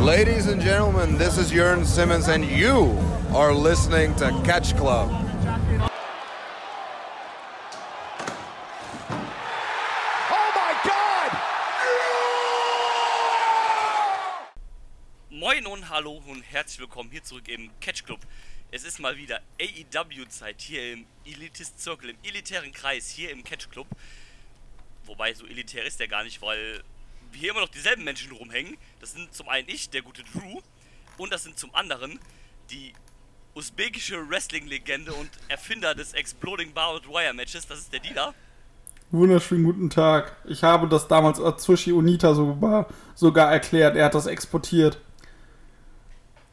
Ladies and gentlemen, this is Jörn Simmons, and you are listening to Catch Club. Oh my God! Moin und hallo und herzlich willkommen hier zurück im Catch Club. Es ist mal wieder AEW-Zeit hier im Elitist Circle, im elitären Kreis hier im Catch Club. Wobei so elitär ist der gar nicht, weil hier immer noch dieselben Menschen rumhängen. Das sind zum einen ich, der gute Drew, und das sind zum anderen die usbekische Wrestling-Legende und Erfinder des Exploding Barbed Wire Matches. Das ist der Dida. Wunderschönen guten Tag. Ich habe das damals Atsushi Onita sogar, sogar erklärt. Er hat das exportiert.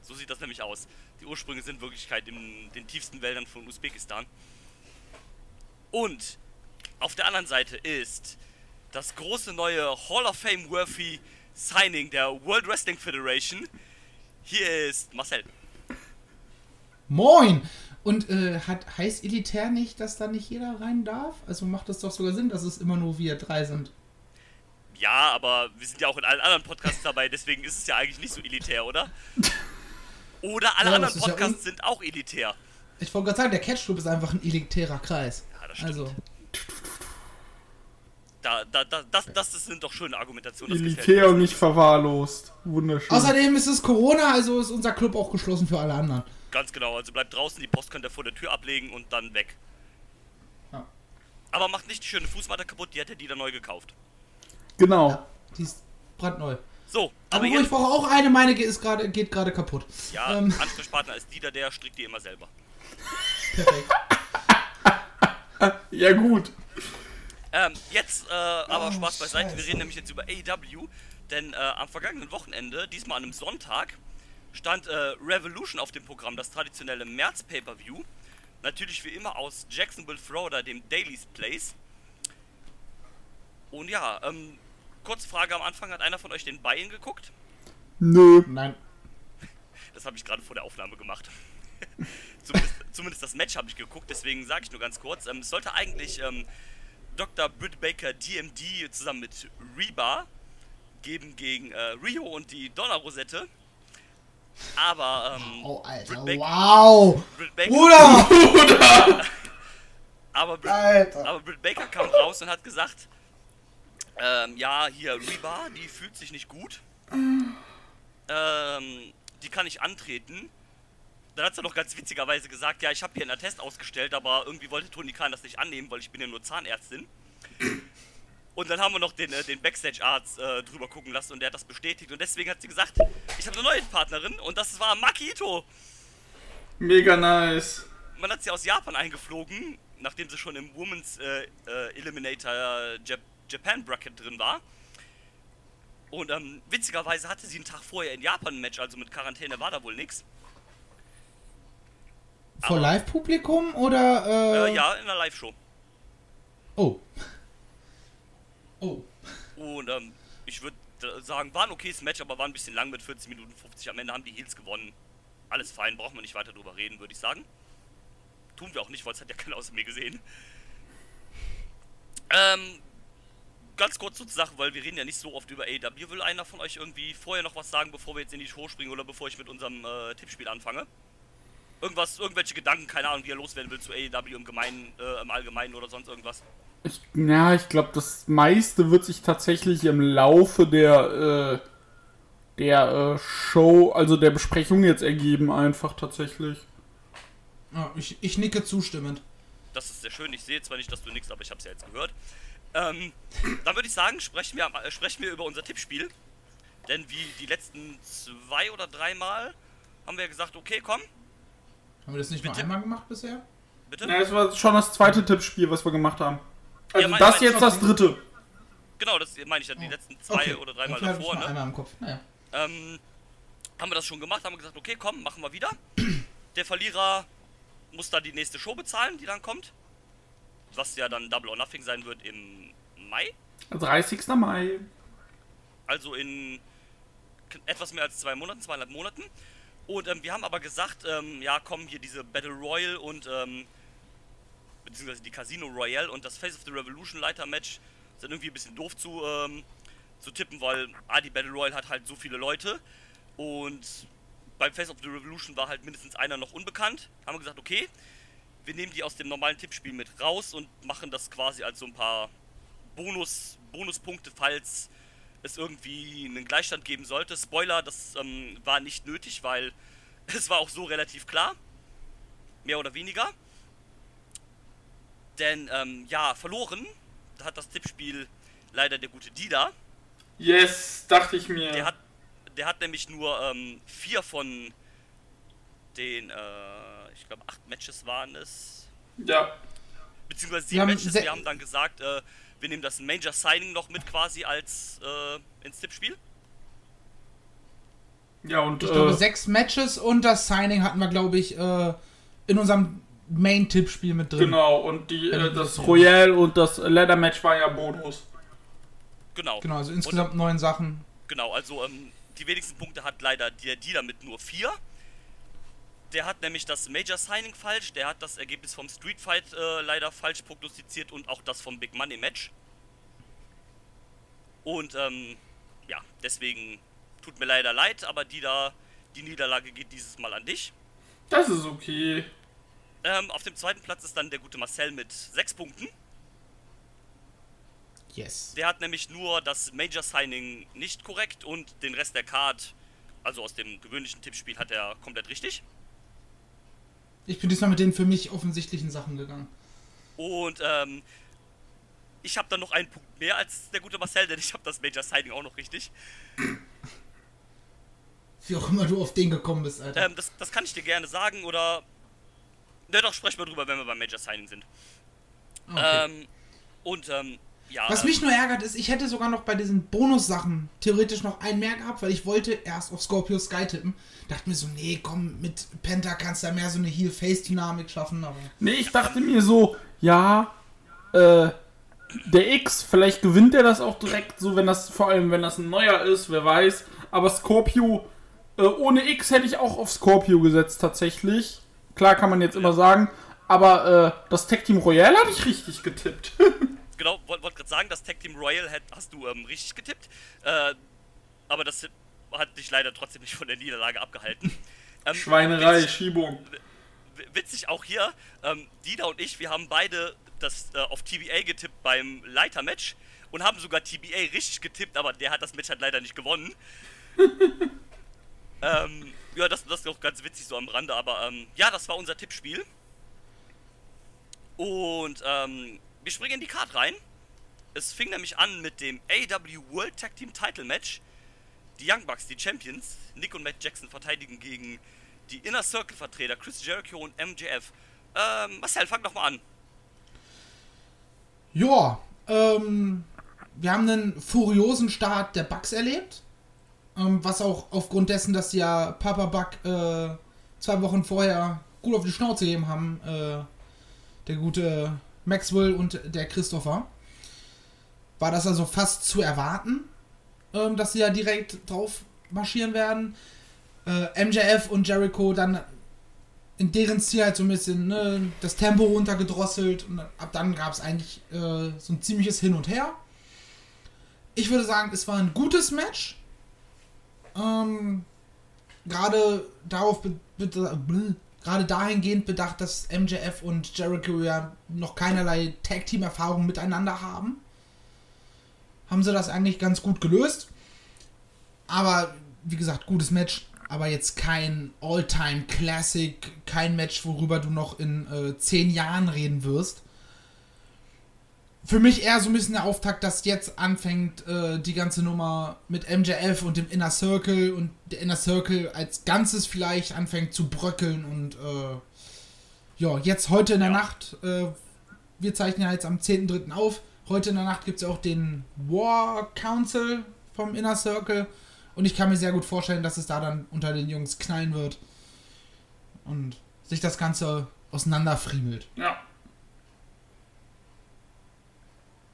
So sieht das nämlich aus. Die Ursprünge sind in Wirklichkeit in den tiefsten Wäldern von Usbekistan. Und auf der anderen Seite ist das große neue Hall of Fame worthy Signing der World Wrestling Federation. Hier ist Marcel. Moin! Und äh, hat, heißt elitär nicht, dass da nicht jeder rein darf? Also macht das doch sogar Sinn, dass es immer nur wir drei sind. Ja, aber wir sind ja auch in allen anderen Podcasts dabei, deswegen ist es ja eigentlich nicht so elitär, oder? Oder alle Ja, anderen ja Podcasts un- sind auch elitär. Ich wollte gerade sagen, der Catch Club ist einfach ein elitärer Kreis. Ja, das stimmt. Also, Da, da, da, das, das sind doch schöne Argumentationen. Das mir. und nicht verwahrlost. Wunderschön. außerdem ist es Corona, also ist unser Club auch geschlossen für alle anderen. Ganz genau, also bleibt draußen, die Post könnt ihr vor der Tür ablegen und dann weg. Ja. Aber macht nicht die schöne Fußmatte kaputt, die hat der Dieter neu gekauft. genau. Die ist brandneu. So, Aber aber ich brauche auch eine, meine ist grade, geht gerade kaputt. ja, Ähm, Ansprechpartner ist Dieter, der strickt die immer selber. perfekt. Ja, gut. Ähm, jetzt, äh, aber Oh, Spaß beiseite, wir Scheiße. reden nämlich jetzt über AEW, denn äh, am vergangenen Wochenende, diesmal an einem Sonntag, stand äh, Revolution auf dem Programm, das traditionelle März-Pay-Per-View. Natürlich wie immer aus Jacksonville, Florida, dem Daily's Place. Und ja, ähm, kurze Frage am Anfang, hat einer von euch den Buy-In geguckt? Nö. Nein. Das habe ich gerade vor der Aufnahme gemacht. zumindest, zumindest das Match habe ich geguckt, deswegen sage ich nur ganz kurz. Ähm, es sollte eigentlich ähm, Dr. Britt Baker DMD zusammen mit Reba geben gegen äh, Rio und die Donner-Rosette. Aber, ähm, Oh, Alter. Britt Baker, Wow! Britt Baker, Bruder! aber, Britt, Alter. aber Britt Baker kam raus und hat gesagt, ähm, ja, hier Reba, die fühlt sich nicht gut. Ähm, die kann nicht antreten. Dann hat sie noch ganz witzigerweise gesagt, ja, ich habe hier einen Attest ausgestellt, aber irgendwie wollte Toni Kahn das nicht annehmen, weil ich bin ja nur Zahnärztin. Und dann haben wir noch den, äh, den Backstage-Arzt äh, drüber gucken lassen und der hat das bestätigt. Und deswegen hat sie gesagt, ich habe eine neue Partnerin und das war Makito. Mega nice. Man hat sie aus Japan eingeflogen, nachdem sie schon im Women's äh, äh, Eliminator Jap Japan Bracket drin war. Und ähm, witzigerweise hatte sie einen Tag vorher in Japan ein Match, also mit Quarantäne war da wohl nix. Vor Live-Publikum oder. Äh, Äh, ja, in einer Live-Show. Oh. Oh. Und ähm, ich würde sagen, war ein okayes Match, aber war ein bisschen lang mit 40 Minuten 50. Am Ende haben die Heels gewonnen. Alles fein, brauchen wir nicht weiter drüber reden, würde ich sagen. Tun wir auch nicht, weil es hat ja keiner außer mir gesehen. Ähm, ganz kurz zur Sache, weil wir reden ja nicht so oft über AEW. Will einer von euch irgendwie vorher noch was sagen, bevor wir jetzt in die Show springen oder bevor ich mit unserem äh, Tippspiel anfange? Irgendwas, irgendwelche Gedanken, keine Ahnung, wie er loswerden will zu AEW im Gemeinen, äh, im Allgemeinen oder sonst irgendwas. Ich, ja, ich glaube, das meiste wird sich tatsächlich im Laufe der, äh, der äh, Show, also der Besprechung jetzt ergeben, einfach tatsächlich. Ja, ich, ich nicke zustimmend. Das ist sehr schön. Ich sehe zwar nicht, dass du nix, aber ich habe es ja jetzt gehört. Ähm, dann würde ich sagen, sprechen wir, am- äh, sprechen wir über unser Tippspiel. Denn wie die letzten zwei oder dreimal haben wir gesagt, okay, komm, Haben wir das nicht nur Bitte? einmal gemacht bisher? bitte. Ja, es war schon das zweite Tippspiel, was wir gemacht haben. Also mein- das mein- jetzt das dritte. Genau, das meine ich ja, die letzten zwei Okay. oder dreimal ich davor, nur ne? Einmal im Kopf. Naja. Ähm, haben wir das schon gemacht, haben wir gesagt, okay, komm, machen wir wieder. Der Verlierer muss dann die nächste Show bezahlen, die dann kommt. Was ja dann Double or Nothing sein wird im Mai. 30. Mai. also in etwas mehr als zwei Monaten, zweieinhalb Monaten. Und ähm, wir haben aber gesagt, ähm, ja komm, hier diese Battle Royale und ähm, beziehungsweise die Casino Royale und das Face of the Revolution Leiter Match sind irgendwie ein bisschen doof zu, ähm, zu tippen, weil ah, die Battle Royale hat halt so viele Leute. Und beim Face of the Revolution war halt mindestens einer noch unbekannt. Haben wir gesagt, okay, wir nehmen die aus dem normalen Tippspiel mit raus und machen das quasi als so ein paar Bonus, Bonuspunkte, falls es irgendwie einen Gleichstand geben sollte. Spoiler, das ähm, war nicht nötig, weil es war auch so relativ klar. Mehr oder weniger. Denn, ähm, ja, verloren hat das Tippspiel leider der gute Dida. Yes, dachte ich mir. Der hat, der hat nämlich nur ähm, vier von den, äh, ich glaube, acht Matches waren es. Ja. Beziehungsweise sieben Matches. Wir haben dann gesagt, äh, wir nehmen das Major Signing noch mit quasi als äh, ins Tippspiel. Ja, und Ich glaube, äh, sechs Matches und das Signing hatten wir, glaube ich, äh, in unserem Main-Tippspiel mit drin. genau, und die, Ja, äh, das das ist ja- Royal und das Ladder Match war ja Bonus. Genau. Genau, also insgesamt neun Sachen. Genau, also ähm, die wenigsten Punkte hat leider der Dealer mit nur vier. Der hat nämlich das Major Signing falsch, der hat das Ergebnis vom Street Fight äh, leider falsch prognostiziert und auch das vom Big Money Match. Und ähm, ja, deswegen tut mir leider leid, aber die da, die Niederlage geht dieses Mal an dich. Das ist okay. Ähm, auf dem zweiten Platz ist dann der gute Marcel mit sechs Punkten. Yes. Der hat nämlich nur das Major Signing nicht korrekt und den Rest der Card, also aus dem gewöhnlichen Tippspiel, hat er komplett richtig. Ich bin diesmal mit den für mich offensichtlichen Sachen gegangen. Und ähm, ich habe dann noch einen Punkt mehr als der gute Marcel, denn ich habe das Major Signing auch noch richtig. Wie auch immer du auf den gekommen bist, Alter. Ähm, das, das kann ich dir gerne sagen oder. Ne, doch, sprechen wir drüber, wenn wir beim Major Signing sind. Okay. Ähm, und ähm, ja. Was mich nur ärgert, ist, ich hätte sogar noch bei diesen Bonussachen theoretisch noch einen mehr gehabt, weil ich wollte erst auf Scorpio Sky tippen. Dachte mir so, nee, komm, mit Penta kannst du da mehr so eine Heel-Face-Dynamik schaffen, aber. Nee, ich dachte mir so, ja, äh, der X, vielleicht gewinnt er das auch direkt, so wenn das, vor allem wenn das ein neuer ist, wer weiß. Aber Scorpio, äh, ohne X hätte ich auch auf Scorpio gesetzt, tatsächlich. Klar kann man jetzt immer sagen, aber äh, das Tag Team Royale hatte ich richtig getippt. Genau, wollte wollt gerade sagen, das Tag Team Royal hat, hast du ähm, richtig getippt. Äh, aber das hat dich leider trotzdem nicht von der Niederlage abgehalten. Ähm, Schweinerei, witzig- Schiebung. witzig auch hier, ähm, Dida und ich, wir haben beide das äh, auf TBA getippt beim Leitermatch und haben sogar TBA richtig getippt, aber der hat das Match halt leider nicht gewonnen. ähm, ja, das, das ist auch ganz witzig so am Rande, aber ähm, ja, das war unser Tippspiel. Und ähm, wir springen in die Card rein. Es fing nämlich an mit dem AW World Tag Team Title Match. Die Young Bucks, die Champions, Nick und Matt Jackson verteidigen gegen die Inner Circle Vertreter Chris Jericho und MJF. Ähm, Marcel, fang doch mal an. Ja, ähm, wir haben einen furiosen Start der Bucks erlebt. Ähm, was auch aufgrund dessen, dass die ja Papa Buck äh, zwei Wochen vorher gut auf die Schnauze gegeben haben, äh, der gute Maxwell und der Christopher, war das also fast zu erwarten, ähm, dass sie ja direkt drauf marschieren werden. Äh, MJF und Jericho dann in deren Stil halt so ein bisschen ne, das Tempo runtergedrosselt und ab dann gab es eigentlich äh, so ein ziemliches Hin und Her. Ich würde sagen, es war ein gutes Match. Ähm, gerade darauf be be gerade dahingehend bedacht, dass MJF und Jericho ja noch keinerlei Tag Team Erfahrung miteinander haben. Haben sie das eigentlich ganz gut gelöst. Aber wie gesagt, gutes Match, aber jetzt kein All-Time Classic, kein Match, worüber du noch in äh, zehn Jahren reden wirst. Für mich eher so ein bisschen der Auftakt, dass jetzt anfängt äh, die ganze Nummer mit MJF und dem Inner Circle und der Inner Circle als Ganzes vielleicht anfängt zu bröckeln und äh, ja, jetzt heute in der Ja. Nacht, äh, wir zeichnen ja jetzt am 10.3. auf, heute in der Nacht gibt es ja auch den War Council vom Inner Circle und ich kann mir sehr gut vorstellen, dass es da dann unter den Jungs knallen wird und sich das Ganze auseinanderfriemelt. Ja.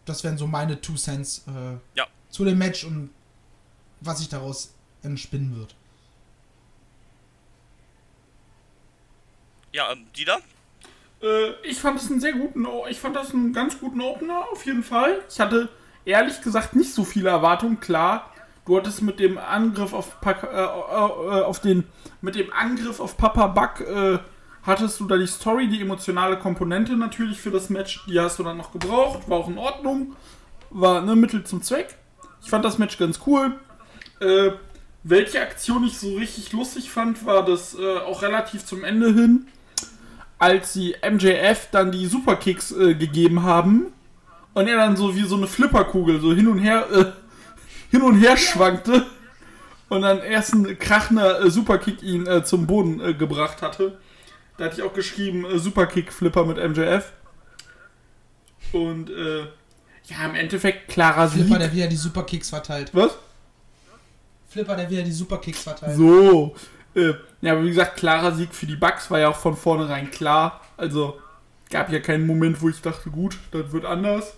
Das wären so meine Two Cents äh, Ja. zu dem Match und was sich daraus entspinnen wird. Ja, ähm, Dida? Äh, ich fand es einen sehr guten, ich fand das einen ganz guten Opener, auf jeden Fall. Ich hatte ehrlich gesagt nicht so viele Erwartungen. Klar, du hattest mit dem Angriff auf, Pack, äh, äh, auf den, mit dem Angriff auf Papa Buck, äh, hattest du da die Story, die emotionale Komponente natürlich für das Match, die hast du dann noch gebraucht, war auch in Ordnung, war ne Mittel zum Zweck. Ich fand das Match ganz cool. Äh, welche Aktion ich so richtig lustig fand, war das äh, auch relativ zum Ende hin, als sie MJF dann die Superkicks äh, gegeben haben und er dann so wie so eine Flipperkugel so hin und her äh, hin und her schwankte und dann erst ein krachender äh, Superkick ihn äh, zum Boden gebracht hatte. Da hatte ich auch geschrieben äh, Superkick-Flipper mit MJF. Und äh, ja, im Endeffekt klarer Sieg. Flipper, der wieder die Superkicks verteilt. Was? Flipper, der wieder die Superkicks verteilt. So. Äh, ja, aber wie gesagt, klarer Sieg für die Bucks war ja auch von vornherein klar. Also gab ja keinen Moment, wo ich dachte, gut, das wird anders.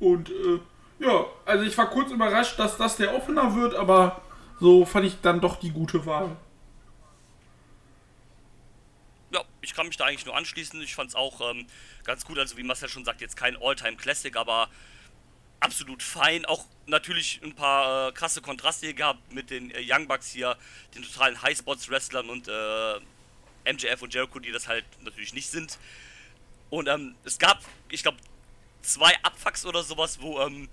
Und äh, ja, also ich war kurz überrascht, dass das der Opener wird, aber so fand ich dann doch die gute Wahl. Ja, ich kann mich da eigentlich nur anschließen. Ich fand es auch ähm, ganz gut. Also wie Marcel schon sagt, jetzt kein All-Time-Classic, aber absolut fein. Auch natürlich ein paar äh, krasse Kontraste hier gehabt mit den äh, Young Bucks hier, den totalen Highspots-Wrestlern und äh, MJF und Jericho, die das halt natürlich nicht sind. Und ähm, es gab, ich glaube, zwei Abfucks oder sowas, wo ähm,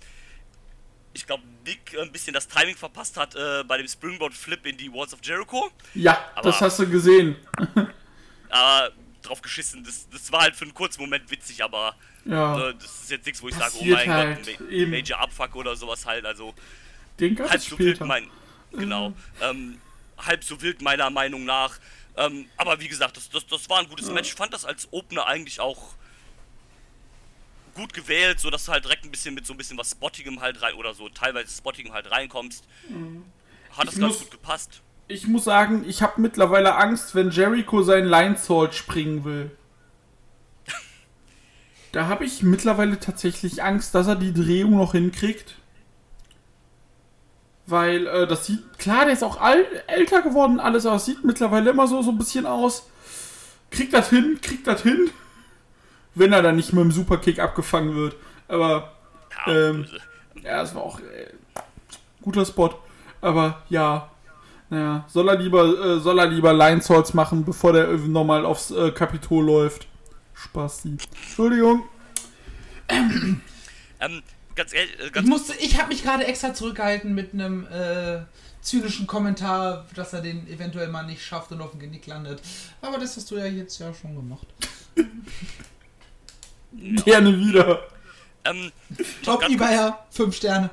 ich glaube, Nick ein bisschen das Timing verpasst hat äh, bei dem Springboard Flip in die Walls of Jericho. Ja, Aber- das hast du gesehen. Aber drauf geschissen, das, das war halt für einen kurzen Moment witzig, aber Ja, äh, das ist jetzt nichts, wo ich sage, oh mein halt, Gott, Ma. Major Abfuck oder sowas halt. Also den halb so wild, mein, genau, ähm, halb so wild meiner Meinung nach. Ähm, aber wie gesagt, das, das, das war ein gutes Match. Ich fand das als Opener eigentlich auch gut gewählt, so dass du halt direkt ein bisschen mit so ein bisschen was Spottigem halt rein oder so teilweise Spottigem halt reinkommst. Hat das Ich ganz muss- gut gepasst. Ich muss sagen, ich habe mittlerweile Angst, wenn Jericho sein Line Salt springen will. Da habe ich mittlerweile tatsächlich Angst, dass er die Drehung noch hinkriegt. Weil äh, das sieht, klar, der ist auch alt, älter geworden, alles, aber es sieht mittlerweile immer so, so ein bisschen aus. Kriegt das hin, kriegt das hin. Wenn er dann nicht mit dem Superkick abgefangen wird. Aber Ja, Ähm, böse. ja, es war auch äh, guter Spot. Aber ja, naja, soll er lieber, äh, soll er lieber Swords machen, bevor der irgendwie nochmal aufs äh, Kapitol läuft. Spasti. Entschuldigung. ähm, ganz ehrlich, äh, Ich ganz musste, ich habe mich gerade extra zurückgehalten mit einem äh, zynischen Kommentar, dass er den eventuell mal nicht schafft und auf dem Genick landet. Aber das hast du ja jetzt ja schon gemacht. Gerne wieder. ähm, Top ganz kurz- Bayer, 5 Sterne.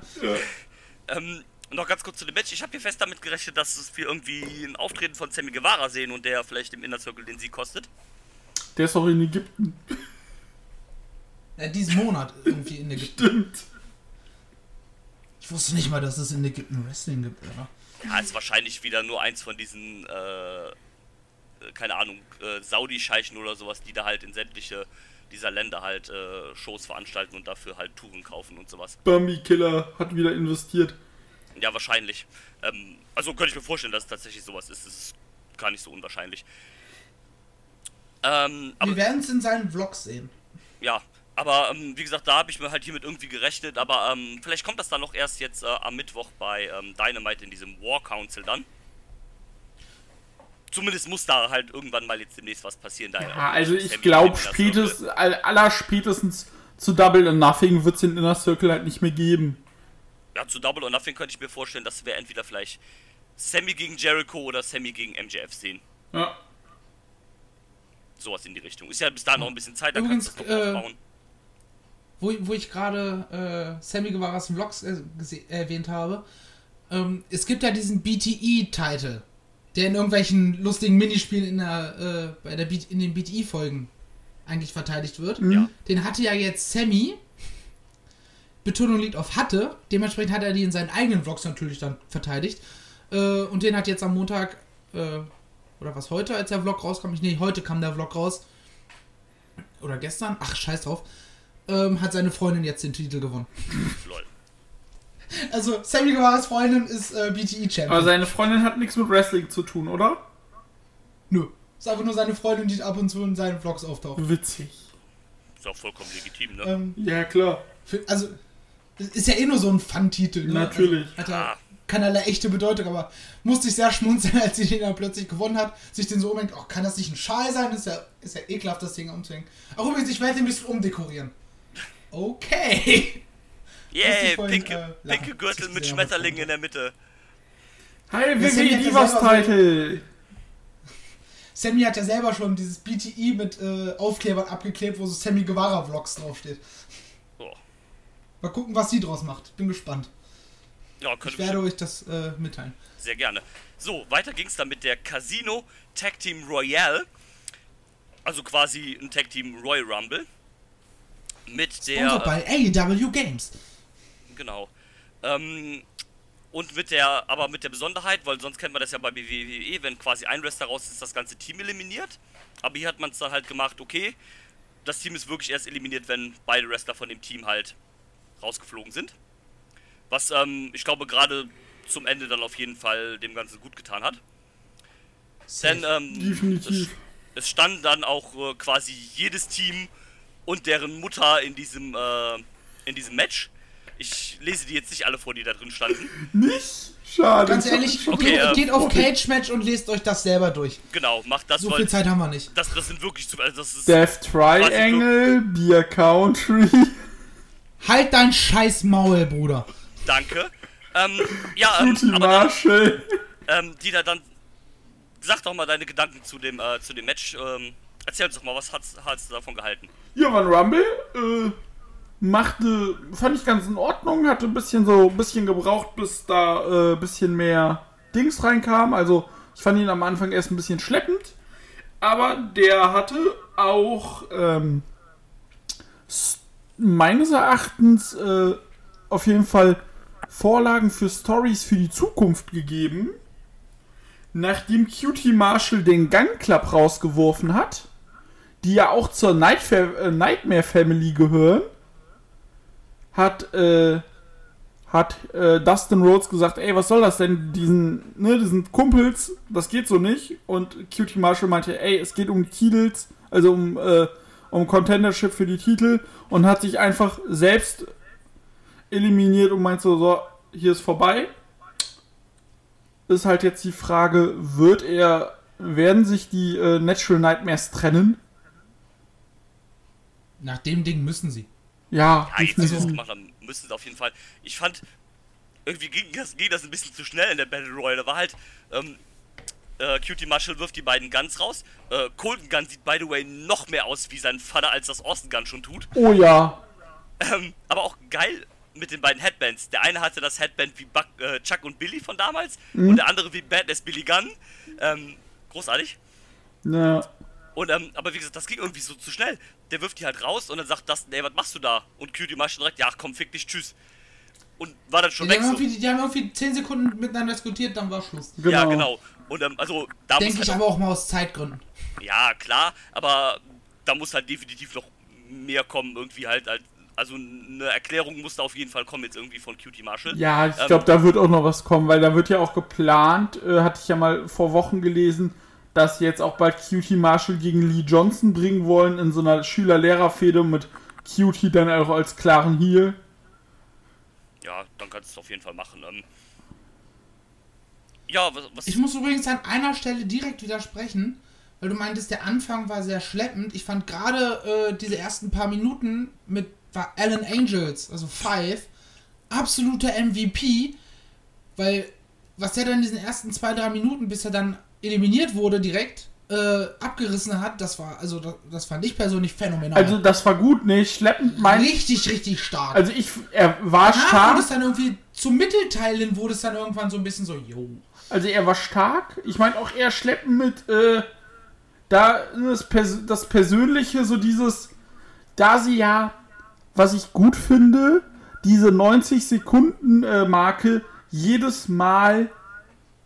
Ähm, noch ganz kurz zu dem Match. Ich habe hier fest damit gerechnet, dass wir irgendwie ein Auftreten von Sammy Guevara sehen und der vielleicht im Inner Circle den Sieg kostet. Der ist doch in Ägypten. Ja, diesen Monat irgendwie in Ägypten. Stimmt. Ich wusste nicht mal, dass es in Ägypten Wrestling gibt. Ja. Ja, ist wahrscheinlich wieder nur eins von diesen, äh, äh, keine Ahnung, äh, Saudi-Scheichen oder sowas, die da halt in sämtliche dieser Länder halt äh, Shows veranstalten und dafür halt Touren kaufen und sowas. Bambi Killer hat wieder investiert. Ja, wahrscheinlich. Ähm, also könnte ich mir vorstellen, dass es tatsächlich sowas ist. Das ist gar nicht so unwahrscheinlich. Ähm, aber Wir werden es in seinen Vlogs sehen. Ja, aber ähm, wie gesagt, da habe ich mir halt hiermit irgendwie gerechnet, aber ähm, vielleicht kommt das dann noch erst jetzt äh, am Mittwoch bei ähm, Dynamite in diesem War Council dann. Zumindest muss da halt irgendwann mal jetzt demnächst was passieren. Da Ja, also ich glaube spätestens, aller spätestens zu Double or Nothing wird es den Inner Circle halt nicht mehr geben. Ja, zu Double or Nothing könnte ich mir vorstellen, dass wir entweder vielleicht Sammy gegen Jericho oder Sammy gegen MJF sehen. Ja. Sowas in die Richtung. Ist ja bis dahin noch ein bisschen Zeit, da Übrigens, kannst du es noch äh. Wo, wo ich gerade äh, Sammy Guevaras Vlogs äh, erwähnt habe. Ähm, es gibt ja diesen BTE-Titel, der in irgendwelchen lustigen Minispielen in, der, äh, bei der B in den BTE-Folgen eigentlich verteidigt wird. Ja. Den hatte ja jetzt Sammy. Betonung liegt auf hatte. Dementsprechend hat er die in seinen eigenen Vlogs natürlich dann verteidigt. Äh, und den hat jetzt am Montag, äh, oder was heute, als der Vlog rauskam, ich, nee, heute kam der Vlog raus. Oder gestern, ach, scheiß drauf. Ähm, hat seine Freundin jetzt den Titel gewonnen. Lol. Also, Sammy Guevaras Freundin ist äh, BTE-Champion. Aber seine Freundin hat nichts mit Wrestling zu tun, oder? Nö. Ist einfach nur seine Freundin, die ab und zu in seinen Vlogs auftaucht. Witzig. Ist auch vollkommen legitim, ne? Ähm, Ja, klar. für, also, ist ja eh nur so ein Fun-Titel. Ne? Natürlich. Also, hat er Ah. keinerlei echte Bedeutung, aber musste ich sehr schmunzeln, als sie den dann plötzlich gewonnen hat, sich den so umhängt, oh, kann das nicht ein Schal sein? Ist ja, ist ja ekelhaft, das Ding umzuhängen. Auch übrigens, ich werde den ein bisschen umdekorieren. Okay. Vorhin, pinke, äh, pinke Gürtel mit ist sehr Schmetterling hervorragend. in der Mitte. Hi, Das WWE hätte ja Divas selber so- Title. Sammy hat ja selber schon dieses BTI mit äh, Aufklebern abgeklebt, wo so Sammy Guevara Vlogs draufsteht. Mal gucken, was sie draus macht. Bin gespannt. Ja, Ich werde euch das äh, mitteilen. Sehr gerne. So, weiter ging's dann mit der Casino Tag Team Royale. Also quasi ein Tag Team Royal Rumble. Mit der. Sponsored bei AEW Games. Genau. Ähm, und mit der, aber mit der Besonderheit, weil sonst kennt man das ja bei WWE, wenn quasi ein Wrestler raus ist, das ganze Team eliminiert. Aber hier hat man es dann halt gemacht, okay, das Team ist wirklich erst eliminiert, wenn beide Wrestler von dem Team halt rausgeflogen sind. Was, ähm, ich glaube, gerade zum Ende dann auf jeden Fall dem Ganzen gut getan hat. Denn, ähm, Definitiv. es, es stand dann auch äh, quasi jedes Team und deren Mutter in diesem, äh, in diesem Match. Ich lese die jetzt nicht alle vor, die da drin standen. Nicht? Schade. Ganz ehrlich, Okay, geht, äh, geht auf Cage Match und lest euch das selber durch. Genau, macht das, So weil viel Zeit haben wir nicht. das, das sind wirklich zu, also das ist Death Triangle, Beer Country. Halt dein scheiß Maul, Bruder. danke. Ähm, ja, ähm, aber dann, ähm, die da dann sag doch mal deine Gedanken zu dem äh, zu dem Match. Ähm, erzähl uns doch mal, was hast, hast du davon gehalten? Ja, war ein Rumble. Äh, machte, fand ich ganz in Ordnung. Hatte ein bisschen so, ein bisschen gebraucht, bis da äh, bisschen mehr Dings reinkam. Also, ich fand ihn am Anfang erst ein bisschen schleppend. Aber der hatte auch, ähm, meines Erachtens, äh, auf jeden Fall Vorlagen für Stories für die Zukunft gegeben. Nachdem Cutie Marshall den Gun Club rausgeworfen hat, die ja auch zur Nightfa äh, Nightmare Family gehören, hat, äh, hat äh, Dustin Rhodes gesagt, ey, was soll das denn, diesen, ne, diesen Kumpels, das geht so nicht. Und Cutie Marshall meinte, ey, es geht um die Titels, also um, äh, um Contendership für die Titel und hat sich einfach selbst eliminiert und meint so, so, hier ist vorbei. Ist halt jetzt die Frage, wird er, werden sich die äh, Natural Nightmares trennen? Nach dem Ding müssen sie. Ja, Ja, jetzt, es gemacht haben, müssen sie auf jeden Fall. Ich fand, irgendwie ging das, ging das ein bisschen zu schnell in der Battle Royale. Da war halt, ähm, äh, Cutie Marshall wirft die beiden Guns raus. Äh, Colton Gunn sieht, by the way, noch mehr aus wie sein Vater, als das Austin Gunn schon tut. Oh ja. Ähm, aber auch geil mit den beiden Headbands. Der eine hatte das Headband wie Buck, äh, Chuck und Billy von damals und der andere wie Badass Billy Gunn. Ähm, großartig. ja. Und, ähm, aber wie gesagt, das ging irgendwie so zu schnell. Der wirft die halt raus und dann sagt Dustin, ey, was machst du da? Und Cutie Marshall direkt, ja, komm, fick dich, tschüss. Und war dann schon Die weg haben, so. die haben irgendwie 10 Sekunden miteinander diskutiert, dann war Schluss. Genau. Ja, genau. Und ähm, also, da muss Denke halt ich aber auch mal aus Zeitgründen. Ja, klar, aber da muss halt definitiv noch mehr kommen, irgendwie halt, halt also eine Erklärung muss da auf jeden Fall kommen jetzt irgendwie von Cutie Marshall. Ja, ich Ähm, glaube, da wird auch noch was kommen, weil da wird ja auch geplant, äh, hatte ich ja mal vor Wochen gelesen, dass sie jetzt auch bald Cutie Marshall gegen Lee Johnson bringen wollen in so einer Schüler-Lehrer-Fehde mit Cutie dann auch als klaren Heel. Ja, dann kannst du es auf jeden Fall machen. Ähm, ja, was, was Ich muss übrigens an einer Stelle direkt widersprechen, weil du meintest, der Anfang war sehr schleppend. Ich fand gerade äh, diese ersten paar Minuten mit war Alan Angels, also Five, absoluter MVP, weil was der dann in diesen ersten zwei, drei Minuten, bis er dann eliminiert wurde, direkt äh, abgerissen hat, das war, also das, das fand ich persönlich phänomenal. Also das war gut, ne? Schleppend mein. richtig, richtig stark. Also ich, er war Danach wurde stark. es dann irgendwie zum Mittelteil hin, wurde es dann irgendwann so ein bisschen so, yo. Also er war stark. Ich meine auch eher schleppen mit, äh, da das, Pers das Persönliche, so dieses, da sie ja, was ich gut finde, diese 90 Sekunden äh, Marke jedes Mal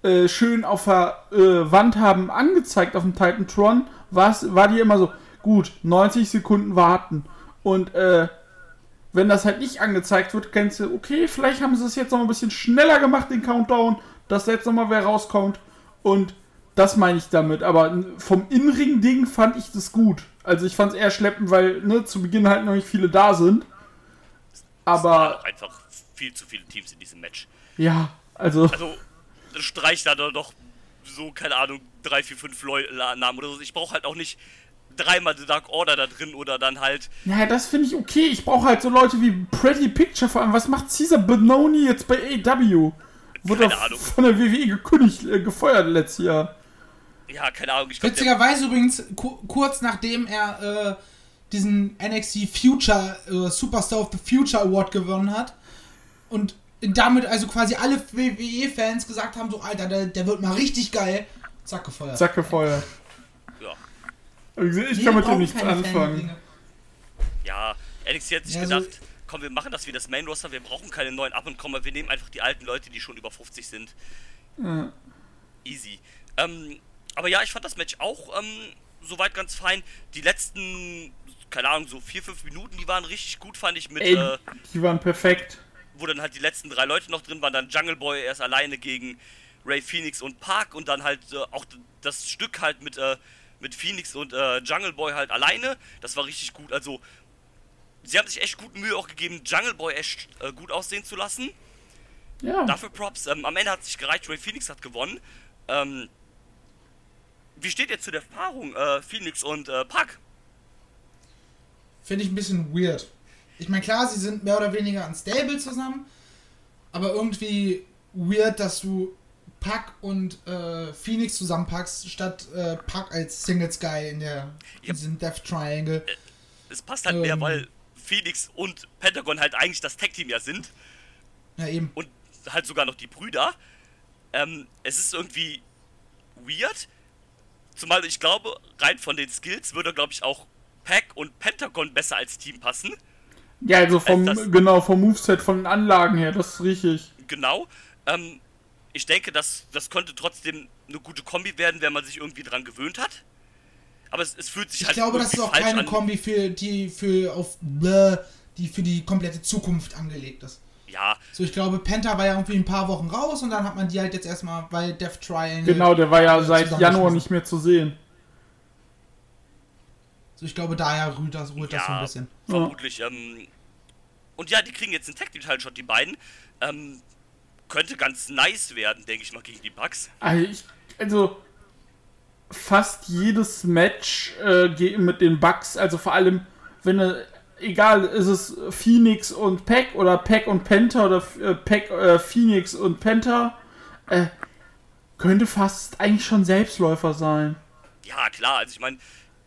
äh, schön auf der äh, Wand haben angezeigt auf dem Titantron, war's, war die immer so, gut, 90 Sekunden warten. Und äh, wenn das halt nicht angezeigt wird, kennst du, okay, vielleicht haben sie es jetzt noch ein bisschen schneller gemacht, den Countdown, dass jetzt noch mal wer rauskommt. Und das meine ich damit. Aber vom Inring-Ding fand ich das gut. Also ich fand es eher schleppend, weil ne, zu Beginn halt noch nicht viele da sind. Aber einfach viel zu viele Teams in diesem Match. ja, Also, Also, streich da doch so, keine Ahnung, drei, vier, fünf Leu Namen oder so. Ich brauche halt auch nicht dreimal The Dark Order da drin oder dann halt. naja, das finde ich okay. Ich brauche halt so Leute wie Pretty Picture vor allem. Was macht Caesar Benoni jetzt bei AW? Wurde Keine Ahnung. von der WWE gekündigt, äh, gefeuert letztes Jahr. Ja, keine Ahnung. Ich glaube, Witzigerweise übrigens, ku kurz nachdem er äh, diesen NXT Future äh, Superstar of the Future Award gewonnen hat und damit also quasi alle WWE-Fans gesagt haben, so Alter, der, der wird mal richtig geil, zack gefeuert. Zack, gefeuert. ja. Also, Ich Nee, kann mit dem nichts anfangen. Fan-Dinge. Ja, NXT hat sich Ja, so- gedacht, komm, wir machen das wie das Main Roster, wir brauchen keine neuen Up und Komma, wir nehmen einfach die alten Leute, die schon über 50 sind. Ja. Easy. Ähm, aber ja, ich fand das Match auch ähm, soweit ganz fein. Die letzten, keine Ahnung, so vier, fünf Minuten, die waren richtig gut, fand ich, mit, Ey, äh, die waren perfekt. wo dann halt die letzten drei Leute noch drin waren, dann Jungle Boy erst alleine gegen Ray Phoenix und Park und dann halt äh, auch das Stück halt mit, äh, mit Phoenix und äh, Jungle Boy halt alleine. Das war richtig gut. Also, sie haben sich echt gut Mühe auch gegeben, Jungle Boy echt äh, gut aussehen zu lassen. Ja. Dafür Props. Ähm, am Ende hat es sich gereicht, Ray Phoenix hat gewonnen. Ähm, wie steht ihr zu der Paarung äh, Phoenix und äh, Park? Finde ich ein bisschen weird. Ich meine, klar, sie sind mehr oder weniger ein Stable zusammen, aber irgendwie weird, dass du Pack und äh, Phoenix zusammenpackst, statt äh, Pack als Singles Guy in der Ja. diesem Death Triangle. Es passt halt mehr, Ähm. weil Phoenix und Pentagon halt eigentlich das Tag-Team ja sind. Ja, eben. und halt sogar noch die Brüder. Ähm, es ist irgendwie weird. Zumal ich glaube, rein von den Skills würde, glaube ich, auch Pack und Pentagon besser als Team passen. Ja, also vom, das- genau, vom Moveset, von den Anlagen her, das ist richtig. Genau. Ähm, ich denke, das, das könnte trotzdem eine gute Kombi werden, wenn man sich irgendwie dran gewöhnt hat. Aber es, es fühlt sich Ich halt glaube, das ist auch keine an. Kombi für die für auf bläh, die für die komplette Zukunft angelegt ist. Ja, So, ich glaube, Penta war ja irgendwie ein paar Wochen raus und dann hat man die halt jetzt erstmal bei Death Triangle. Genau, der war ja äh, seit. Januar nicht mehr zu sehen. So, ich glaube, daher rührt das, rührt das so ein Ja. bisschen. vermutlich. Ähm, und ja, die kriegen jetzt einen Tag-Team-Teil-Shot, die beiden. Ähm, könnte ganz nice werden, denke ich mal, gegen die Bugs. Also, ich, also fast jedes Match äh, geht mit den Bugs, also vor allem, wenn äh, egal, ist es Phoenix und Pack oder Pack und Penta oder äh, Pack, äh, Phoenix und Penta, äh, könnte fast eigentlich schon Selbstläufer sein. Ja, klar, also ich meine,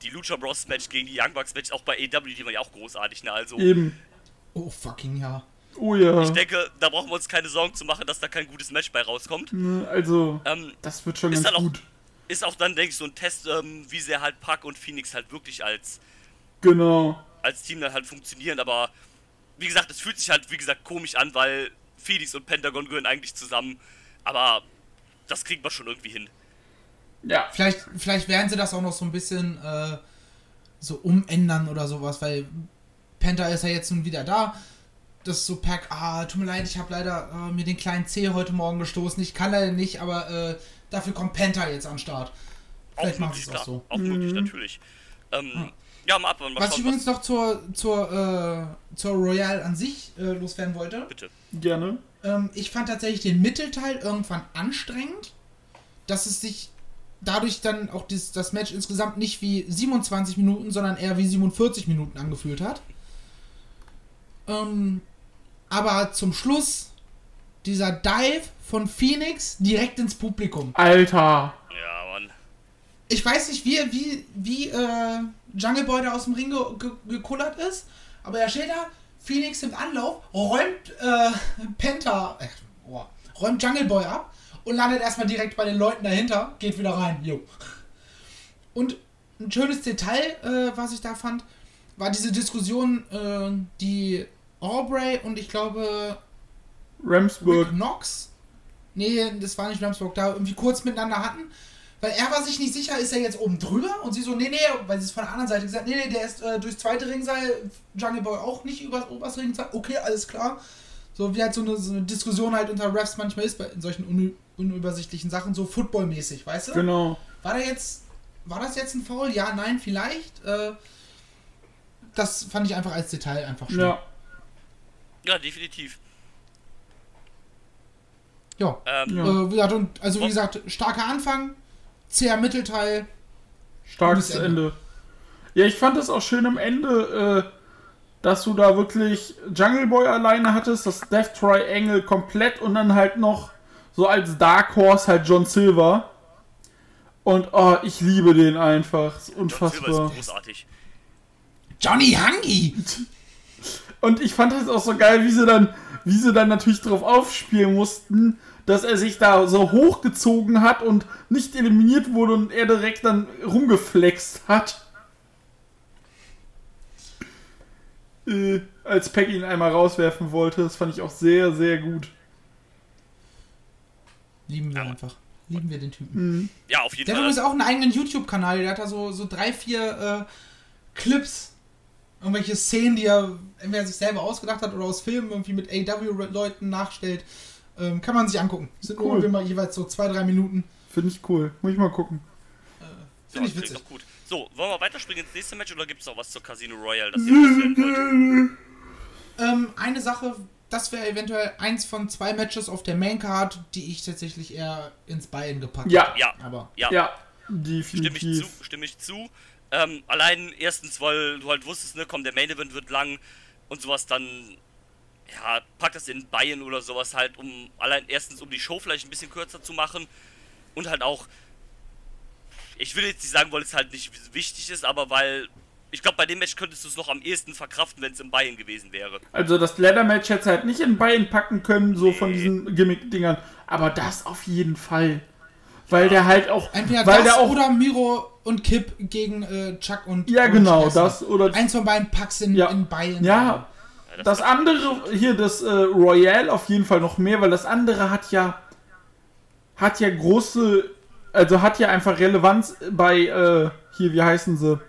die Lucha Bros Match gegen die Young Bucks Match auch bei AW, die waren ja auch großartig, ne? Also, Eben. Oh, fucking ja. Oh ja. ich denke, da brauchen wir uns keine Sorgen zu machen, dass da kein gutes Match bei rauskommt. Ne, Also, Ähm, das wird schon ist ganz dann auch- gut. Ist auch dann, denke ich, so ein Test, ähm, wie sehr halt Pack und Phoenix halt wirklich als, Genau. als Team dann halt funktionieren, aber wie gesagt, es fühlt sich halt, wie gesagt, komisch an, weil Phoenix und Pentagon gehören eigentlich zusammen, aber das kriegen wir schon irgendwie hin. Ja. Vielleicht, vielleicht werden sie das auch noch so ein bisschen äh, so umändern oder sowas, weil Penta ist ja jetzt nun wieder da. Das ist so Pack, ah, tut mir leid, ich habe leider äh, mir den kleinen C heute Morgen gestoßen. Ich kann leider nicht, aber äh, dafür kommt Penta jetzt an den Start. Vielleicht machen sie es auch so. Auch möglich, natürlich. Ähm, ja, mal ab, mal Was ich schauen, übrigens noch zur, zur, äh, zur Royale an sich äh, loswerden wollte. bitte. Gerne. Ähm, ich fand tatsächlich den Mittelteil irgendwann anstrengend, dass es sich dadurch dann auch das, das Match insgesamt nicht wie 27 Minuten, sondern eher wie 47 Minuten angefühlt hat. Ähm, aber zum Schluss dieser Dive von Phoenix direkt ins Publikum. Alter. Ja, Mann. Ich weiß nicht, wie, wie, wie äh, Jungle Boy da aus dem Ring ge ge gekullert ist, aber er steht da, Phoenix im Anlauf, räumt äh, Penta, äh, oh, räumt Jungle Boy ab und landet erstmal direkt bei den Leuten dahinter, geht wieder rein. Jo. Und ein schönes Detail, äh, was ich da fand, war diese Diskussion, äh, die Aubrey und ich glaube Ramsburg. Rick Knox, nee, das war nicht Ramsburg, da irgendwie kurz miteinander hatten. Weil er war sich nicht sicher, ist er jetzt oben drüber? Und sie so, nee, nee, weil sie es von der anderen Seite gesagt nee, nee, der ist äh, durchs zweite Ringseil, Jungle Boy auch nicht übers oberst Ringseil. Okay, alles klar. So wie halt so eine, so eine Diskussion halt unter Refs manchmal ist, bei in solchen unü unübersichtlichen Sachen, so footballmäßig, weißt du? Genau. War da jetzt, war das jetzt ein Foul? Ja, nein, vielleicht. Äh, das fand ich einfach als Detail einfach schön. Ja. Ja, definitiv. Ja. Ähm, Ja. Äh, wie gesagt, und, also wie gesagt, starker Anfang, zäher Mittelteil. Starkes Ende. Ende. Ja, ich fand es auch schön am Ende, äh, dass du da wirklich Jungle Boy alleine hattest, das Death Triangle komplett und dann halt noch so als Dark Horse halt John Silver. Und oh, ich liebe den einfach. Ist John Silver unfassbar. ist großartig. Johnny Hangi! Und ich fand das auch so geil, wie sie dann, wie sie dann natürlich drauf aufspielen mussten, dass er sich da so hochgezogen hat und nicht eliminiert wurde und er direkt dann rumgeflext hat. Äh, als Peggy ihn einmal rauswerfen wollte. Das fand ich auch sehr, sehr gut. Lieben wir einfach. Lieben wir den Typen. Ja, auf jeden Der hat Fall. übrigens auch einen eigenen YouTube-Kanal. Der hat da so, so drei, vier äh, Clips. Irgendwelche Szenen, die er entweder sich selber ausgedacht hat oder aus Filmen irgendwie mit AW-Leuten nachstellt. Ähm, kann man sich angucken. Sind Cool. immer jeweils so zwei, drei Minuten. Finde ich cool. Muss ich mal gucken. Finde ich Ja, klingt witzig. doch gut. So, wollen wir weiterspringen ins nächste Match oder gibt es noch was zur Casino Royale, das ihr? Ähm, eine Sache, das wäre eventuell eins von zwei Matches auf der Maincard, die ich tatsächlich eher ins Bein gepackt Ja. hätte. Ja, Aber ja, Ja, stimme ich zu, stimme ich zu. Ähm, allein erstens, weil du halt wusstest, ne, komm, der Main Event wird lang und sowas, dann, ja, pack das in Bayern oder sowas halt, um, allein erstens, um die Show vielleicht ein bisschen kürzer zu machen und halt auch, ich will jetzt nicht sagen, weil es halt nicht wichtig ist, aber weil, ich glaube, bei dem Match könntest du es noch am ehesten verkraften, wenn es in Bayern gewesen wäre. Also das Leather-Match hätte halt nicht in Bein packen können, so von diesen Gimmick-Dingern. Aber das auf jeden Fall. Weil der halt auch. entweder weil das der auch. oder Miro und Kip gegen äh, Chuck und ja, und genau, Lesnar. das. Oder Eins von beiden packst in, Ja. in Bayern. Ja, Ja, das andere, hier das äh, Royale auf jeden Fall noch mehr, weil das andere hat ja hat ja große, also hat ja einfach Relevanz bei äh, hier, wie heißen sie,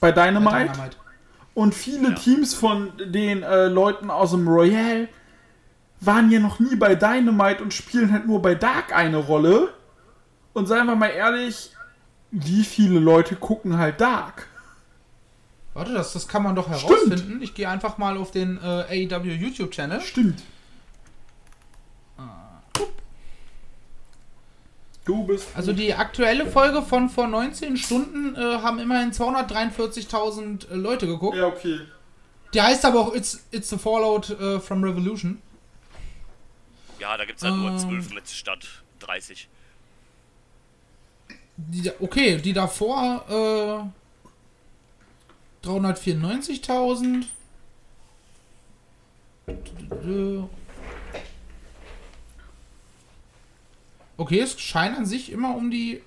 bei Dynamite. Dynamite. Und viele Teams von den äh, Leuten aus dem Royale waren ja noch nie bei Dynamite und spielen halt nur bei Dark eine Rolle. Und seien wir mal ehrlich, wie viele Leute gucken halt Dark? Warte, das, das kann man doch herausfinden. Ich gehe einfach mal auf den äh, AEW YouTube-Channel. Stimmt. Du bist. Also die aktuelle Folge von vor 19 Stunden äh, haben immerhin 243.000 äh, Leute geguckt. Ja, okay. Die heißt aber auch It's, It's the Fallout äh, from Revolution. Ja, da gibt es halt nur Ähm. 12 Matches statt 30. Die, okay, die davor äh, 394.000. Okay, es scheint an sich immer um die.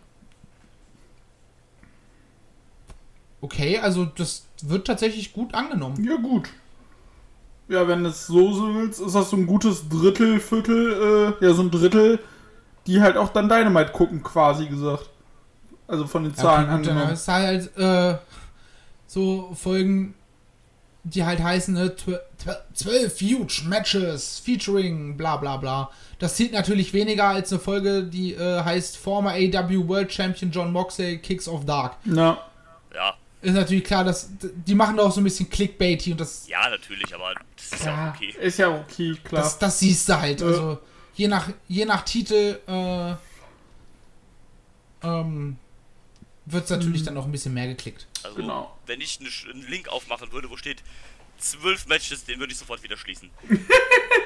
Okay, also das wird tatsächlich gut angenommen. Ja, gut. Ja, wenn du es so so willst, ist das so ein gutes Drittel, Viertel, äh, ja, so ein Drittel, die halt auch dann Dynamite gucken, quasi gesagt. Also von den Zahlen Ja, dann angenommen. ist halt äh, so Folgen, die halt heißen, ne, tw- tw- 12 huge Matches featuring bla bla bla. Das zählt natürlich weniger als eine Folge, die äh, heißt Former AW World Champion John Moxley Kicks of Dark. Na, Ja, Ist natürlich klar, dass die machen da auch so ein bisschen Clickbaity und das, ja, natürlich, aber das ist ja, ja, auch okay. ist ja okay, klar. das, das siehst du halt. Also je nach, je nach Titel äh, ähm, wird es natürlich dann auch ein bisschen mehr geklickt. Also, Genau. wenn ich einen Link aufmachen würde, wo steht 12 Matches, den würde ich sofort wieder schließen.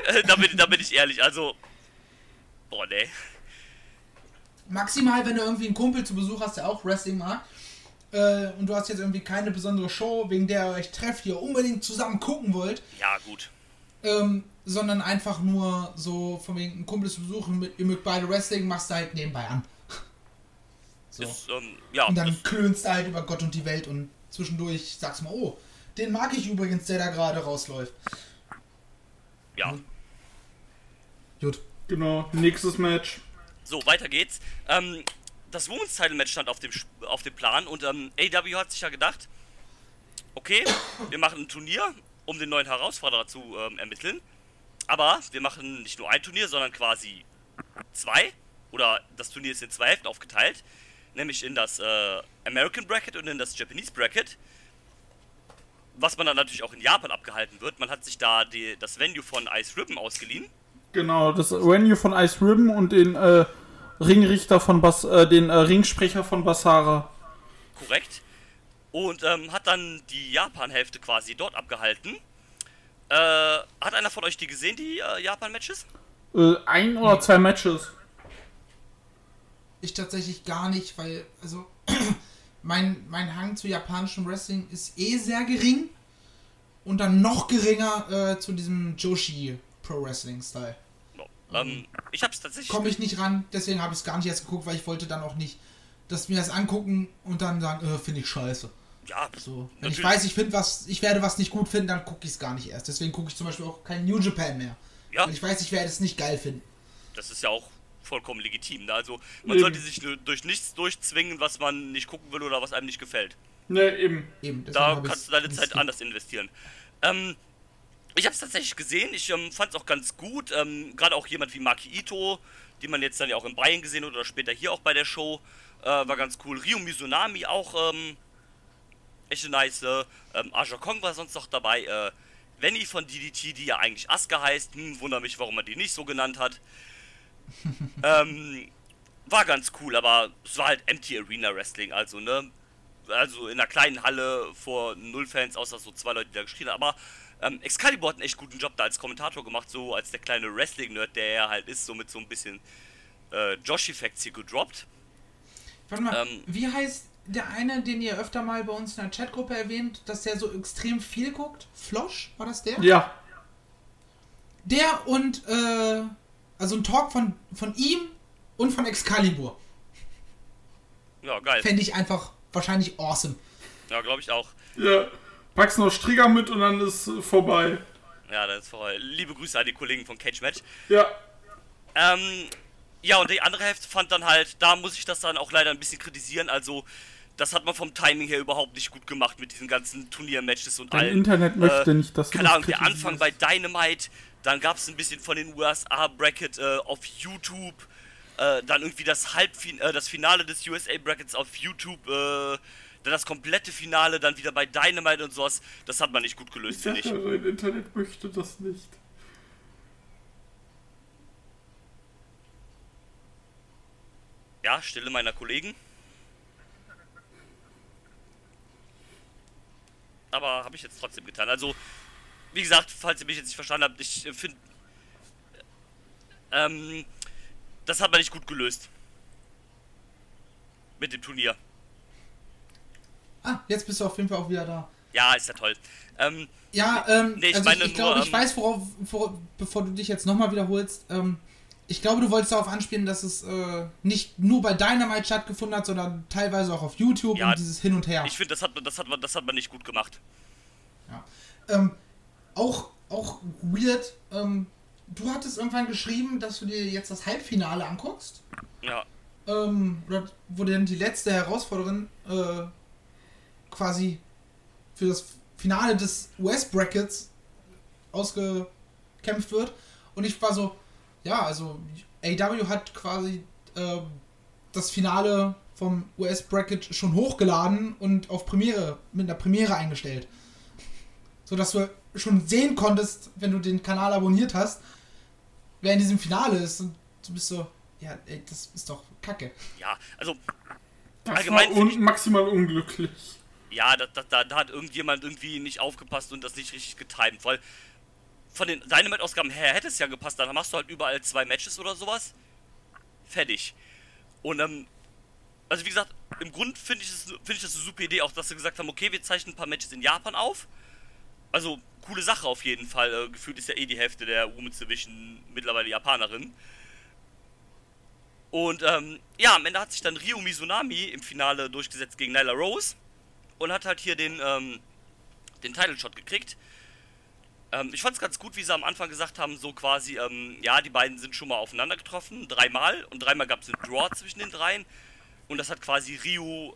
Äh, da, bin, da bin ich ehrlich, also. Boah, nee. Maximal, wenn du irgendwie einen Kumpel zu Besuch hast, der auch Wrestling mag, äh, und du hast jetzt irgendwie keine besondere Show, wegen der ihr euch trefft, die ihr unbedingt zusammen gucken wollt, Ja, gut. ähm, sondern einfach nur so von wegen einen Kumpel zu besuchen, ihr mögt beide Wrestling, machst du halt nebenbei an. So. Ist, ähm, ja, Und dann klönst du halt über Gott und die Welt und zwischendurch sagst mal, oh, den mag ich übrigens, der da gerade rausläuft. ja. Gut. Genau, nächstes Match. So, weiter geht's. Ähm, das Women's Title Match stand auf dem, Sp- auf dem Plan und ähm, AW hat sich ja gedacht, okay, wir machen ein Turnier, um den neuen Herausforderer zu ähm, ermitteln. Aber wir machen nicht nur ein Turnier, sondern quasi zwei. Oder das Turnier ist in zwei Hälften aufgeteilt. Nämlich in das äh, American Bracket und in das Japanese Bracket. Was man dann natürlich auch in Japan abgehalten wird. Man hat sich da die, das Venue von Ice Ribbon ausgeliehen. Genau, das Venue von Ice Ribbon und den äh, Ringrichter von Bas äh, den äh, Ringsprecher von Basara. korrekt. Und ähm, hat dann die Japan-Hälfte quasi dort abgehalten. Äh, hat einer von euch die gesehen, die äh, Japan-Matches? Äh, ein oder zwei Matches. Ich tatsächlich gar nicht, weil, also, mein, mein Hang zu japanischem Wrestling ist eh sehr gering. Und dann noch geringer äh, zu diesem Joshi Pro Wrestling Style. Ähm, ich hab's tatsächlich. Komme ich nicht ran, deswegen habe ich es gar nicht erst geguckt, weil ich wollte dann auch nicht, dass mir das angucken und dann sagen, äh, finde ich scheiße. Ja, So, wenn ich natürlich. weiß, ich finde was, ich werde was nicht gut finden, dann gucke ich es gar nicht erst. Deswegen gucke ich zum Beispiel auch kein New Japan mehr. Ja. Weil ich weiß, ich werde es nicht geil finden. Das ist ja auch vollkommen legitim. Ne? Also man Eben. sollte sich durch nichts durchzwingen, was man nicht gucken will oder was einem nicht gefällt. Ne, eben. Eben. Da kannst du deine Zeit anders investieren. Ähm, ich habe es tatsächlich gesehen. Ich ähm, fand es auch ganz gut. Ähm, Gerade auch jemand wie Maki Ito, die man jetzt dann ja auch in Bayern gesehen hat oder später hier auch bei der Show, äh, war ganz cool. Ryo Mizunami auch ähm, echt nice. Äh, ähm, Aja Kong war sonst noch dabei. Äh, Venny von DDT, die ja eigentlich Asuka heißt. Hm, wundere mich, warum man die nicht so genannt hat. ähm, war ganz cool, aber es war halt Empty Arena Wrestling, also ne, also in einer kleinen Halle vor null Fans, außer so zwei Leute, die da geschrien haben. Aber ähm, Excalibur hat einen echt guten Job da als Kommentator gemacht, so als der kleine Wrestling-Nerd, der er halt ist, so mit so ein bisschen äh, Josh-Effekts hier gedroppt. Warte mal, Ähm, wie heißt der eine, den ihr öfter mal bei uns in der Chatgruppe erwähnt, dass der so extrem viel guckt? Flosch, war das der? Ja. Der und, äh, also ein Talk von, von ihm und von Excalibur. Ja, geil. Fände ich einfach wahrscheinlich awesome. Ja, glaube ich auch. Ja. Packst noch Strigger mit und dann ist äh, vorbei. Ja, das ist voll. Liebe Grüße an die Kollegen von Cage Match. Ja. Ähm, ja, und die andere Hälfte fand dann halt, da muss ich das dann auch leider ein bisschen kritisieren. Also, das hat man vom Timing her überhaupt nicht gut gemacht mit diesen ganzen Turniermatches und Dein allen. Internet möchte nicht, dass du Keine das Ahnung, der Anfang bei Dynamite, dann gab es ein bisschen von den USA-Bracket äh, auf YouTube. Äh, dann irgendwie das Halbfin äh, das Finale des USA-Brackets auf YouTube. Äh, dann das komplette Finale, dann wieder bei Dynamite und sowas. Das hat man nicht gut gelöst, Ich finde ich. ja, dein Internet möchte das nicht. Ja, Stille meiner Kollegen. Aber habe ich jetzt trotzdem getan. Also, wie gesagt, falls ihr mich jetzt nicht verstanden habt, ich finde, ähm, das hat man nicht gut gelöst. Mit dem Turnier. Ah, jetzt bist du auf jeden Fall auch wieder da. Ja, ist ja toll. Ähm, Ja, ähm, Nee, ich also meine ich, ich glaube, nur, ich ähm, weiß, worauf, vor, bevor du dich jetzt nochmal wiederholst, ähm, ich glaube, du wolltest darauf anspielen, dass es äh, nicht nur bei Dynamite stattgefunden hat, sondern teilweise auch auf YouTube Ja, und dieses Hin und Her. ich finde, das hat, man- das, hat man, das hat man nicht gut gemacht. Ja. Ähm, auch, auch weird, ähm, du hattest irgendwann geschrieben, dass du dir jetzt das Halbfinale anguckst. Ja, Ähm, oder wo denn die letzte Herausforderin äh, quasi für das Finale des US-Brackets ausgekämpft wird. Und ich war so, ja, also AW hat quasi ähm, das Finale vom US-Bracket schon hochgeladen und auf Premiere, mit einer Premiere eingestellt. So dass du schon sehen konntest, wenn du den Kanal abonniert hast, wer in diesem Finale ist. Und du bist so, ja, ey, das ist doch kacke. ja, also Das Allgemein war find un maximal unglücklich. Ja, da, da, da, hat irgendjemand irgendwie nicht aufgepasst und das nicht richtig getimt, weil von den Dynamite-Ausgaben her hätte es ja gepasst, dann machst du halt überall zwei Matches oder sowas. Fertig. Und ähm, also wie gesagt, im Grund finde ich, es- finde ich das eine super Idee, auch dass sie gesagt haben, okay, wir zeichnen ein paar Matches in Japan auf. Also, coole Sache auf jeden Fall. Äh, gefühlt ist ja eh die Hälfte der Women's Division mittlerweile Japanerin. Und ähm, ja, am Ende hat sich dann Ryo Mizunami im Finale durchgesetzt gegen Nyla Rose und hat halt hier den, ähm, den Title Shot gekriegt. Ähm, ich fand es ganz gut, wie sie am Anfang gesagt haben, so quasi, ähm, ja, die beiden sind schon mal aufeinander getroffen, dreimal und dreimal gab es einen Draw zwischen den dreien und das hat quasi Ryu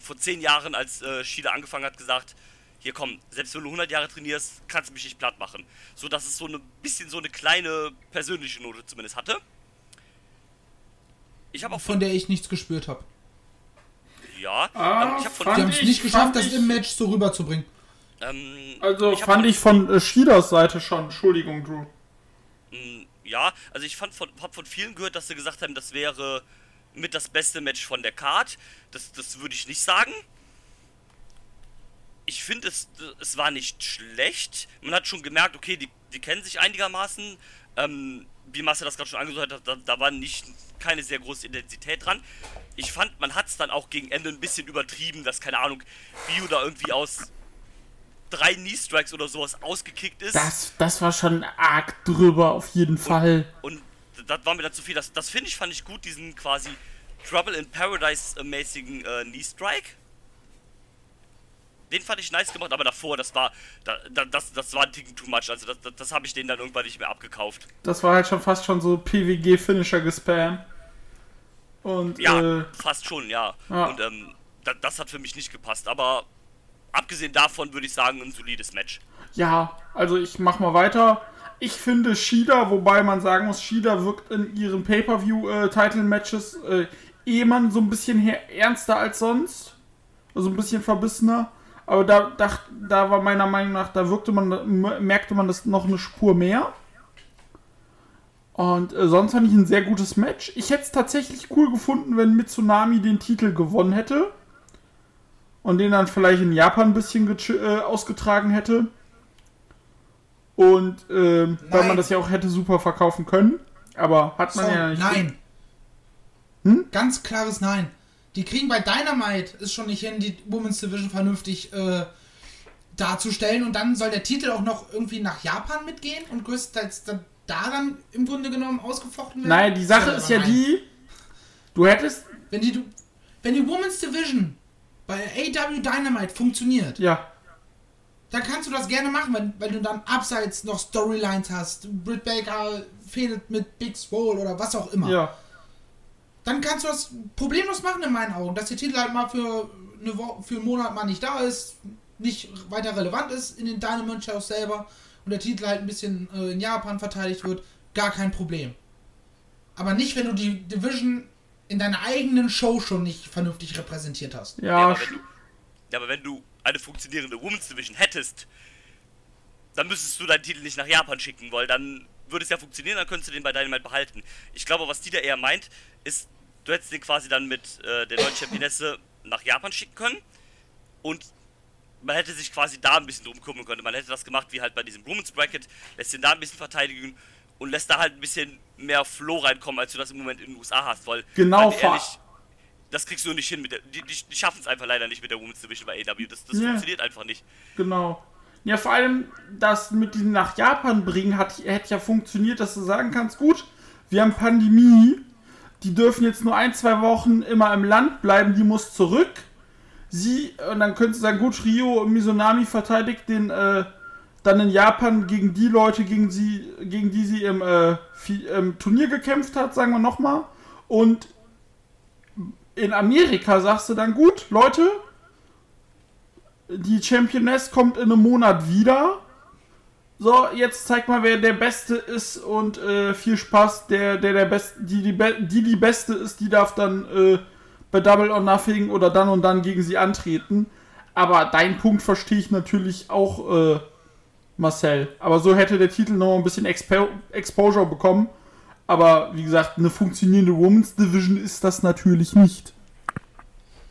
vor zehn Jahren, als äh, Shida angefangen hat, gesagt, hier komm, selbst wenn du 100 Jahre trainierst, kannst du mich nicht platt machen. So dass es so ein bisschen so eine kleine persönliche Note zumindest hatte. Ich habe auch Von der ich nichts gespürt habe. ja, Ah, ähm, ich habe Die von fand haben es ich- nicht geschafft, das ich- im Match so rüberzubringen. ähm, Also ich fand von- ich von äh, Shidas Seite schon. Entschuldigung, Drew. Mm, ja. Also ich fand von, hab von vielen gehört, dass sie gesagt haben, das wäre mit das beste Match von der Card. Das, das würde ich nicht sagen. Ich finde, es, es war nicht schlecht. Man hat schon gemerkt, okay, die, die kennen sich einigermaßen. Ähm, wie Marcel das gerade schon angedeutet hat, da, da war nicht keine sehr große Intensität dran. Ich fand, man hat es dann auch gegen Ende ein bisschen übertrieben, dass, keine Ahnung, Bio da irgendwie aus drei Knee-Strikes oder sowas ausgekickt ist. Das, das war schon arg drüber, auf jeden Fall. Und das war mir dann zu viel. Das, das finde ich, fand ich gut, diesen quasi Trouble in Paradise-mäßigen äh, Knee-Strike. Den fand ich nice gemacht, aber davor, das war, da, da, das, das war ein Ticken too much. Also das, das, das habe ich denen dann irgendwann nicht mehr abgekauft. Das war halt schon fast schon so PWG-Finisher-Gespam. Und, Ja, äh, fast schon, ja. ja. Und ähm, da, das hat für mich nicht gepasst. Aber abgesehen davon würde ich sagen, ein solides Match. Ja, also ich mach mal weiter. Ich finde Shida, wobei man sagen muss, Shida wirkt in ihren Pay-Per-View-Title-Matches äh, eh man so ein bisschen her ernster als sonst. Also ein bisschen verbissener. Aber da, da, da war meiner Meinung nach, da wirkte man, merkte man das noch eine Spur mehr. Und äh, sonst fand ich ein sehr gutes Match. Ich hätte es tatsächlich cool gefunden, wenn Mitsunami den Titel gewonnen hätte. Und den dann vielleicht in Japan ein bisschen äh, ausgetragen hätte. Und ähm, weil man das ja auch hätte super verkaufen können. Aber hat man So, ja nicht. nein. Hm? Ganz klares Nein. Die kriegen bei Dynamite es schon nicht hin, die Women's Division vernünftig äh, darzustellen. Und dann soll der Titel auch noch irgendwie nach Japan mitgehen und größtenteils dann da dann im Grunde genommen ausgefochten werden. Nein, die Sache ist ja nein. die, du hättest, Wenn die, wenn die Women's Division bei AW Dynamite funktioniert, ja, dann kannst du das gerne machen, wenn, weil du dann abseits noch Storylines hast. Britt Baker fehlt mit Big Swole oder was auch immer. ja, Dann kannst du das problemlos machen in meinen Augen, dass der Titel halt mal für, eine Woche, für einen Monat mal nicht da ist, nicht weiter relevant ist in den Dynamite Shows selber und der Titel halt ein bisschen äh, in Japan verteidigt wird, gar kein Problem. Aber nicht, wenn du die Division in deiner eigenen Show schon nicht vernünftig repräsentiert hast. Ja, ja, aber, wenn du, ja, aber wenn du eine funktionierende Women's Division hättest, dann müsstest du deinen Titel nicht nach Japan schicken, weil dann würde es ja funktionieren, dann könntest du den bei Dynamite behalten. Ich glaube, was die da eher meint, ist, du hättest den quasi dann mit äh, der neuen Championesse nach Japan schicken können und man hätte sich quasi da ein bisschen drum kümmern können. Man hätte das gemacht wie halt bei diesem Women's Bracket, lässt den da ein bisschen verteidigen und lässt da halt ein bisschen mehr Flow reinkommen, als du das im Moment in den USA hast, weil Genau, ehrlich, das kriegst du nicht hin mit der, die, die, die schaffen es einfach leider nicht mit der Women's Division bei AW. Das, das Ja. funktioniert einfach nicht. genau. Ja, vor allem das mit diesem nach Japan bringen hat, hätte ja funktioniert, dass du sagen kannst, gut, wir haben Pandemie, die dürfen jetzt nur ein, zwei Wochen immer im Land bleiben, die muss zurück. Sie, und dann könntest du sagen, gut, Rio Mizunami verteidigt den, äh, dann in Japan gegen die Leute, gegen, sie, gegen die sie im, äh, im Turnier gekämpft hat, sagen wir nochmal. Und in Amerika sagst du dann, gut, Leute, die Championess kommt in einem Monat wieder. So, jetzt zeig mal, wer der Beste ist und äh, viel Spaß. Der, der der Beste, die die, Be die die Beste ist, die darf dann äh, bei Double or Nothing oder dann und dann gegen sie antreten. Aber deinen Punkt verstehe ich natürlich auch, äh, Marcel. Aber so hätte der Titel noch ein bisschen Expo Exposure bekommen. Aber wie gesagt, eine funktionierende Women's Division ist das natürlich nicht.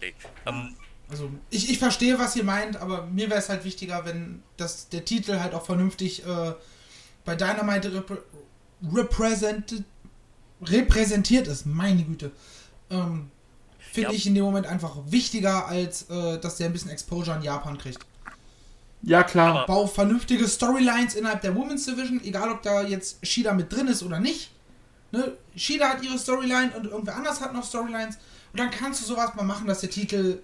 Nee. Ähm, Also ich, ich verstehe, was ihr meint, aber mir wäre es halt wichtiger, wenn das, der Titel halt auch vernünftig äh, bei Dynamite repr repräsentiert, repräsentiert ist. Meine Güte. Ähm, Finde Ja. ich in dem Moment einfach wichtiger, als äh, dass der ein bisschen Exposure in Japan kriegt. Ja, klar. Bau vernünftige Storylines innerhalb der Women's Division, egal ob da jetzt Shida mit drin ist oder nicht. Ne? Shida hat ihre Storyline und irgendwer anders hat noch Storylines. Und dann kannst du sowas mal machen, dass der Titel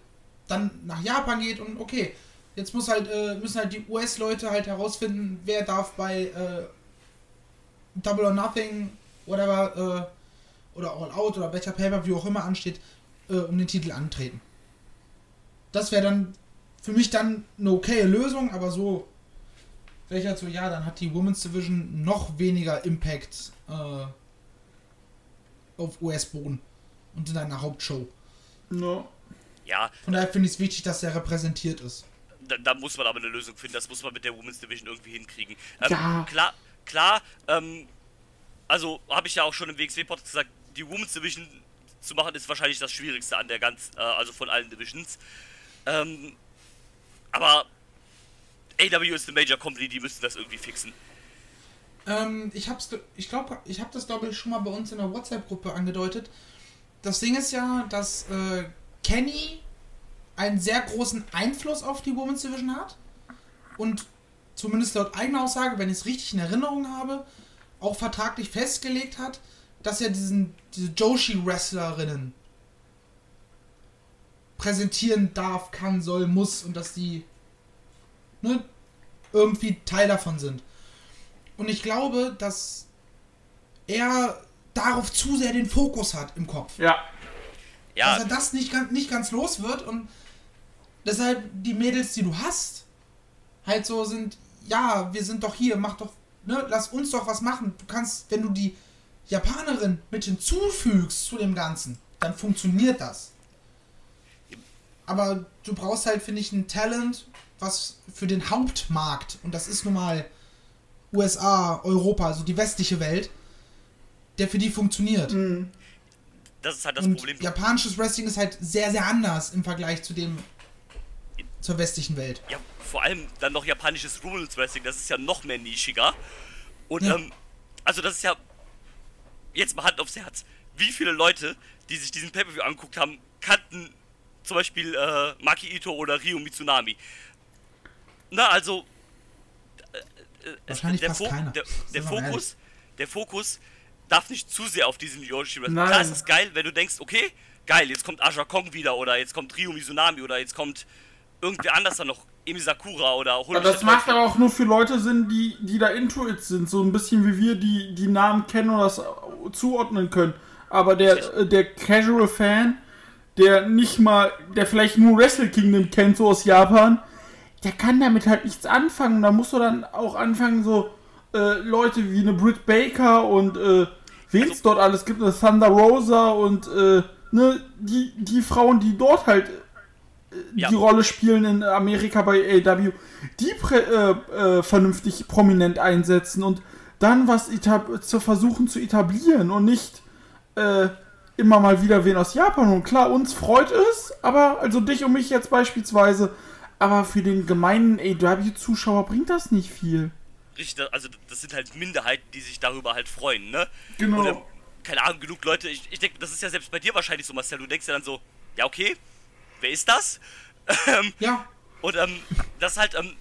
dann nach Japan geht und okay, jetzt muss halt, äh, müssen halt die US-Leute halt herausfinden, wer darf bei äh, Double or Nothing, whatever, äh, oder All Out oder welcher Paper, wie auch immer ansteht, äh, um den Titel antreten. Das wäre dann für mich dann eine okaye Lösung, aber so wäre ich halt so, ja, dann hat die Women's Division noch weniger Impact äh, auf US-Boden und in einer Hauptshow. No. Ja, Von daher finde ich es wichtig, dass er repräsentiert ist. da, da muss man aber eine Lösung finden. Das muss man mit der Women's Division irgendwie hinkriegen. Ähm, Ja. Klar, klar, ähm, also habe ich ja auch schon im WXW-Podcast gesagt, die Women's Division zu machen ist wahrscheinlich das Schwierigste an der ganz, äh, also von allen Divisions. Ähm, aber AW ist eine Major Company, die müssten das irgendwie fixen. Ähm, ich hab's, ich glaube, ich habe das glaube ich schon mal bei uns in der WhatsApp-Gruppe angedeutet. Das Ding ist ja, dass äh, Kenny einen sehr großen Einfluss auf die Women's Division hat und zumindest laut eigener Aussage, wenn ich es richtig in Erinnerung habe, auch vertraglich festgelegt hat, dass er diesen diese Joshi-Wrestlerinnen präsentieren darf, kann, soll, muss und dass die ne, irgendwie Teil davon sind. Und ich glaube, dass er darauf zu sehr den Fokus hat im Kopf. Ja. Ja, Dass er das nicht, ganz- nicht ganz los wird und deshalb die Mädels, die du hast, halt so sind, ja, wir sind doch hier, mach doch, ne, lass uns doch was machen. Du kannst, wenn du die Japanerin mit hinzufügst zu dem Ganzen, dann funktioniert das. Aber du brauchst halt, finde ich, ein Talent, was für den Hauptmarkt, und das ist nun mal USA, Europa, also die westliche Welt, der für die funktioniert. Das ist halt das und Problem. japanisches Wrestling ist halt sehr, sehr anders im Vergleich zu dem zur westlichen Welt. Ja, vor allem dann noch japanisches Rules Wrestling, das ist ja noch mehr nischiger. Und Ja. ähm, also das ist ja jetzt mal Hand aufs Herz. Wie viele Leute, die sich diesen Pay-Per-View angeguckt haben, kannten zum Beispiel äh, Maki Ito oder Ryo Mitsunami? Na, also äh, äh, Wahrscheinlich der, fast Fo- keiner. der, der Fokus, der Fokus darf nicht zu sehr auf diesen Yoshi Wrestling. Nein. Klar, es ist geil, wenn du denkst, okay, geil, jetzt kommt Aja Kong wieder oder jetzt kommt Ryo Mizunami oder jetzt kommt irgendwer anders dann noch, Emi Sakura oder hol Aber das macht aber auch nur für Leute Sinn, die, die da into it sind. So ein bisschen wie wir, die die Namen kennen oder das zuordnen können. Aber der, äh, der Casual Fan, der nicht mal, der vielleicht nur Wrestle Kingdom kennt, so aus Japan, der kann damit halt nichts anfangen. Da musst du dann auch anfangen, so äh, Leute wie eine Britt Baker und äh, wen es Also- dort alles gibt, eine Thunder Rosa und äh, ne, die, die Frauen, die dort halt Ja. die Rolle spielen in Amerika bei AW, die äh, äh, vernünftig prominent einsetzen und dann was zu versuchen zu etablieren und nicht äh, immer mal wieder wen aus Japan. Und klar, uns freut es, aber also dich und mich jetzt beispielsweise, aber für den gemeinen AW-Zuschauer bringt das nicht viel. Richtig, also das sind halt Minderheiten, die sich darüber halt freuen, ne? Genau. Ähm, keine Ahnung, genug Leute, ich, ich denke, das ist ja selbst bei dir wahrscheinlich so, Marcel, du denkst ja dann so, ja okay, wer ist das? ähm, Ja, und ähm, das ist halt, ähm,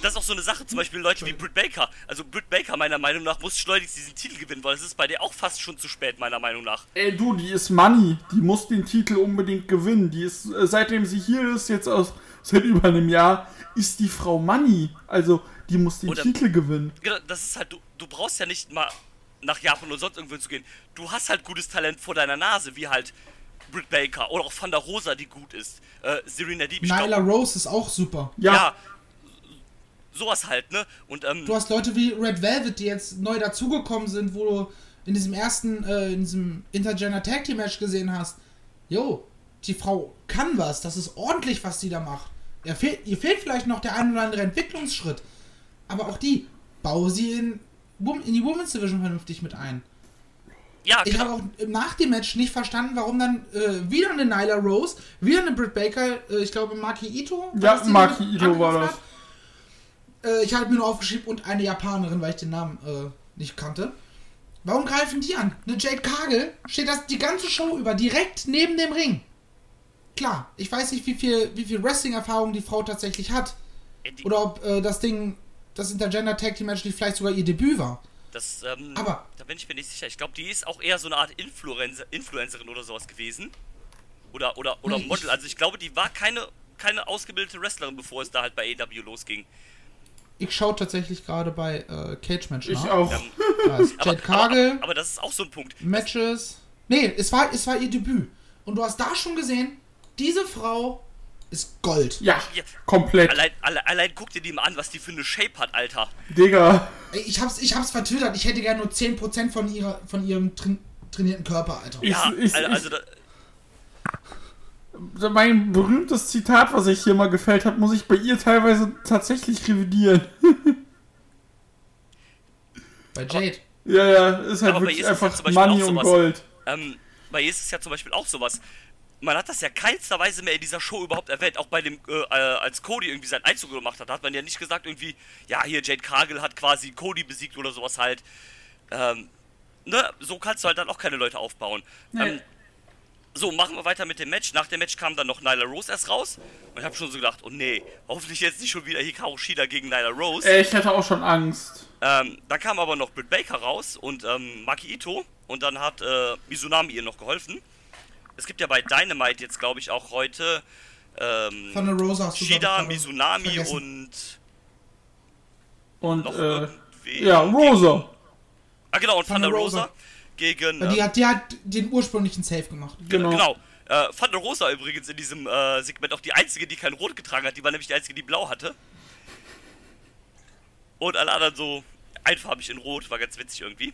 das ist auch so eine Sache, zum Beispiel Leute wie Britt Baker. Also Britt Baker meiner Meinung nach muss schleunigst diesen Titel gewinnen, weil es ist bei der auch fast schon zu spät, meiner Meinung nach. Ey, du, die ist Money. Die muss den Titel unbedingt gewinnen. Die ist, äh, seitdem sie hier ist, jetzt aus, seit über einem Jahr, ist die Frau Money. Also, die muss den Oder- Titel gewinnen. Genau, Das ist halt, du, du brauchst ja nicht mal nach Japan oder sonst irgendwo zu gehen. Du hast halt gutes Talent vor deiner Nase, wie halt Britt Baker oder auch Van der Rosa, die gut ist. Äh, Serena Deeb, ich glaub- Nyla Rose ist auch super. Ja, ja, sowas halt, ne? Und ähm, Du hast Leute wie Red Velvet, die jetzt neu dazugekommen sind, wo du in diesem ersten, äh, in diesem Intergender Tag Team Match gesehen hast. Jo, die Frau kann was, das ist ordentlich, was die da macht. Ihr fehlt, ihr fehlt vielleicht noch der ein oder andere Entwicklungsschritt. Aber auch die, bau sie in, in die Women's Division vernünftig mit ein. ja, Ich habe auch nach dem Match nicht verstanden, warum dann äh, wieder eine Nyla Rose, wieder eine Britt Baker, äh, ich glaube Maki Ito. Ja, Maki Ito war das. Äh, ich habe mir nur aufgeschrieben und eine Japanerin, weil ich den Namen äh, nicht kannte. Warum greifen die an? Eine Jade Cargill steht das die ganze Show über direkt neben dem Ring. Klar, ich weiß nicht, wie viel, wie viel Wrestling-Erfahrung die Frau tatsächlich hat. Äh, Oder ob äh, das Ding, das Intergender Tag Team Match nicht vielleicht sogar ihr Debüt war. Das, ähm, Aber- da bin ich mir nicht sicher. Ich glaube, die ist auch eher so eine Art Influencer, Influencerin oder sowas gewesen. Oder, oder, oder Nee, ich- Model. Also ich glaube, die war keine, keine ausgebildete Wrestlerin, bevor es da halt bei AW losging. Ich schaue tatsächlich gerade bei äh, Cage Match ich nach. auch. Ähm, Da ist aber, Jade Cargill. aber, aber das ist auch so ein Punkt. Matches. Nee, es war, es war ihr Debüt. Und du hast da schon gesehen, diese Frau ist Gold. Ja, Ja. komplett. Allein, alle, allein guck dir die mal an, was die für eine Shape hat, Alter. Digga. Ey, Ich hab's, ich hab's vertwittert. Ich hätte gerne nur 10% von, ihrer, von ihrem train trainierten Körper, Alter. Ich- Ja, ich- also, ich- also da, Mein berühmtes Zitat, was ich hier mal gefällt habe, muss ich bei ihr teilweise tatsächlich revidieren. Bei Jade. Ja, ja, ist halt Aber bei wirklich ihr ist es ja einfach zum Beispiel Money und. Gold. Ähm, bei ihr ist es ja zum Beispiel auch sowas. Man hat das ja keinster Weise mehr in dieser Show überhaupt erwähnt. Auch bei dem, äh, äh, als Cody irgendwie seinen Einzug gemacht hat, hat man ja nicht gesagt irgendwie, ja, hier Jade Cargill hat quasi Cody besiegt oder sowas halt. Ähm, ne, so kannst du halt dann auch keine Leute aufbauen. Nee. Ähm, so, machen wir weiter mit dem Match. Nach dem Match kam dann noch Nyla Rose erst raus. Und ich habe schon so gedacht, oh nee, hoffentlich jetzt nicht schon wieder Hikaru Shida gegen Nyla Rose. Ey, ich hätte auch schon Angst. Ähm, dann kam aber noch Britt Baker raus und ähm, Maki Ito und dann hat äh, Mizunami ihr noch geholfen. Es gibt ja bei Dynamite jetzt, glaube ich, auch heute ähm, Von der Rosa hast du Shida, Mizunami vergessen. und Und, noch äh, ja, Rosa. Ah, genau, und Thunder Thunder Rosa, Rosa. gegen. Weil die ähm, hat, die hat den ursprünglichen Save gemacht. Genau. Genau. Äh, Thunder Rosa übrigens in diesem äh, Segment auch die einzige, die kein Rot getragen hat. Die war nämlich die einzige, die blau hatte. Und alle anderen so einfarbig in Rot, war ganz witzig irgendwie.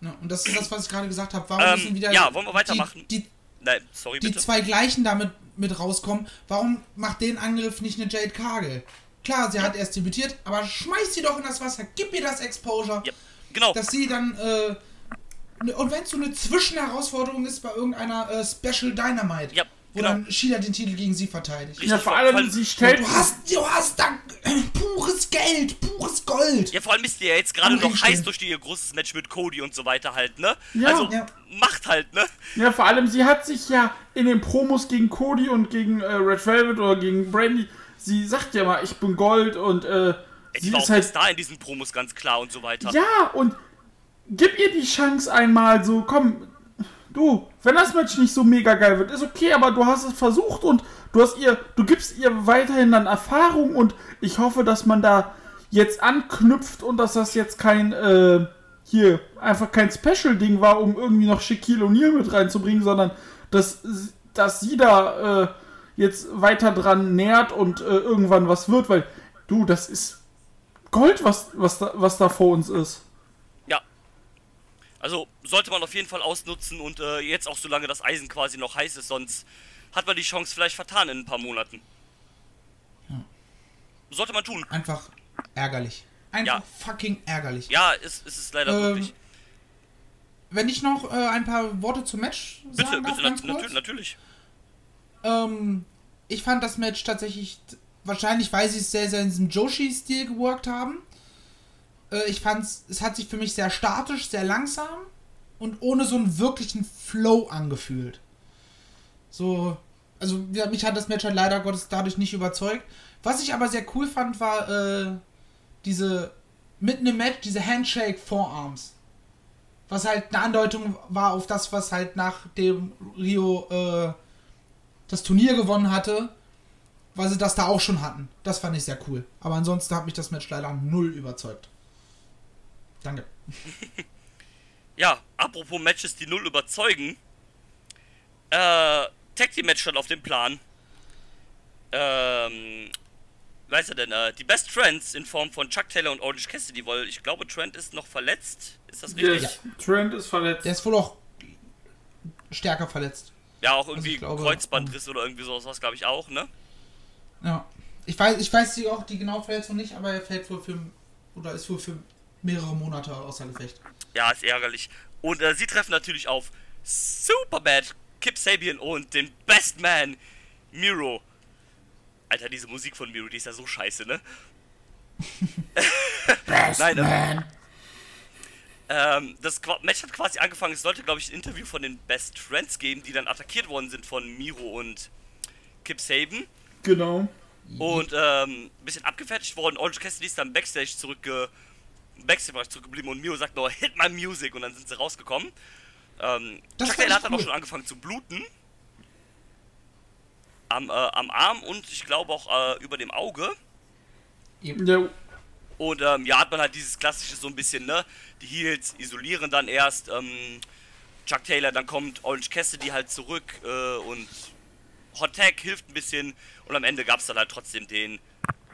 Ja, und das ist das, was ich gerade gesagt habe. Warum Ähm, müssen wieder ja, wollen wir weitermachen? Die, die, Nein, sorry die bitte. zwei gleichen damit mit rauskommen. Warum macht den Angriff nicht eine Jade Cargill? Klar, sie hat erst debütiert, aber schmeiß sie doch in das Wasser. Gib ihr das Exposure. Ja, genau. Dass sie dann, äh, ne- und wenn es so eine Zwischenherausforderung ist bei irgendeiner äh, Special Dynamite, Ja, wo genau. dann Shida den Titel gegen sie verteidigt. Ja, vor allem, sie stellt. Du hast, du hast da pures Geld, pures Gold. Ja, vor allem ist die ja jetzt gerade noch heiß durch ihr großes Match mit Cody und so weiter halt, ne? Ja. also, Ja. macht halt, ne? Ja, vor allem, sie hat sich ja in den Promos gegen Cody und gegen äh, Red Velvet oder gegen Brandy, sie sagt ja mal, ich bin Gold und äh, Die sie war ist auch halt. da in diesen Promos ganz klar und so weiter. Ja, und gib ihr die Chance einmal so, komm, du, wenn das Match nicht so mega geil wird, ist okay, aber du hast es versucht und du hast ihr, du gibst ihr weiterhin dann Erfahrung und ich hoffe, dass man da jetzt anknüpft und dass das jetzt kein, äh, hier, einfach kein Special-Ding war, um irgendwie noch Shaquille O'Neal mit reinzubringen, sondern dass, dass sie da, äh, jetzt weiter dran nährt und äh, irgendwann was wird, weil, du, das ist Gold, was, was, da, was da vor uns ist. Ja. Also sollte man auf jeden Fall ausnutzen und äh, jetzt auch solange das Eisen quasi noch heiß ist, sonst hat man die Chance vielleicht vertan in ein paar Monaten. Sollte man tun. Einfach ärgerlich. Einfach Ja. fucking ärgerlich. Ja, ist, ist es leider Ähm, wirklich. Wenn ich noch äh, ein paar Worte zum Match sagen Bitte, darf, bitte, ganz nat kurz. natür natürlich. Ähm, ich fand das Match tatsächlich, wahrscheinlich weil sie es sehr, sehr in diesem Joshi-Stil geworkt haben. Äh, ich fand es hat sich für mich sehr statisch, sehr langsam und ohne so einen wirklichen Flow angefühlt. So, also ja, mich hat das Match halt leider Gottes dadurch nicht überzeugt. Was ich aber sehr cool fand, war äh, diese mitten im Match, diese Handshake Forearms. Was halt eine Andeutung war auf das, was halt nach dem Rio äh, das Turnier gewonnen hatte, weil sie das da auch schon hatten. Das fand ich sehr cool. Aber ansonsten hat mich das Match leider null überzeugt. Danke. Ja, apropos Matches, die null überzeugen. Äh, Tag Team Match stand auf dem Plan. Ähm, weiß er denn, äh, die Best Friends in Form von Chuck Taylor und Orange Cassidy, weil ich glaube, Trent ist noch verletzt. Ist das richtig? Der Trent ist verletzt. Der ist wohl auch stärker verletzt. Ja, auch irgendwie ich glaube, Kreuzbandriss oder irgendwie sowas, was glaube ich auch, ne? Ja. Ich weiß, ich weiß die auch die genaue Verletzung nicht, aber er fällt wohl für oder ist wohl für mehrere Monate außer Gefecht. Ja, ist ärgerlich. Und äh, sie treffen natürlich auf Superbad, Kip Sabian und den Best Man, Miro. Alter, diese Musik von Miro, die ist ja so scheiße, ne? Best Nein, ähm, Man. Ähm, das Match hat quasi angefangen. Es sollte, glaube ich, ein Interview von den Best Friends geben, die dann attackiert worden sind von Miro und Kip Saban. Genau. Und ähm, ein bisschen abgefertigt worden. Orange Cassidy ist dann Backstage zurückge Backstage zurückgeblieben und Miro sagt nur Hit my music und dann sind sie rausgekommen. Ähm, Das Chuck Taylor ich hat dann auch schon angefangen zu bluten. Am, äh, am Arm und ich glaube auch äh, über dem Auge. Ja, Und ähm, ja, hat man halt dieses klassische so ein bisschen, ne? Die Heels isolieren dann erst ähm, Chuck Taylor, dann kommt Orange Cassidy halt zurück äh, und Hot Tag hilft ein bisschen und am Ende gab es dann halt trotzdem den,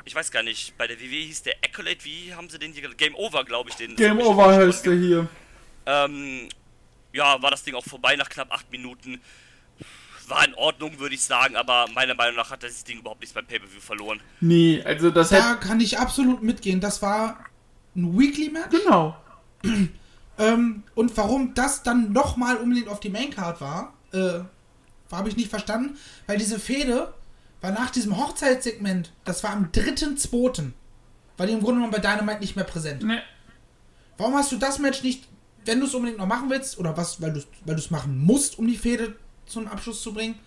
ich weiß gar nicht, bei der WWE hieß der Accolade, wie haben sie den hier, Game Over, glaube ich, den. Game Over heißt der hier. ähm, ja, war das Ding auch vorbei nach knapp acht Minuten. War in Ordnung, würde ich sagen, aber meiner Meinung nach hat das Ding überhaupt nichts beim Pay-Per-View verloren. Nee, also das Da kann ich absolut mitgehen. Das war ein Weekly Match. Genau. ähm, und warum das dann nochmal unbedingt auf die Maincard war, äh, habe ich nicht verstanden, weil diese Fehde war nach diesem Hochzeitssegment, das war am 3.2., war die im Grunde genommen bei Dynamite nicht mehr präsent. Ne, Warum hast du das Match nicht, wenn du es unbedingt noch machen willst, oder was, weil du weil es machen musst, um die Fehde zum Abschluss zu bringen,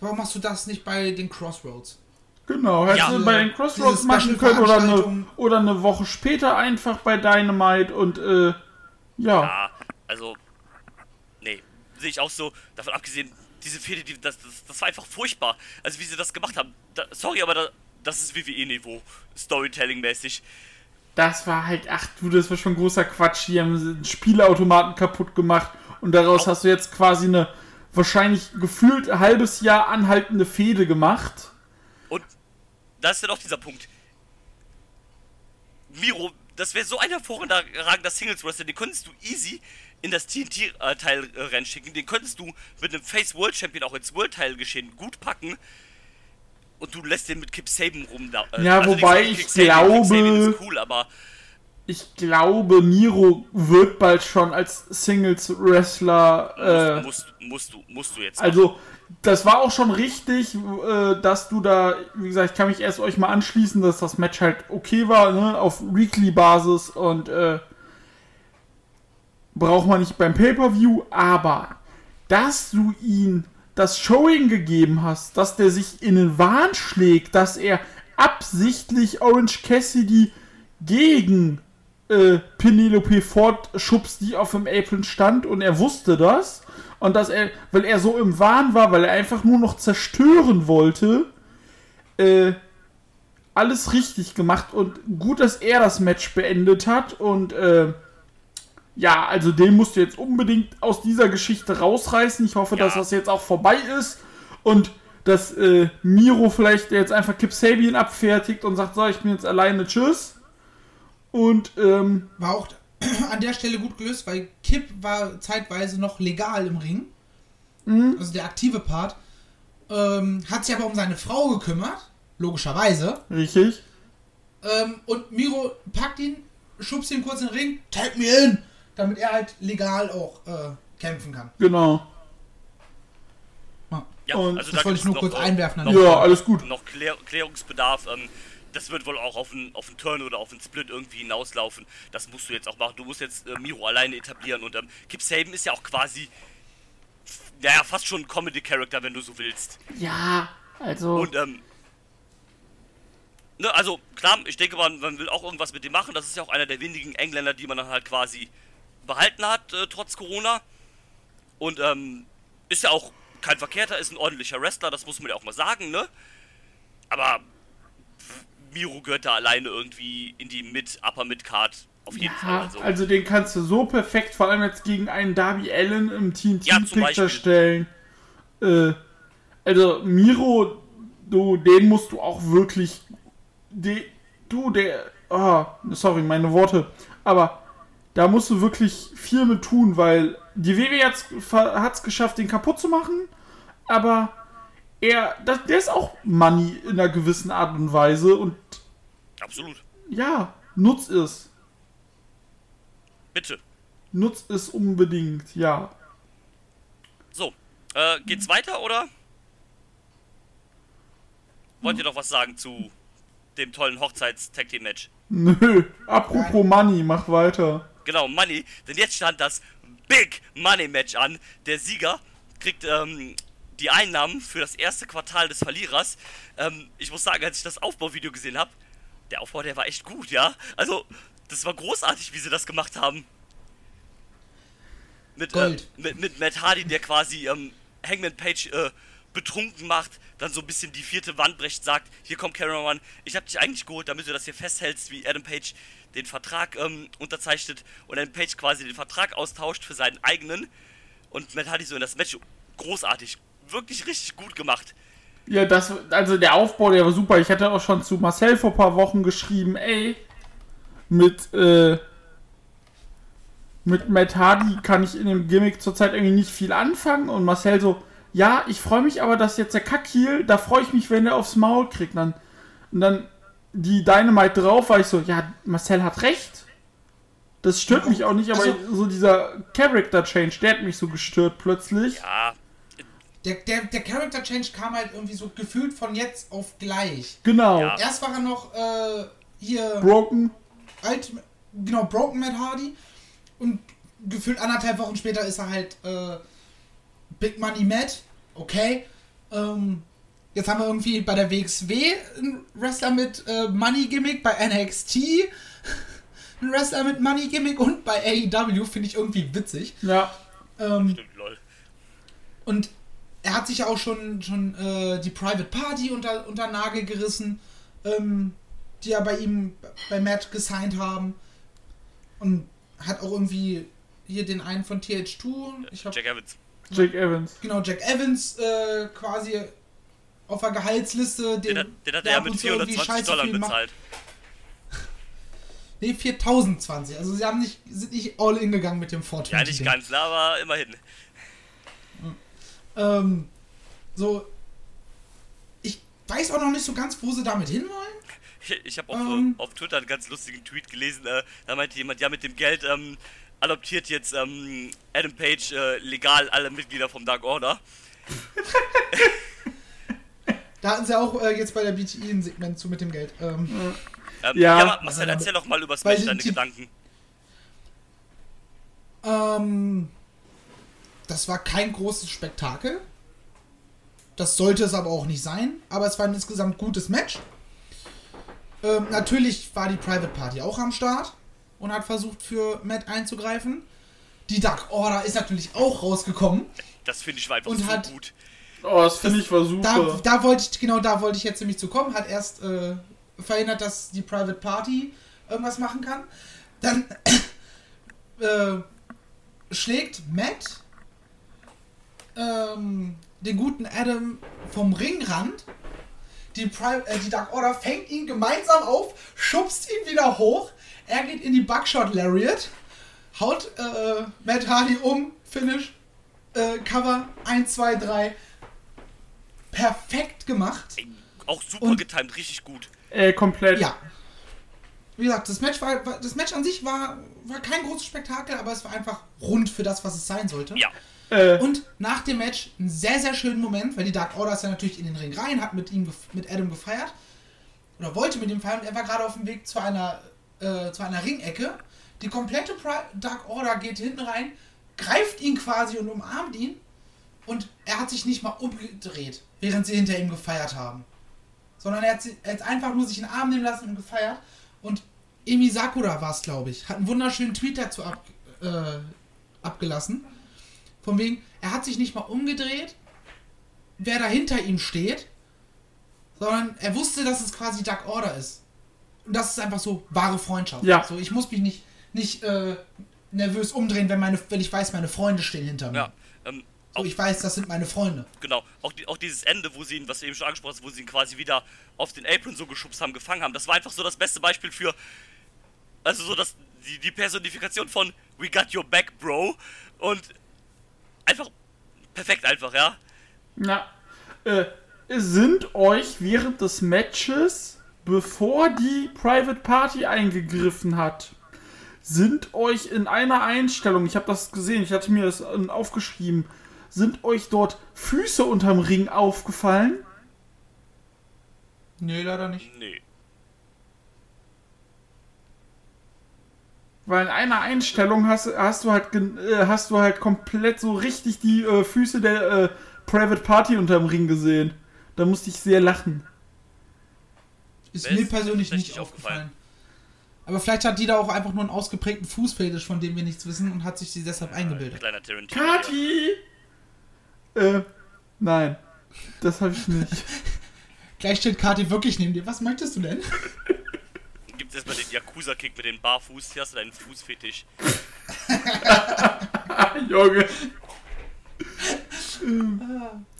warum machst du das nicht bei den Crossroads? genau. Hättest Ja, du bei den Crossroads machen können oder eine, oder eine Woche später einfach bei Dynamite und äh, ja. Ja, also, nee, sehe ich auch so. Davon abgesehen, diese Fehde, die, das, das, das war einfach furchtbar. Also, wie sie das gemacht haben. Da, sorry, aber da, das ist WWE-Niveau, Storytelling-mäßig. Das war halt, ach du, das war schon großer Quatsch. Die haben den Spielautomaten kaputt gemacht und daraus hast du jetzt quasi eine wahrscheinlich gefühlt ein halbes Jahr anhaltende Fehde gemacht. Und da ist ja noch dieser Punkt. Miro, das wäre so ein hervorragender Singles Wrestler, den könntest du easy in das TNT-Teil äh, reinschicken. Den könntest du mit einem Face World Champion auch ins World Teil geschehen gut packen. Und du lässt den mit Kip Saban rum. Äh, Ja, nichts wobei ich Kip Saban, Saban glaube- ist cool, aber Ich glaube, Miro wird bald schon als Singles-Wrestler. Äh, musst, musst, du, musst du jetzt. also, das war auch schon richtig, äh, dass du da, wie gesagt, ich kann mich erst euch mal anschließen, dass das Match halt okay war, ne, auf Weekly-Basis und äh, braucht man nicht beim Pay-Per-View, aber dass du ihn das Showing gegeben hast, dass der sich in den Wahn schlägt, dass er absichtlich Orange Cassidy gegen äh, Penelope Ford schubst, die auf dem Apron stand und er wusste das. Und dass er, weil er so im Wahn war, weil er einfach nur noch zerstören wollte, äh, alles richtig gemacht und gut, dass er das Match beendet hat und äh, ja, also den musst du jetzt unbedingt aus dieser Geschichte rausreißen. Ich hoffe, Ja. dass das jetzt auch vorbei ist und dass äh, Miro vielleicht jetzt einfach Kip Sabian abfertigt und sagt, so, ich bin jetzt alleine, tschüss. Und ähm, War auch an der Stelle gut gelöst, weil Kip war zeitweise noch legal im Ring. Also der aktive Part. Ähm, hat sich aber um seine Frau gekümmert, logischerweise. richtig. Ähm, und Miro packt ihn, schubst ihn kurz in den Ring, tag mir in, damit er halt legal auch äh, kämpfen kann. Genau. ja, und also Das da wollte ich nur kurz noch, äh, einwerfen. noch- Ja, alles gut. noch Klär Klärungsbedarf. Ähm, das wird wohl auch auf einen, auf einen Turn oder auf einen Split irgendwie hinauslaufen. Das musst du jetzt auch machen. Du musst jetzt äh, Miro alleine etablieren und ähm, Kip Saban ist ja auch quasi, naja, fast schon ein Comedy-Character, wenn du so willst. Ja, also. Und ähm, ne, also klar, ich denke, man, man will auch irgendwas mit dem machen. Das ist ja auch einer der wenigen Engländer, die man dann halt quasi behalten hat, äh, trotz Corona. Und ähm, ist ja auch kein Verkehrter, ist ein ordentlicher Wrestler, das muss man ja auch mal sagen, ne? Aber Miro gehört da alleine irgendwie in die Mid, Upper Mid-Card auf jeden Fall. Ja, Also, also den kannst du so perfekt, vor allem jetzt gegen einen Darby Allen im Team Ja, Team zum Picture Beispiel. stellen. Äh, also Miro, du, den musst du auch wirklich, de, du, der, ah, sorry, meine Worte, aber da musst du wirklich viel mit tun, weil die WWE hat es geschafft, den kaputt zu machen, aber er, das, der ist auch Money in einer gewissen Art und Weise und absolut. ja, nutz es. Bitte. Nutz es unbedingt, ja. So, äh, geht's weiter oder? Wollt ihr noch was sagen zu dem tollen Hochzeits-Tag-Team-Match? Nö, apropos Money, mach weiter. Genau, Money, denn jetzt stand das Big Money Match an. Der Sieger kriegt ähm, die Einnahmen für das erste Quartal des Verlierers. Ähm, ich muss sagen, als ich das Aufbauvideo gesehen habe, der Aufbau, der war echt gut, ja. Also, das war großartig, wie sie das gemacht haben. Mit, äh, mit, mit Matt Hardy, der quasi ähm, Hangman Page äh, betrunken macht, dann so ein bisschen die vierte Wand brecht, sagt, hier kommt Cameraman, ich hab dich eigentlich geholt, damit du das hier festhältst, wie Adam Page den Vertrag ähm, unterzeichnet und Adam Page quasi den Vertrag austauscht für seinen eigenen und Matt Hardy so in das Match großartig, wirklich richtig gut gemacht. Ja, das, also der Aufbau, der war super. Ich hatte auch schon zu Marcel vor ein paar Wochen geschrieben, ey, mit, äh, mit Matt Hardy kann ich in dem Gimmick zurzeit irgendwie nicht viel anfangen. Und Marcel so, ja, ich freue mich aber, dass jetzt der Kackhiel, da freue ich mich, wenn er aufs Maul kriegt. Und dann, und dann die Dynamite drauf, war ich so, ja, Marcel hat recht. Das stört mich auch nicht, aber Also- so dieser Character Change, der hat mich so gestört plötzlich. Ja, Der, der, der Character Change kam halt irgendwie so gefühlt von jetzt auf gleich. Genau. Ja. Erst war er noch äh, hier Broken. alt, genau, Broken Matt Hardy. Und gefühlt anderthalb Wochen später ist er halt äh, Big Money Matt. Okay. Ähm, jetzt haben wir irgendwie bei der WXW einen Wrestler mit äh, Money Gimmick, bei NXT einen Wrestler mit Money Gimmick und bei AEW finde ich irgendwie witzig. Ja. Ähm, stimmt, lol. und er hat sich ja auch schon, schon äh, die Private Party unter, unter Nagel gerissen, ähm, die ja bei ihm, bei Matt gesigned haben. Und hat auch irgendwie hier den einen von TH2, ich hab, Jack Evans. Jake Evans. genau, Jack Evans äh, quasi auf der Gehaltsliste. Den, Den, hat- den hat er ab mit und zu irgendwie 420 scheiße Dollar bezahlt. Nee, 4020. Also sie haben nicht, sind nicht all in gegangen mit dem 420. Ja, nicht ganz, ne, aber immerhin. Ähm, so. Ich weiß auch noch nicht so ganz, wo sie damit hinwollen. Ich, ich habe auf, Ähm. auf Twitter einen ganz lustigen Tweet gelesen, äh, da meinte jemand, ja, mit dem Geld ähm, adoptiert jetzt ähm, Adam Page äh, legal alle Mitglieder vom Dark Order. Da hatten sie auch äh, jetzt bei der BTI ein Segment zu mit dem Geld. Ähm, Ähm, Ja. ja, Marcel, erzähl doch mal übers Weil Match deine die- Gedanken. ähm, das war kein großes Spektakel. Das sollte es aber auch nicht sein. Aber es war ein insgesamt gutes Match. Ähm, natürlich war die Private Party auch am Start und hat versucht für Matt einzugreifen. Die Dark Order ist natürlich auch rausgekommen. Das finde ich einfach Und so hat- gut. Oh, das finde ich war Da, super. da wollte ich, genau da wollte ich jetzt nämlich zu kommen. Hat erst äh, verhindert, dass die Private Party irgendwas machen kann. Dann äh, schlägt Matt ähm, den guten Adam vom Ringrand. Die, Pri äh, die Dark Order fängt ihn gemeinsam auf, schubst ihn wieder hoch. Er geht in die Buckshot Lariat, haut äh, Matt Hardy um, Finish, äh, Cover 1, 2, 3. Perfekt gemacht. Ey, auch super Und- getimed, richtig gut. Äh, komplett. Ja. Wie gesagt, das Match, war, war, das Match an sich war, war kein großes Spektakel, aber es war einfach rund für das, was es sein sollte. Ja, Äh, Und nach dem Match einen sehr, sehr schönen Moment, weil die Dark Order ist ja natürlich in den Ring rein, hat mit ihm, gef- mit Adam gefeiert. Oder wollte mit ihm feiern und er war gerade auf dem Weg zu einer, äh, zu einer Ringecke. Die komplette Pri Dark Order geht hinten rein, greift ihn quasi und umarmt ihn. Und er hat sich nicht mal umgedreht, während sie hinter ihm gefeiert haben. Sondern er hat, sie- er hat einfach nur sich in den Arm nehmen lassen und gefeiert. Und Emi Sakura war es, glaube ich, hat einen wunderschönen Tweet dazu ab, äh, abgelassen. Von wegen, er hat sich nicht mal umgedreht, wer da hinter ihm steht, sondern er wusste, dass es quasi Dark Order ist. Und das ist einfach so wahre Freundschaft. Ja. So, ich muss mich nicht, nicht äh, nervös umdrehen, wenn, meine, wenn ich weiß, meine Freunde stehen hinter mir. ja. So, auch, ich weiß, das sind meine Freunde. genau. Auch, die, auch dieses Ende, wo sie ihn, was du eben schon angesprochen hast, wo sie ihn quasi wieder auf den Apron so geschubst haben, gefangen haben, das war einfach so das beste Beispiel für. Also so das, die, die Personifikation von We got your back, Bro. Und einfach perfekt einfach, ja. na, äh, sind euch während des Matches, bevor die Private Party eingegriffen hat, sind euch in einer Einstellung, ich habe das gesehen, ich hatte mir das aufgeschrieben, sind euch dort Füße unterm Ring aufgefallen? Nee, leider nicht. Nee. Weil in einer Einstellung hast, hast, du, halt, äh, hast du halt komplett so richtig die äh, Füße der äh, Private Party unterm Ring gesehen. Da musste ich sehr lachen. Ist Mir mir persönlich nicht aufgefallen. aufgefallen. Aber vielleicht hat die da auch einfach nur einen ausgeprägten Fußfetisch, von dem wir nichts wissen und hat sich sie deshalb eingebildet. Kleiner Tarantino. Kati! Äh, nein. Das habe ich nicht. Gleich steht Kati wirklich neben dir. Was möchtest du denn? Gibt es erstmal den Yakuza-Kick mit dem Barfuß. Hier hast du deinen Fußfetisch. Junge.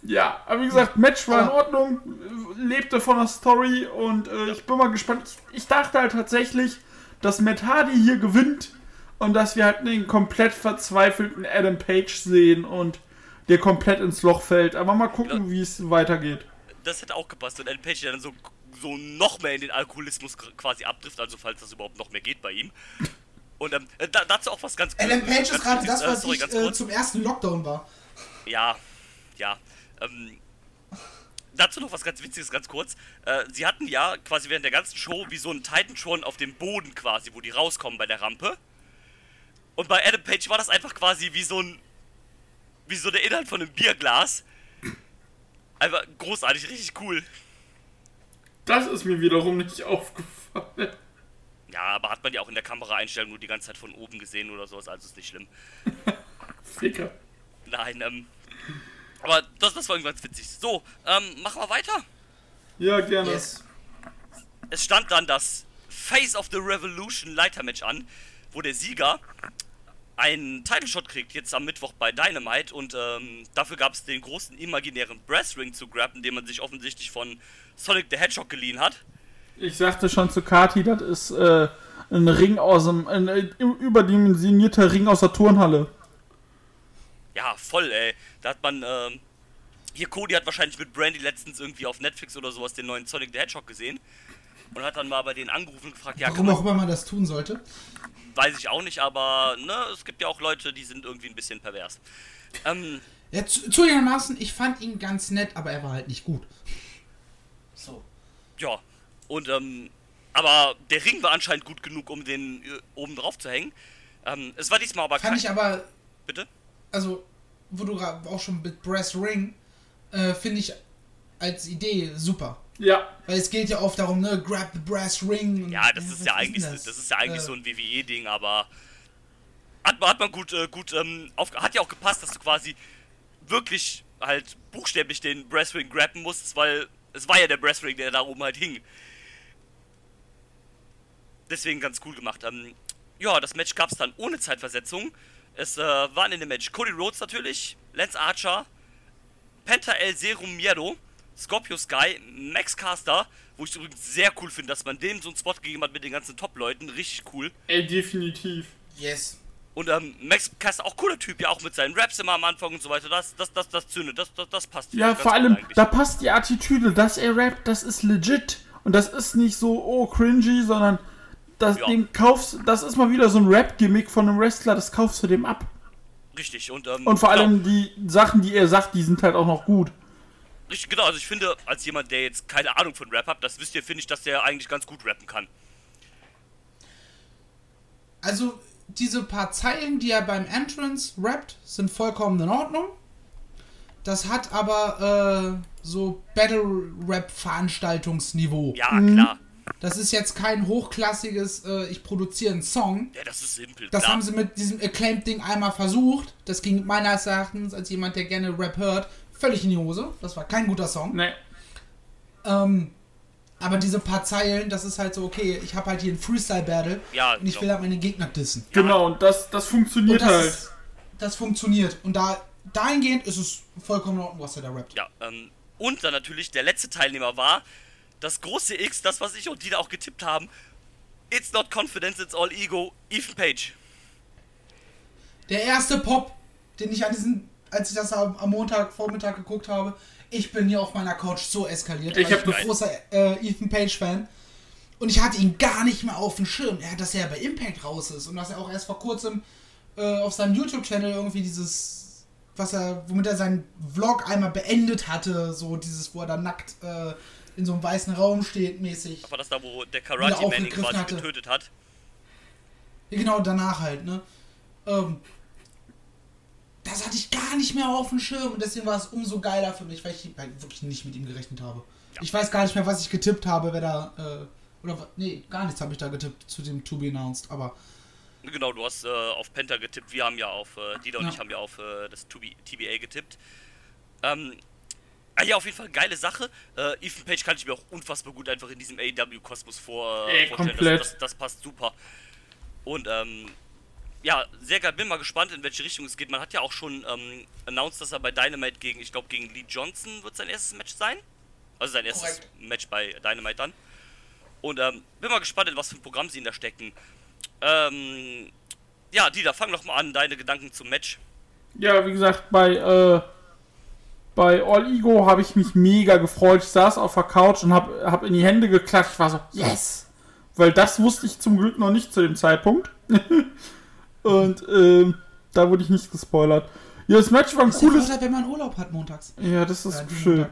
Ja, aber wie gesagt, Match war in Ordnung, lebte von der Story und äh, ich bin mal gespannt. Ich, ich dachte halt tatsächlich, dass Matt Hardy hier gewinnt und dass wir halt einen komplett verzweifelten Adam Page sehen und der komplett ins Loch fällt. Aber mal gucken, wie es weitergeht. Das hätte auch gepasst. Und Adam Page, der dann so, so noch mehr in den Alkoholismus quasi abtrifft, also falls das überhaupt noch mehr geht bei ihm. Und ähm, äh, da, dazu auch was ganz Adam Page ganz ist gerade das, äh, was sorry, ich äh, zum ersten Lockdown war. Ja, ja. Ähm, dazu noch was ganz Witziges, ganz kurz. Äh, sie hatten ja quasi während der ganzen Show wie so einen Titantron auf dem Boden quasi, wo die rauskommen bei der Rampe. Und bei Adam Page war das einfach quasi wie so ein. Wie so der Inhalt von einem Bierglas. Einfach großartig, richtig cool. Das ist mir wiederum nicht aufgefallen. Ja, aber hat man ja auch in der Kameraeinstellung nur die ganze Zeit von oben gesehen oder sowas, also ist nicht schlimm. Ficker. Nein, ähm. Aber das, das war irgendwie ganz witzig. So, ähm, machen wir weiter. Ja, gerne. Yes. Es stand dann das Face of the Revolution Leitermatch an, wo der Sieger einen Title Shot kriegt, jetzt am Mittwoch bei Dynamite und ähm, dafür gab es den großen imaginären Brass Ring zu grabben, den man sich offensichtlich von Sonic the Hedgehog geliehen hat. Ich sagte schon zu Kati, das ist äh, ein Ring aus dem. ein äh, überdimensionierter Ring aus der Turnhalle. Ja, voll, ey. Da hat man, ähm, hier Cody hat wahrscheinlich mit Brandy letztens irgendwie auf Netflix oder sowas den neuen Sonic the Hedgehog gesehen und hat dann mal bei denen angerufen und gefragt, ja, kann Warum man, auch immer man das tun sollte. weiß ich auch nicht, aber ne, es gibt ja auch Leute, die sind irgendwie ein bisschen pervers. Ähm, Ja, zu, zugegebenermaßen, ich fand ihn ganz nett, aber er war halt nicht gut. So. Ja, und ähm, aber der Ring war anscheinend gut genug, um den äh, oben drauf zu hängen. Ähm, es war diesmal aber Fand ich aber, Bitte? also, wo du gerade auch schon mit Brass Ring, äh, finde ich als Idee super. Ja. Weil es geht ja oft darum, ne, grab the brass ring. und- Ja, das was ist ja eigentlich, das? ist ja eigentlich Äh, so ein WWE-Ding, aber hat, man- hat man gut, äh, gut, ähm, auf, hat ja auch gepasst, dass du quasi wirklich halt buchstäblich den Brass Ring grabben musstest, weil es war ja der Brass Ring, der da oben halt hing. Deswegen ganz cool gemacht. Ähm, ja, das Match gab es dann ohne Zeitversetzung. Es äh, waren in dem Match Cody Rhodes natürlich, Lance Archer, Penta El Serum Miedo, Scorpio Sky, Max Caster, wo ich übrigens sehr cool finde, dass man dem so einen Spot gegeben hat mit den ganzen Top-Leuten. Richtig cool. Ey, definitiv. Yes. Und ähm, Max Caster auch cooler Typ, ja, auch mit seinen Raps immer am Anfang und so weiter. Das, das, das, das zündet, das, das, das passt. Ja, vor allem, eigentlich. da passt die Attitüde, dass er rappt, das ist legit. Und das ist nicht so, oh, cringy, sondern das, Ja. den kaufst, das ist mal wieder so ein Rap-Gimmick von einem Wrestler, das kaufst du dem ab. Richtig, und, ähm, Und vor genau, allem die Sachen, die er sagt, die sind halt auch noch gut. Richtig, genau, also ich finde, als jemand, der jetzt keine Ahnung von Rap hat, das wisst ihr, finde ich, dass der eigentlich ganz gut rappen kann. Also, diese paar Zeilen, die er beim Entrance rappt, sind vollkommen in Ordnung. Das hat aber äh, so Battle-Rap-Veranstaltungsniveau. Ja, klar. Das ist jetzt kein hochklassiges, äh, ich produziere einen Song. Ja, das ist simpel. Das klar. haben sie mit diesem Acclaimed-Ding einmal versucht. Das ging meines Erachtens, als jemand, der gerne Rap hört, völlig in die Hose. Das war kein guter Song. Ne, Ähm, aber diese paar Zeilen, das ist halt so, okay, ich habe halt hier ein Freestyle-Battle Ja, und ich will halt meine Gegner dissen. genau, und das, das Und funktioniert das, halt. das funktioniert. Und da dahingehend ist es vollkommen in Ordnung, was er da rappt. Ja, ähm, und dann natürlich der letzte Teilnehmer war das große X, das, was ich und die da auch getippt haben. It's not confidence, it's all ego, Ethan Page. Der erste Pop, den ich an diesen, als ich das am, Montag Vormittag geguckt habe, ich bin hier auf meiner Couch so eskaliert. Ich hab bin das- großer äh, Ethan Page Fan. Und ich hatte ihn gar nicht mehr auf dem Schirm. Er, dass er bei Impact raus ist und dass er auch erst vor kurzem äh, auf seinem YouTube-Channel irgendwie dieses, was er, womit er seinen Vlog einmal beendet hatte, so dieses, wo er da nackt äh, in so einem weißen Raum steht, mäßig. War das da, wo der Karate Man ihn quasi hatte. getötet hat? Ja, genau, danach halt, ne? Ähm, das hatte ich gar nicht mehr auf dem Schirm und deswegen war es umso geiler für mich, weil ich halt wirklich nicht mit ihm gerechnet habe. Ich weiß gar nicht mehr, was ich getippt habe, wer da, äh, oder, nee, gar nichts habe ich da getippt zu dem To Be Announced, aber Genau, du hast äh, auf Penta getippt, wir haben ja auf, äh, Dieter und Ja. ich haben ja auf äh, das 2B TBA getippt. Ähm, ah ja, auf jeden Fall geile Sache. Äh, Ethan Page kann ich mir auch unfassbar gut einfach in diesem AEW-Kosmos vor, Ey, vorstellen. komplett. Das, das, das passt super. Und ähm, ja, sehr geil. Bin mal gespannt, in welche Richtung es geht. Man hat ja auch schon ähm, announced, dass er bei Dynamite gegen, ich glaube, gegen Lee Johnson wird sein erstes Match sein. Also sein erstes Korrekt. Match bei Dynamite dann. Und ähm, bin mal gespannt, in was für ein Programm sie ihn da stecken. Ähm, ja, Dieter, fang doch mal an, deine Gedanken zum Match. Ja, wie gesagt, bei, äh, bei All Ego habe ich mich mega gefreut. Ich saß auf der Couch und habe hab in die Hände geklatscht. Ich war so, yes! Weil das wusste ich zum Glück noch nicht zu dem Zeitpunkt. Und ähm, da wurde ich nicht gespoilert. Ja, das Match war ein Das ist cooles. Vorteil, wenn man Urlaub hat montags. Ja, das ist Äh, schön. Montag.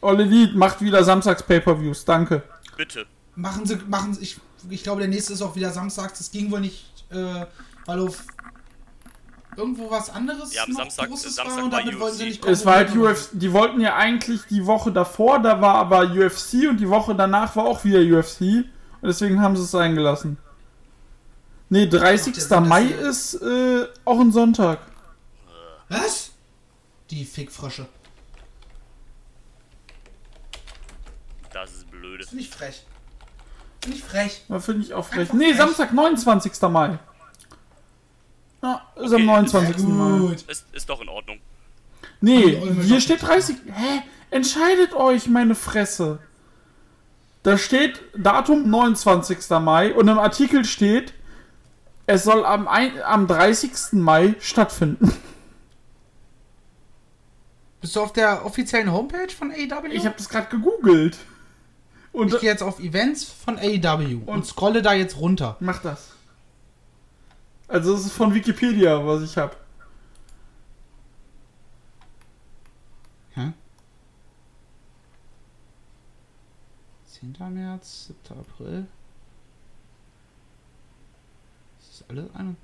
Olle Lied macht wieder Samstags Pay-Per-Views. Danke. Bitte. Machen sie, machen sie, ich, ich glaube, der nächste ist auch wieder samstags. Das ging wohl nicht, äh, weil auf irgendwo was anderes Ja, am noch Samstag- Großes Samstag war und war damit wollen sie UFC. nicht Es war halt. UFC. Die wollten ja eigentlich die Woche davor, da war aber UFC und die Woche danach war auch wieder UFC. Und deswegen haben sie es sein gelassen. Nee, 30. Macht ja Sinn, Mai ist äh, auch ein Sonntag. Was? Die Fickfrösche. Das ist blöde. Finde ich frech. Finde ich frech. Da finde ich auch frech. Einfach Nee, frech. Samstag, 29. Mai. Ja, ist am Okay, 29. Sehr Mai. gut. Ist, ist doch in Ordnung. Nee, hier steht 30. Hä? Entscheidet euch, meine Fresse. Da steht Datum 29. Mai und im Artikel steht, es soll am, ein, am 30. Mai stattfinden. Bist du auf der offiziellen Homepage von AEW? Ich habe das gerade gegoogelt. Und Ich gehe jetzt auf Events von AEW und, Und- scrolle da jetzt runter. mach das. Also das ist von Wikipedia, was ich habe. Hä? 10. März, 7. April. Alles eine?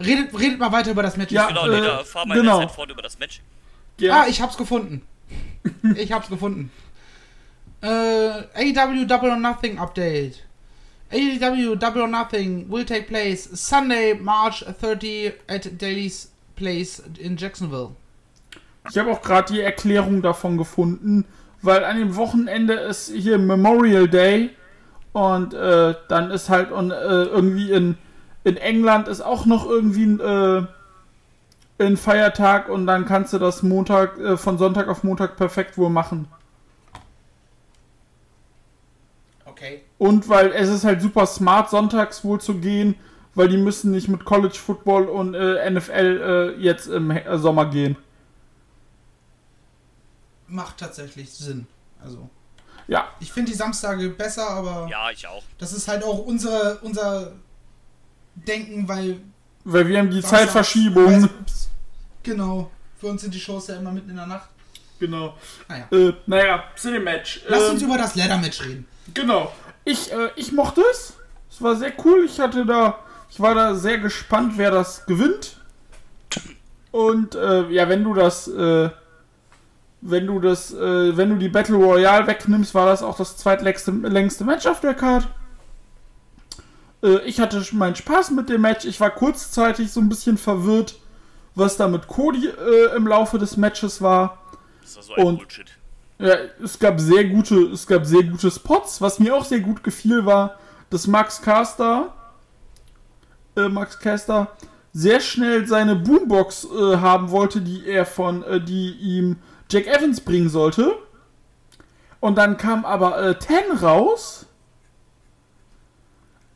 Redet, redet mal weiter über das Match. Ja, Genau, äh, nee, da fahr mal genau. in der Zeit fort über das Match. Ja. Ah, ich hab's gefunden. ich hab's gefunden. Äh, AEW Double or Nothing Update. AEW Double or Nothing will take place Sunday, March 30 at Daily's Place in Jacksonville. Ich habe auch gerade die Erklärung davon gefunden, weil an dem Wochenende ist hier Memorial Day und äh, dann ist halt und, äh, irgendwie in, in England ist auch noch irgendwie ein, äh, ein Feiertag und dann kannst du das Montag äh, von Sonntag auf Montag perfekt wohl machen. Okay. Und weil es ist halt super smart, sonntags wohl zu gehen, weil die müssen nicht mit College Football und äh, NFL äh, jetzt im äh, Sommer gehen. Macht tatsächlich Sinn. Also, Ja, ich finde die Samstage besser, aber Ja, ich auch. das ist halt auch unsere, unser Denken, weil weil wir haben die Zeitverschiebung. Ups. Genau. Für uns sind die Shows ja immer mitten in der Nacht. Genau. Naja. Äh, naja, zu dem Match. Lass Ähm, uns über das Leather-Match reden. Genau. Ich, äh, ich mochte es. Es war sehr cool. Ich hatte da, ich war da sehr gespannt, wer das gewinnt. Und äh, ja, wenn du das, äh, wenn du das, äh, wenn du die Battle Royale wegnimmst, war das auch das zweitlängste längste Match auf der Card. Äh, ich hatte meinen Spaß mit dem Match. Ich war kurzzeitig so ein bisschen verwirrt, was da mit Cody äh, im Laufe des Matches war. Das war so ein Und- Bullshit. Ja, es gab sehr gute, es gab sehr gute Spots. Was mir auch sehr gut gefiel, war, dass Max Caster, äh, Max Caster sehr schnell seine Boombox äh, haben wollte, die er von, äh, die ihm Jack Evans bringen sollte. Und dann kam aber äh, Ten raus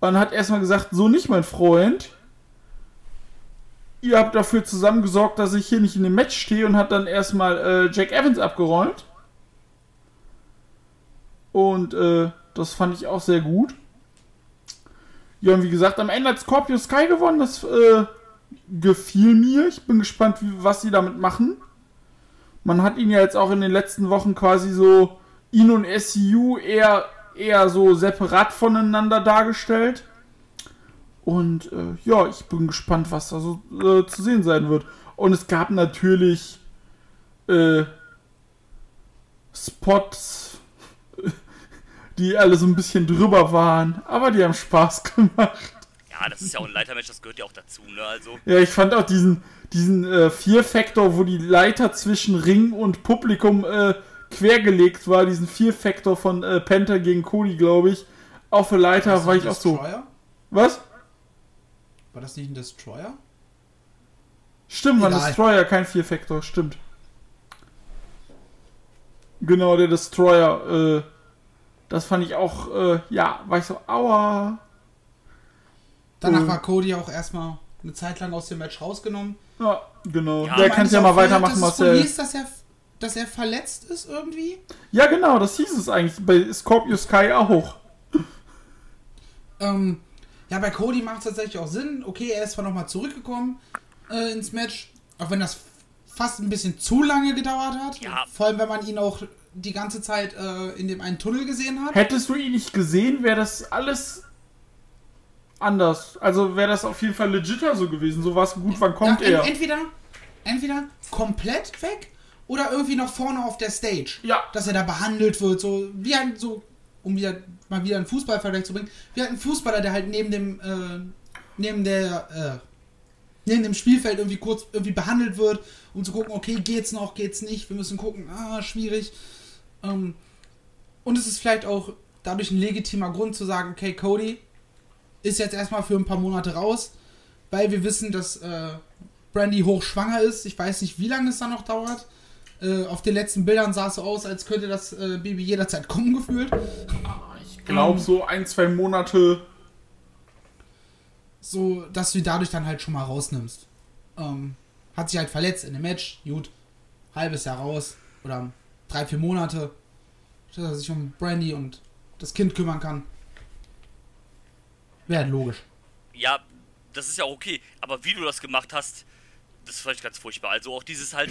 und hat erstmal gesagt, so nicht, mein Freund. Ihr habt dafür zusammen gesorgt, dass ich hier nicht in dem Match stehe und hat dann erstmal äh, Jack Evans abgeräumt. Und äh, das fand ich auch sehr gut. Ja, und wie gesagt, am Ende hat Scorpio Sky gewonnen. Das äh, gefiel mir. Ich bin gespannt, wie, was sie damit machen. Man hat ihn ja jetzt auch in den letzten Wochen quasi so, ihn und SCU eher, eher so separat voneinander dargestellt. Und äh, ja, ich bin gespannt, was da so äh, zu sehen sein wird. Und es gab natürlich äh, Spots, die alle so ein bisschen drüber waren, aber die haben Spaß gemacht. Ja, das ist ja auch ein Leitermatch, das gehört ja auch dazu, ne? Also, Ja, ich fand auch diesen, diesen äh, Vier-Faktor, wo die Leiter zwischen Ring und Publikum äh, quergelegt war, diesen Vier-Faktor von äh, Penta gegen Cody, glaube ich. Auf der Leiter war ich auch so. Was? War das nicht ein Destroyer? Stimmt, war Egal. Destroyer, kein Vier-Faktor, stimmt. Genau, der Destroyer, äh, das fand ich auch, äh, ja, war ich so, aua. Danach Mhm. war Cody auch erstmal eine Zeit lang aus dem Match rausgenommen. Ja, genau. Ja, der kann Meines ja mal weitermachen, es wohl Marcel. hieß, dass er dass er verletzt ist irgendwie. Ja, genau, das hieß es eigentlich bei Scorpio Sky auch. Ähm, ja, bei Cody macht es tatsächlich auch Sinn. Okay, er ist zwar nochmal zurückgekommen äh, ins Match, auch wenn das fast ein bisschen zu lange gedauert hat. Ja. Vor allem, wenn man ihn auch die ganze Zeit äh, in dem einen Tunnel gesehen hat. Hättest du ihn nicht gesehen, wäre das alles anders. Also wäre das auf jeden Fall legiter so gewesen. So war es gut, wann kommt er? Entweder, entweder komplett weg oder irgendwie noch vorne auf der Stage. Ja. Dass er da behandelt wird, so wie ein, so, um wieder mal wieder einen Fußballvergleich zu bringen, wie halt ein Fußballer, der halt neben dem, äh, neben der, äh, neben dem Spielfeld irgendwie kurz irgendwie behandelt wird, um zu gucken, okay, geht's noch, geht's nicht, wir müssen gucken, ah, schwierig. Ähm, und es ist vielleicht auch dadurch ein legitimer Grund zu sagen, okay, Cody ist jetzt erstmal für ein paar Monate raus, weil wir wissen, dass äh, Brandy hochschwanger ist. Ich weiß nicht, wie lange es da noch dauert. Äh, auf den letzten Bildern sah es so aus, als könnte das äh, Baby jederzeit kommen gefühlt. Ich glaube, so ein, zwei Monate. So, dass du ihn dadurch dann halt schon mal rausnimmst. Ähm, hat sich halt verletzt in dem Match. Gut, halbes Jahr raus. Oder drei, vier Monate. Dass er sich um Brandy und das Kind kümmern kann. Halt logisch. Ja, das ist ja okay, aber wie du das gemacht hast, das ist vielleicht ganz furchtbar. Also auch dieses halt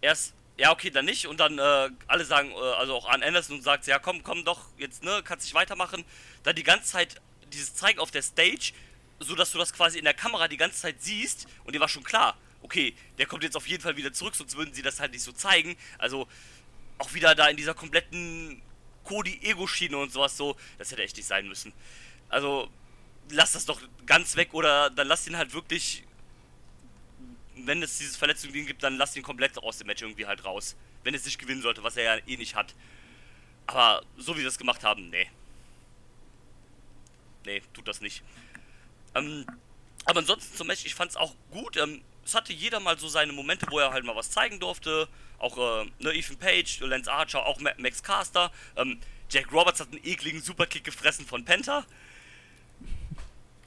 erst, ja okay, dann nicht und dann äh, alle sagen, äh, also auch an Anderson und sagt, ja komm, komm doch, jetzt ne, kannst dich weitermachen. Dann die ganze Zeit dieses Zeigen auf der Stage, so dass du das quasi in der Kamera die ganze Zeit siehst und dir war schon klar, okay, der kommt jetzt auf jeden Fall wieder zurück, sonst würden sie das halt nicht so zeigen. Also auch wieder da in dieser kompletten Cody-Ego-Schiene und sowas so, das hätte echt nicht sein müssen. Also lass das doch ganz weg oder dann lass ihn halt wirklich, wenn es dieses Verletzung gibt, dann lass ihn komplett aus dem Match irgendwie halt raus. Wenn es nicht gewinnen sollte, was er ja eh nicht hat. Aber so wie sie das gemacht haben, nee. Nee, tut das nicht. Ähm, aber ansonsten zum Match, ich fand's auch gut. Ähm, es hatte jeder mal so seine Momente, wo er halt mal was zeigen durfte. Auch äh, ne, Ethan Page, Lance Archer, auch Ma- Max Caster. Ähm, Jack Roberts hat einen ekligen Superkick gefressen von Penta.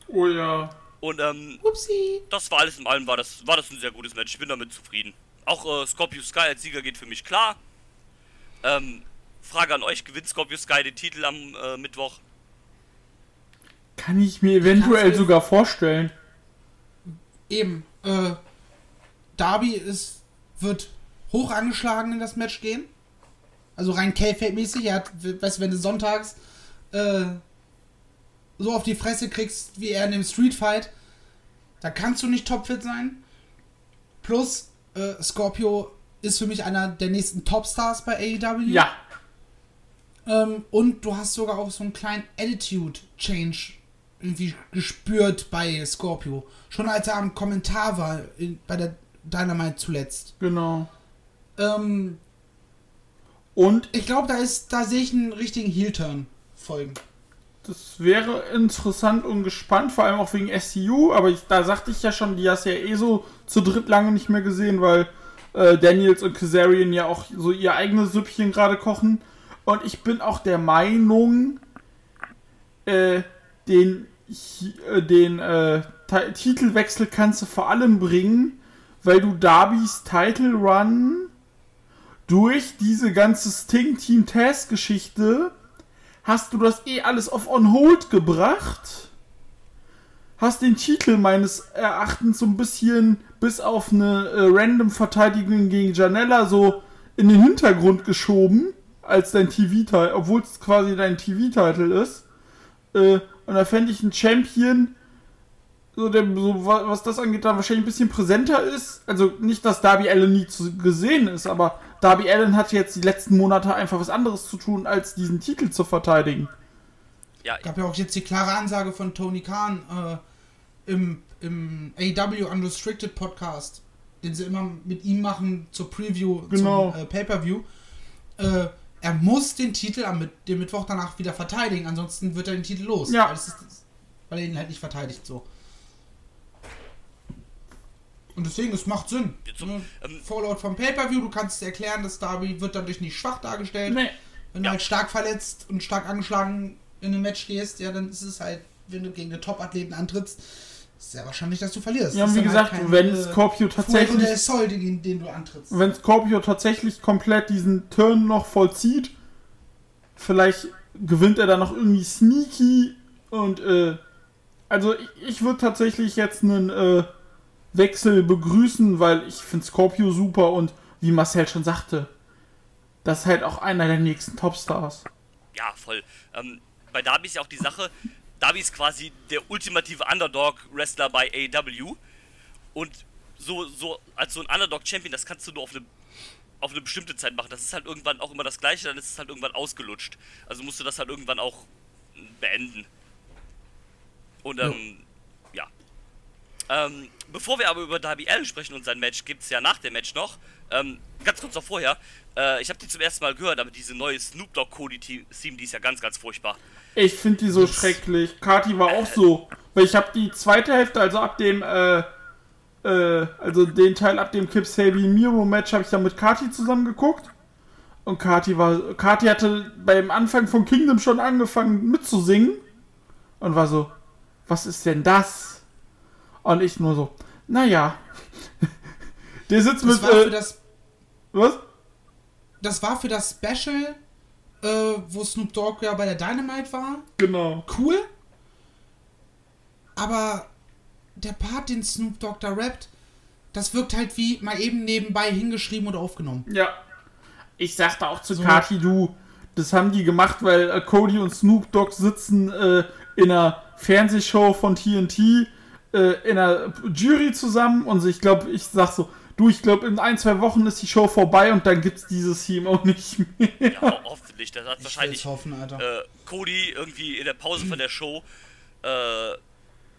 Oh ja. Und ähm, Upsi. das war alles in allem, war das, war das ein sehr gutes Match. Ich bin damit zufrieden. Auch äh, Scorpio Sky als Sieger geht für mich klar. Ähm, Frage an euch, gewinnt Scorpio Sky den Titel am äh, Mittwoch? Kann ich mir eventuell du- sogar vorstellen. Eben, äh, Darby ist, wird hoch angeschlagen in das Match gehen. Also rein K-Fate-mäßig. Er hat, weißt du, wenn du sonntags äh, so auf die Fresse kriegst, wie er in dem Street Fight, da kannst du nicht topfit sein. Plus, äh, Scorpio ist für mich einer der nächsten Topstars bei AEW. Ja. Ähm, und du hast sogar auch so einen kleinen Attitude-Change irgendwie gespürt bei Scorpio. Schon als er am Kommentar war in, bei der Dynamite zuletzt. Genau. Ähm, Und ich glaube, da ist, da sehe ich einen richtigen Heel-Turn folgen. Das wäre interessant und gespannt, vor allem auch wegen SCU, aber ich, da sagte ich ja schon, die hast du ja eh so zu dritt lange nicht mehr gesehen, weil äh, Daniels und Kazarian ja auch so ihr eigenes Süppchen gerade kochen. Und ich bin auch der Meinung, äh, den, äh, den äh, Ti- Titelwechsel kannst du vor allem bringen, weil du Darbys Title Run durch diese ganze Sting Team Test Geschichte hast du das eh alles auf On Hold gebracht. Hast den Titel meines Erachtens so ein bisschen bis auf eine äh, random Verteidigung gegen Janella so in den Hintergrund geschoben, als dein TV-Titel, obwohl es quasi dein TV-Titel ist. Äh, und da fände ich einen Champion, so, der, so wa- was das angeht, da wahrscheinlich ein bisschen präsenter ist. Also nicht, dass Darby Allen nie zu gesehen ist, aber Darby Allen hat jetzt die letzten Monate einfach was anderes zu tun, als diesen Titel zu verteidigen. Ja, gab ja auch jetzt die klare Ansage von Tony Khan äh, im, im AW Unrestricted Podcast, den sie immer mit ihm machen zur Preview Genau. zum äh, Pay-Per-View. Äh, er muss den Titel am Mit- den Mittwoch danach wieder verteidigen, ansonsten wird er den Titel los. Ja. Weil, es ist, weil er ihn halt nicht verteidigt so. Und deswegen, es macht Sinn. Jetzt so, Ne? ähm, Fallout vom Pay-Per-View, du kannst erklären, dass Darby wird dadurch nicht schwach dargestellt. Nee. Wenn du Ja. halt stark verletzt und stark angeschlagen in ein Match gehst, ja, dann ist es halt, wenn du gegen den Top-Athleten antrittst, Sehr wahrscheinlich, dass du verlierst. Ja, wie halt gesagt, kein, wenn äh, Scorpio tatsächlich del Sol, den, den du antrittst. wenn Scorpio tatsächlich komplett diesen Turn noch vollzieht, vielleicht gewinnt er dann noch irgendwie sneaky und äh, also ich, ich würde tatsächlich jetzt einen äh, Wechsel begrüßen, weil ich finde Scorpio super und wie Marcel schon sagte, das ist halt auch einer der nächsten Topstars. Ja, voll. Ähm, bei Darby ist ja auch die Sache, Darby ist quasi der ultimative Underdog-Wrestler bei AEW. Und so, so als so ein Underdog-Champion, das kannst du nur auf eine, auf eine bestimmte Zeit machen. Das ist halt irgendwann auch immer das Gleiche, dann ist es halt irgendwann ausgelutscht. Also musst du das halt irgendwann auch beenden. Und ähm. Ähm, bevor wir aber über Darby Allen sprechen und sein Match, gibt es ja nach dem Match noch. Ähm, ganz kurz noch vorher. Äh, ich habe die zum ersten Mal gehört, aber diese neue Snoop Dogg Cody Theme, die ist ja ganz, ganz furchtbar. Ich finde die so schrecklich. Kati war auch so. Weil ich habe die zweite Hälfte, also ab dem, äh, äh, also den Teil ab dem Kip Sabian Miro Match habe ich dann mit Kati zusammen geguckt. Und Kati war, Kati hatte beim Anfang von Kingdom schon angefangen mitzusingen. Und war so, was ist denn das? Und ich nur so, naja. Der sitzt Das mit, war für äh, das, was? das war für das Special, äh, wo Snoop Dogg ja bei der Dynamite war. Genau. Cool. Aber der Part, den Snoop Dogg da rappt, das wirkt halt wie mal eben nebenbei hingeschrieben oder aufgenommen. Ja. Ich sagte auch zu So. Kati, du, das haben die gemacht, weil äh, Cody und Snoop Dogg sitzen äh, in einer Fernsehshow von TNT äh, in einer Jury zusammen und ich glaube, ich sag so, du, ich glaube, in ein, zwei Wochen ist die Show vorbei und dann gibt's dieses Team auch nicht mehr. Ja, ho hoffentlich. Das hat Ich wahrscheinlich hoffen, Alter. äh, Cody irgendwie in der Pause von der Show äh,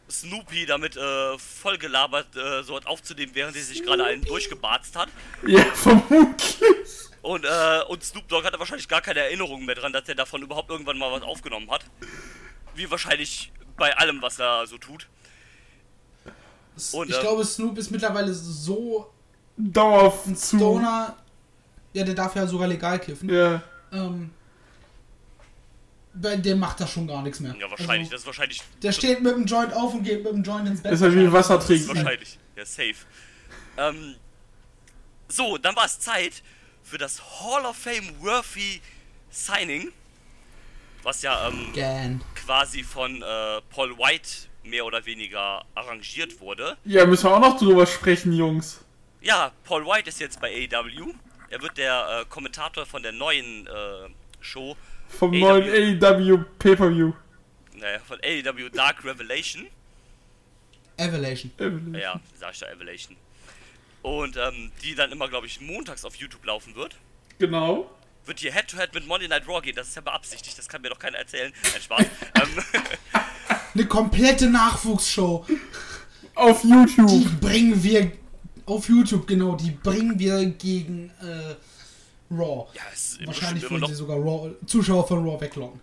Snoopy damit äh, voll gelabert, äh, so hat aufzunehmen, während er sich gerade einen durchgebarzt hat. ja, vermutlich. Und, äh, und Snoop Dogg hatte wahrscheinlich gar keine Erinnerung mehr dran, dass er davon überhaupt irgendwann mal was aufgenommen hat. Wie wahrscheinlich bei allem, was er so tut. Und, ich glaube, Snoop ist mittlerweile so Dauerhaft ein zu. Stoner. Ja, der darf ja sogar legal kiffen. Ja. Ähm, bei dem macht das schon gar nichts mehr. Ja, wahrscheinlich. Also, das ist wahrscheinlich. der steht mit dem Joint auf und geht mit dem Joint ins Bett. Ist halt wie Wasser Das ist trinken. wahrscheinlich. Ja, safe. Ähm, so, dann war es Zeit für das Hall of Fame Worthy Signing. Was ja ähm, quasi von äh, Paul White mehr oder weniger arrangiert wurde. Ja, müssen wir auch noch drüber sprechen, Jungs. Ja, Paul White ist jetzt bei AEW. Er wird der äh, Kommentator von der neuen äh, Show, Vom AEW. neuen AEW Pay-Per-View. naja, von AEW Dark Revelation. Evolution. Ja, sag ich da Evelation. Und ähm, die dann immer, glaube ich, montags auf YouTube laufen wird. Genau. Wird hier Head-to-Head mit Monday Night Raw gehen. Das ist ja beabsichtigt, das kann mir doch keiner erzählen. Nein, Spaß. ähm, Eine komplette Nachwuchsshow. Auf Die YouTube. bringen wir auf YouTube, genau. Die bringen wir gegen äh, Raw. ja, es ist Wahrscheinlich noch. sie sogar Raw, Zuschauer von Raw weglocken.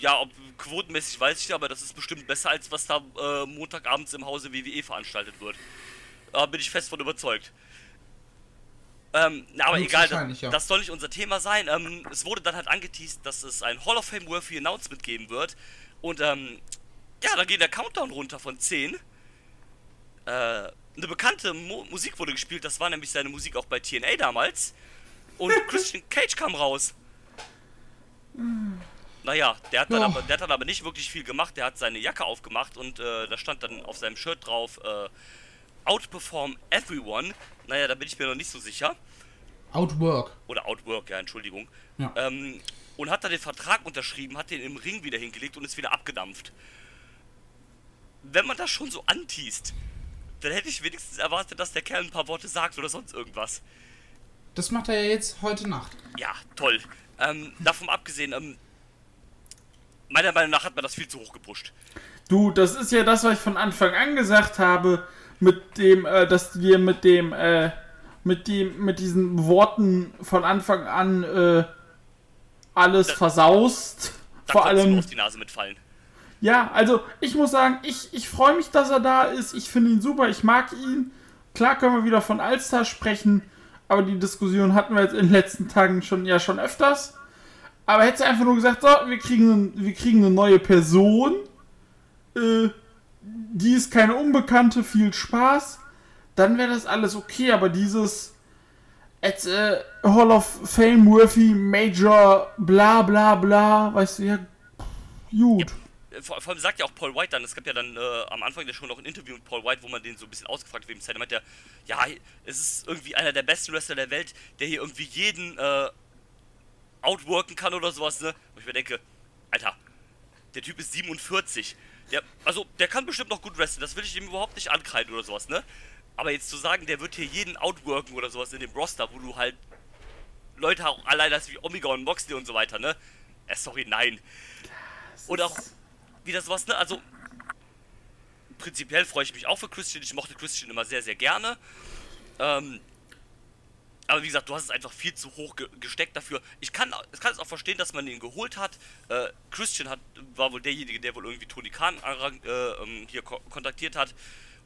Ja, ob quotenmäßig weiß ich nicht, aber das ist bestimmt besser, als was da äh, Montagabends im Hause WWE veranstaltet wird. Da bin ich fest von überzeugt. Ähm, na, aber egal, das, ja. das soll nicht unser Thema sein. Ähm, es wurde dann halt angeteased, dass es ein Hall of Fame Worthy Announcement geben wird. Und ähm, ja, dann geht der Countdown runter von 10. Äh, eine bekannte Mo Musik wurde gespielt, das war nämlich seine Musik auch bei TNA damals. Und Christian Cage kam raus. Naja, der hat, dann Ja. aber, der hat dann aber nicht wirklich viel gemacht. Der hat seine Jacke aufgemacht und äh, da stand dann auf seinem Shirt drauf: äh, Outperform Everyone. Naja, da bin ich mir noch nicht so sicher. Outwork. Oder Outwork, ja, Entschuldigung. Ja. Ähm, und hat dann den Vertrag unterschrieben, hat den im Ring wieder hingelegt und ist wieder abgedampft. Wenn man das schon so anteast, dann hätte ich wenigstens erwartet, dass der Kerl ein paar Worte sagt oder sonst irgendwas. Das macht er ja jetzt heute Nacht. Ja, toll. Ähm, davon abgesehen, ähm, meiner Meinung nach hat man das viel zu hoch gepusht. Du, das ist ja das, was ich von Anfang an gesagt habe, mit dem, äh, dass wir mit dem, äh, mit dem, mit diesen Worten von Anfang an äh, alles Da- versaust. Da Vor du allem, auf die Nase mitfallen. ja, also ich muss sagen, ich, ich freue mich, dass er da ist. Ich finde ihn super, ich mag ihn. Klar können wir wieder von Alstar sprechen, aber die Diskussion hatten wir jetzt in den letzten Tagen schon ja schon öfters. Aber hätte sie einfach nur gesagt, so, wir kriegen, wir kriegen eine neue Person, äh, die ist keine Unbekannte, viel Spaß, dann wäre das alles okay, aber dieses als äh, Hall of Fame worthy Major bla bla bla, weißt du, ja, gut. Äh, Vor, vor allem sagt ja auch Paul White dann, es gab ja dann äh, am Anfang der Show noch ein Interview mit Paul White, wo man den so ein bisschen ausgefragt hat, wem Zeit, meint er, ja, es ist irgendwie einer der besten Wrestler der Welt, der hier irgendwie jeden äh, outworken kann oder sowas, ne? Und ich mir denke, Alter, der Typ ist 47. Der, also, der kann bestimmt noch gut wrestlen, das will ich ihm überhaupt nicht ankreiden oder sowas, ne? Aber jetzt zu sagen, der wird hier jeden outworken oder sowas in dem Roster, wo du halt Leute auch allein hast wie Omega und Moxley und so weiter, ne? Äh, sorry, nein. Oder auch wieder sowas, ne? Also, prinzipiell freue ich mich auch für Christian. Ich mochte Christian immer sehr, sehr gerne. Ähm, aber wie gesagt, du hast es einfach viel zu hoch ge gesteckt dafür. Ich kann, ich kann es auch verstehen, dass man ihn geholt hat. Äh, Christian hat, war wohl derjenige, der wohl irgendwie Tony Khan äh, ähm, hier ko kontaktiert hat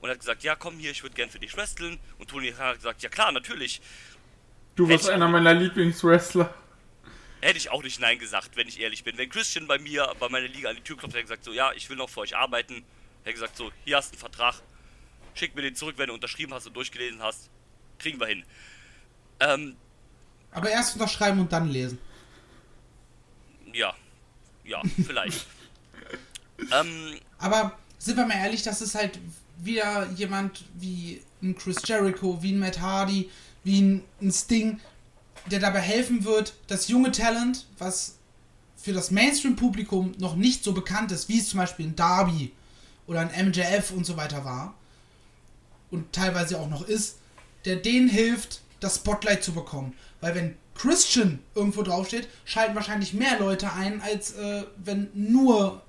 und hat gesagt, ja komm hier, ich würde gern für dich wresteln. Und Tony Khan hat gesagt, ja klar, natürlich. Du warst einer meiner Lieblingswrestler. Hätte ich auch nicht Nein gesagt, wenn ich ehrlich bin. Wenn Christian bei mir, bei meiner Liga an die Tür klopft, hätte er gesagt, so, ja, ich will noch für euch arbeiten. Hätte er gesagt, so, hier hast du einen Vertrag. Schick mir den zurück, wenn du unterschrieben hast und durchgelesen hast. Kriegen wir hin. Ähm, Aber erst unterschreiben und dann lesen. ja. Ja, vielleicht. ähm, Aber sind wir mal ehrlich, das ist halt wieder jemand wie ein Chris Jericho, wie ein Matt Hardy, wie ein, ein Sting, der dabei helfen wird, das junge Talent, was für das Mainstream-Publikum noch nicht so bekannt ist, wie es zum Beispiel ein Darby oder ein MJF und so weiter war und teilweise auch noch ist, der denen hilft, das Spotlight zu bekommen. Weil wenn Christian irgendwo draufsteht, schalten wahrscheinlich mehr Leute ein, als äh, wenn nur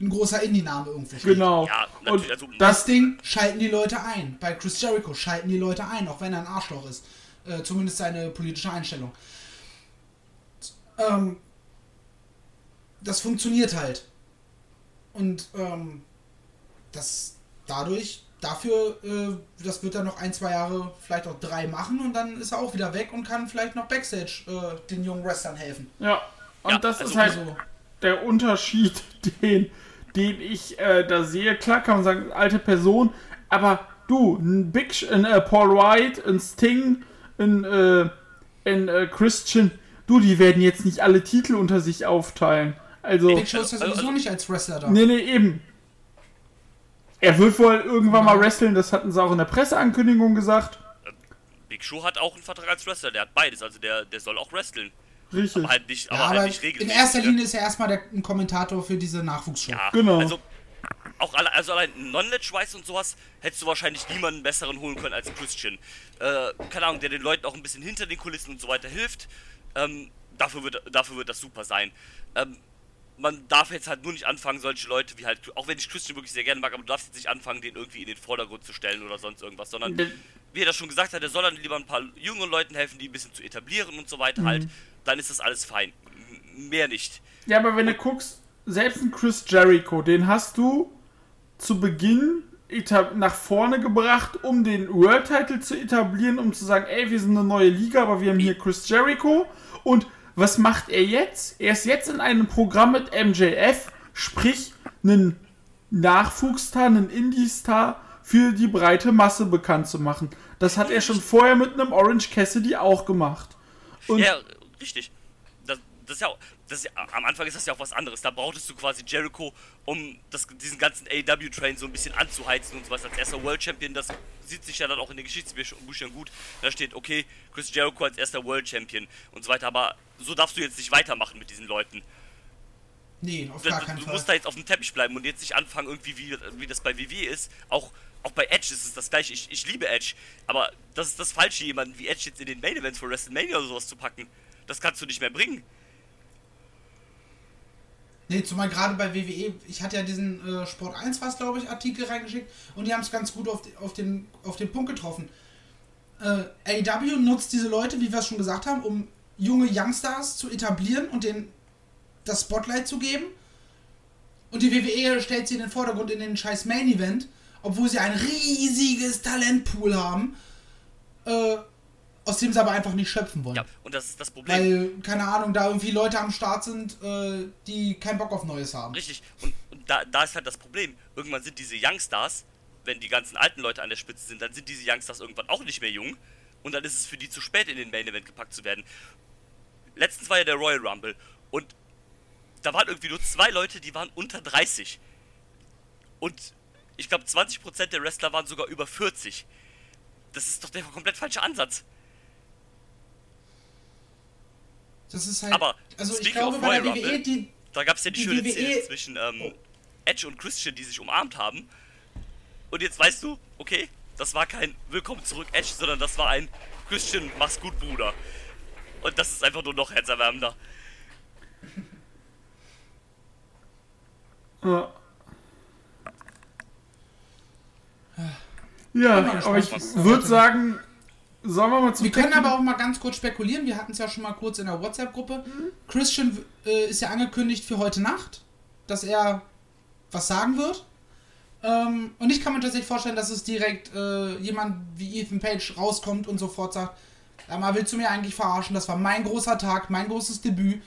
ein großer Indie-Name irgendwo steht. Genau. Ja, Und also- Das das, Ding schalten die Leute ein. Bei Chris Jericho schalten die Leute ein, auch wenn er ein Arschloch ist. Äh, zumindest seine politische Einstellung. Ähm, das funktioniert halt. Und ähm, das dadurch, dafür, äh, das wird er noch ein, zwei Jahre, vielleicht auch drei machen und dann ist er auch wieder weg und kann vielleicht noch Backstage äh, den jungen Wrestlern helfen. ja. Und Ja, das also ist halt so. der Unterschied, den, den ich äh, da sehe. Klar kann man sagen, alte Person, aber du, ein Big, ein äh, Paul White, ein Sting, ein, äh, ein äh, Christian, du, die werden jetzt nicht alle Titel unter sich aufteilen. Also, Big Show ist ja sowieso nicht als Wrestler da. nee, nee, eben. Er wird wohl irgendwann mal wresteln, das hatten sie auch in der Presseankündigung gesagt. Big Show hat auch einen Vertrag als Wrestler, der hat beides, also der, der soll auch wresteln. Richtig. Aber halt nicht, aber Ja, halt aber nicht in regelmäßig. erster ne? Linie ist er erstmal der, ein Kommentator für diese Nachwuchsshow. Ja, Genau. Also, auch alle, also allein Knowledge-wise und sowas hättest du wahrscheinlich niemanden besseren holen können als Christian. Äh, keine Ahnung, der den Leuten auch ein bisschen hinter den Kulissen und so weiter hilft. Ähm, dafür, wird, dafür wird das super sein. Ähm, man darf jetzt halt nur nicht anfangen, solche Leute wie halt, auch wenn ich Christian wirklich sehr gerne mag, aber du darfst jetzt nicht anfangen, den irgendwie in den Vordergrund zu stellen oder sonst irgendwas, sondern, Der- wie er das schon gesagt hat, der soll dann lieber ein paar jungen Leuten helfen, die ein bisschen zu etablieren und so weiter halt. Dann ist das alles fein. Mehr nicht. Ja, aber wenn du guckst, selbst ein Chris Jericho, den hast du zu Beginn nach vorne gebracht, um den World Title zu etablieren, um zu sagen, ey, wir sind eine neue Liga, aber wir haben hier Chris Jericho. Und was macht er jetzt? Er ist jetzt in einem Programm mit MJF, sprich einen Nachwuchsstar, einen Indie-Star für die breite Masse bekannt zu machen. Das hat er schon vorher mit einem Orange Cassidy auch gemacht. Und Ja, richtig. Das, das ist ja das ist ja, am Anfang ist das ja auch was anderes. Da brauchtest du quasi Jericho, um das, diesen ganzen AEW-Train so ein bisschen anzuheizen und sowas. Als erster World Champion, das sieht sich ja dann auch in den Geschichtsbüchern gut. Da steht, okay, Chris Jericho als erster World Champion und so weiter. Aber so darfst du jetzt nicht weitermachen mit diesen Leuten. Nee, auf Du, gar keinen du Fall. musst da jetzt auf dem Teppich bleiben und jetzt nicht anfangen, irgendwie, wie, wie das bei WWE ist. Auch, auch bei Edge ist es das gleiche. Ich, ich liebe Edge, aber das ist das Falsche, jemanden wie Edge jetzt in den Main Events für WrestleMania oder sowas zu packen. Das kannst du nicht mehr bringen. Nee, zumal gerade bei WWE, ich hatte ja diesen äh, Sport 1 was, glaube ich, Artikel reingeschickt und die haben es ganz gut auf, auf, den, auf den Punkt getroffen. Äh, AEW nutzt diese Leute, wie wir es schon gesagt haben, um junge Youngstars zu etablieren und denen das Spotlight zu geben. Und die WWE stellt sie in den Vordergrund in den scheiß Main Event, obwohl sie ein riesiges Talentpool haben, äh, aus dem sie aber einfach nicht schöpfen wollen. Ja, und das ist das Problem. Weil, keine Ahnung, da irgendwie Leute am Start sind, äh, die keinen Bock auf Neues haben. Richtig. Und, und da, da ist halt das Problem. Irgendwann sind diese Youngstars, wenn die ganzen alten Leute an der Spitze sind, dann sind diese Youngstars irgendwann auch nicht mehr jung. Und dann ist es für die zu spät, in den Main Event gepackt zu werden. Letztens war ja der Royal Rumble. Und da waren irgendwie nur zwei Leute, die waren unter 30. Und ich glaube, 20% der Wrestler waren sogar über 40. Das ist doch der komplett falsche Ansatz. Das ist halt. Aber also ich glaube of bei der WWE, Rumble, die. Da gab es ja die, die schöne WWE Szene zwischen ähm, Edge und Christian, die sich umarmt haben. Und jetzt weißt du, okay, das war kein Willkommen zurück Edge, sondern das war ein Christian, mach's gut, Bruder. Und das ist einfach nur noch herzerwärmender. Ja. Ja, mal aber ich würde sagen, sollen wir mal zum Wir können Tag- aber auch mal ganz kurz spekulieren. Wir hatten es ja schon mal kurz in der WhatsApp-Gruppe. Christian äh, ist ja angekündigt für heute Nacht, dass er was sagen wird. Ähm, und ich kann mir tatsächlich vorstellen, dass es direkt äh, jemand wie Ethan Page rauskommt und sofort sagt: mal willst du mir eigentlich verarschen? Das war mein großer Tag, mein großes Debüt.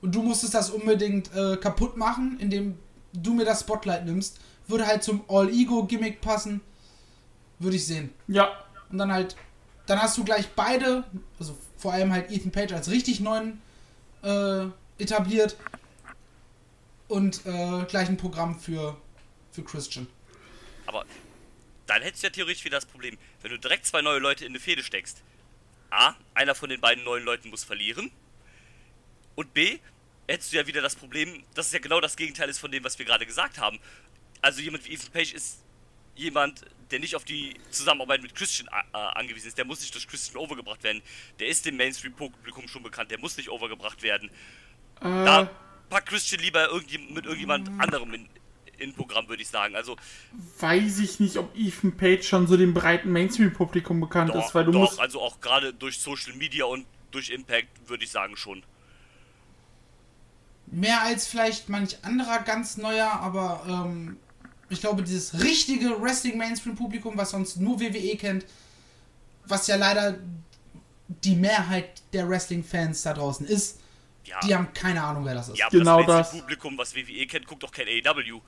Und du musstest das unbedingt äh, kaputt machen, indem du mir das Spotlight nimmst. Würde halt zum All-Ego-Gimmick passen. Würde ich sehen. Ja, Und dann halt, dann hast du gleich beide, also vor allem halt Ethan Page als richtig neuen äh, etabliert und äh, gleich ein Programm für, für Christian. Aber dann hättest du ja theoretisch wieder das Problem, wenn du direkt zwei neue Leute in eine Fehde steckst. A, einer von den beiden neuen Leuten muss verlieren. Und B, hättest du ja wieder das Problem, dass es ja genau das Gegenteil ist von dem, was wir gerade gesagt haben. Also jemand wie Ethan Page ist jemand, der nicht auf die Zusammenarbeit mit Christian äh, angewiesen ist. Der muss nicht durch Christian overgebracht werden. Der ist dem Mainstream-Publikum schon bekannt. Der muss nicht overgebracht werden. äh, Da packt Christian lieber irgendwie mit irgendjemand anderem in, in Programm, würde ich sagen. Also weiß ich nicht, ob Ethan Page schon so dem breiten Mainstream-Publikum bekannt Doch, ist, weil du doch musst. also auch gerade durch Social Media und durch Impact würde ich sagen schon. Mehr als vielleicht manch anderer ganz neuer, aber ähm, ich glaube, dieses richtige Wrestling-Mainstream-Publikum, was sonst nur WWE kennt, was ja leider die Mehrheit der Wrestling-Fans da draußen ist, Ja, die haben keine Ahnung, wer das ist. ja aber Genau das, das. Publikum, was WWE kennt, guckt doch kein AEW.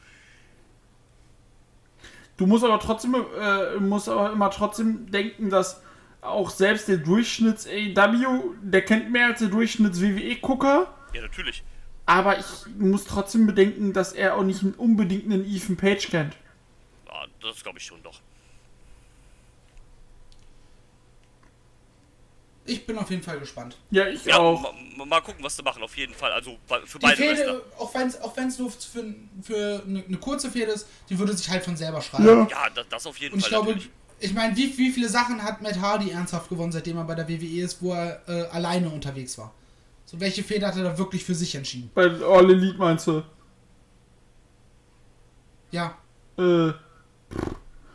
Du musst aber trotzdem, äh, musst aber immer trotzdem denken, dass auch selbst der Durchschnitts AEW, der kennt mehr als der Durchschnitts WWE Gucker, Ja, natürlich. Aber ich muss trotzdem bedenken, dass er auch nicht unbedingt einen Ethan Page kennt. Ja, das glaube ich schon doch. Ich bin auf jeden Fall gespannt. Ja, ich Ja, auch. ma- mal gucken, was sie machen, auf jeden Fall. Also für Die beide Fehde, auch wenn es auch wenn's nur für, für eine, eine kurze Fehde ist, die würde sich halt von selber schreiben. Ja. Ja, das, das auf jeden Und ich Fall glaube, natürlich. ich meine, wie, wie viele Sachen hat Matt Hardy ernsthaft gewonnen, seitdem er bei der WWE ist, wo er äh, alleine unterwegs war? So, welche Fehde hat er da wirklich für sich entschieden? Bei All Elite meinst du? Ja, Äh,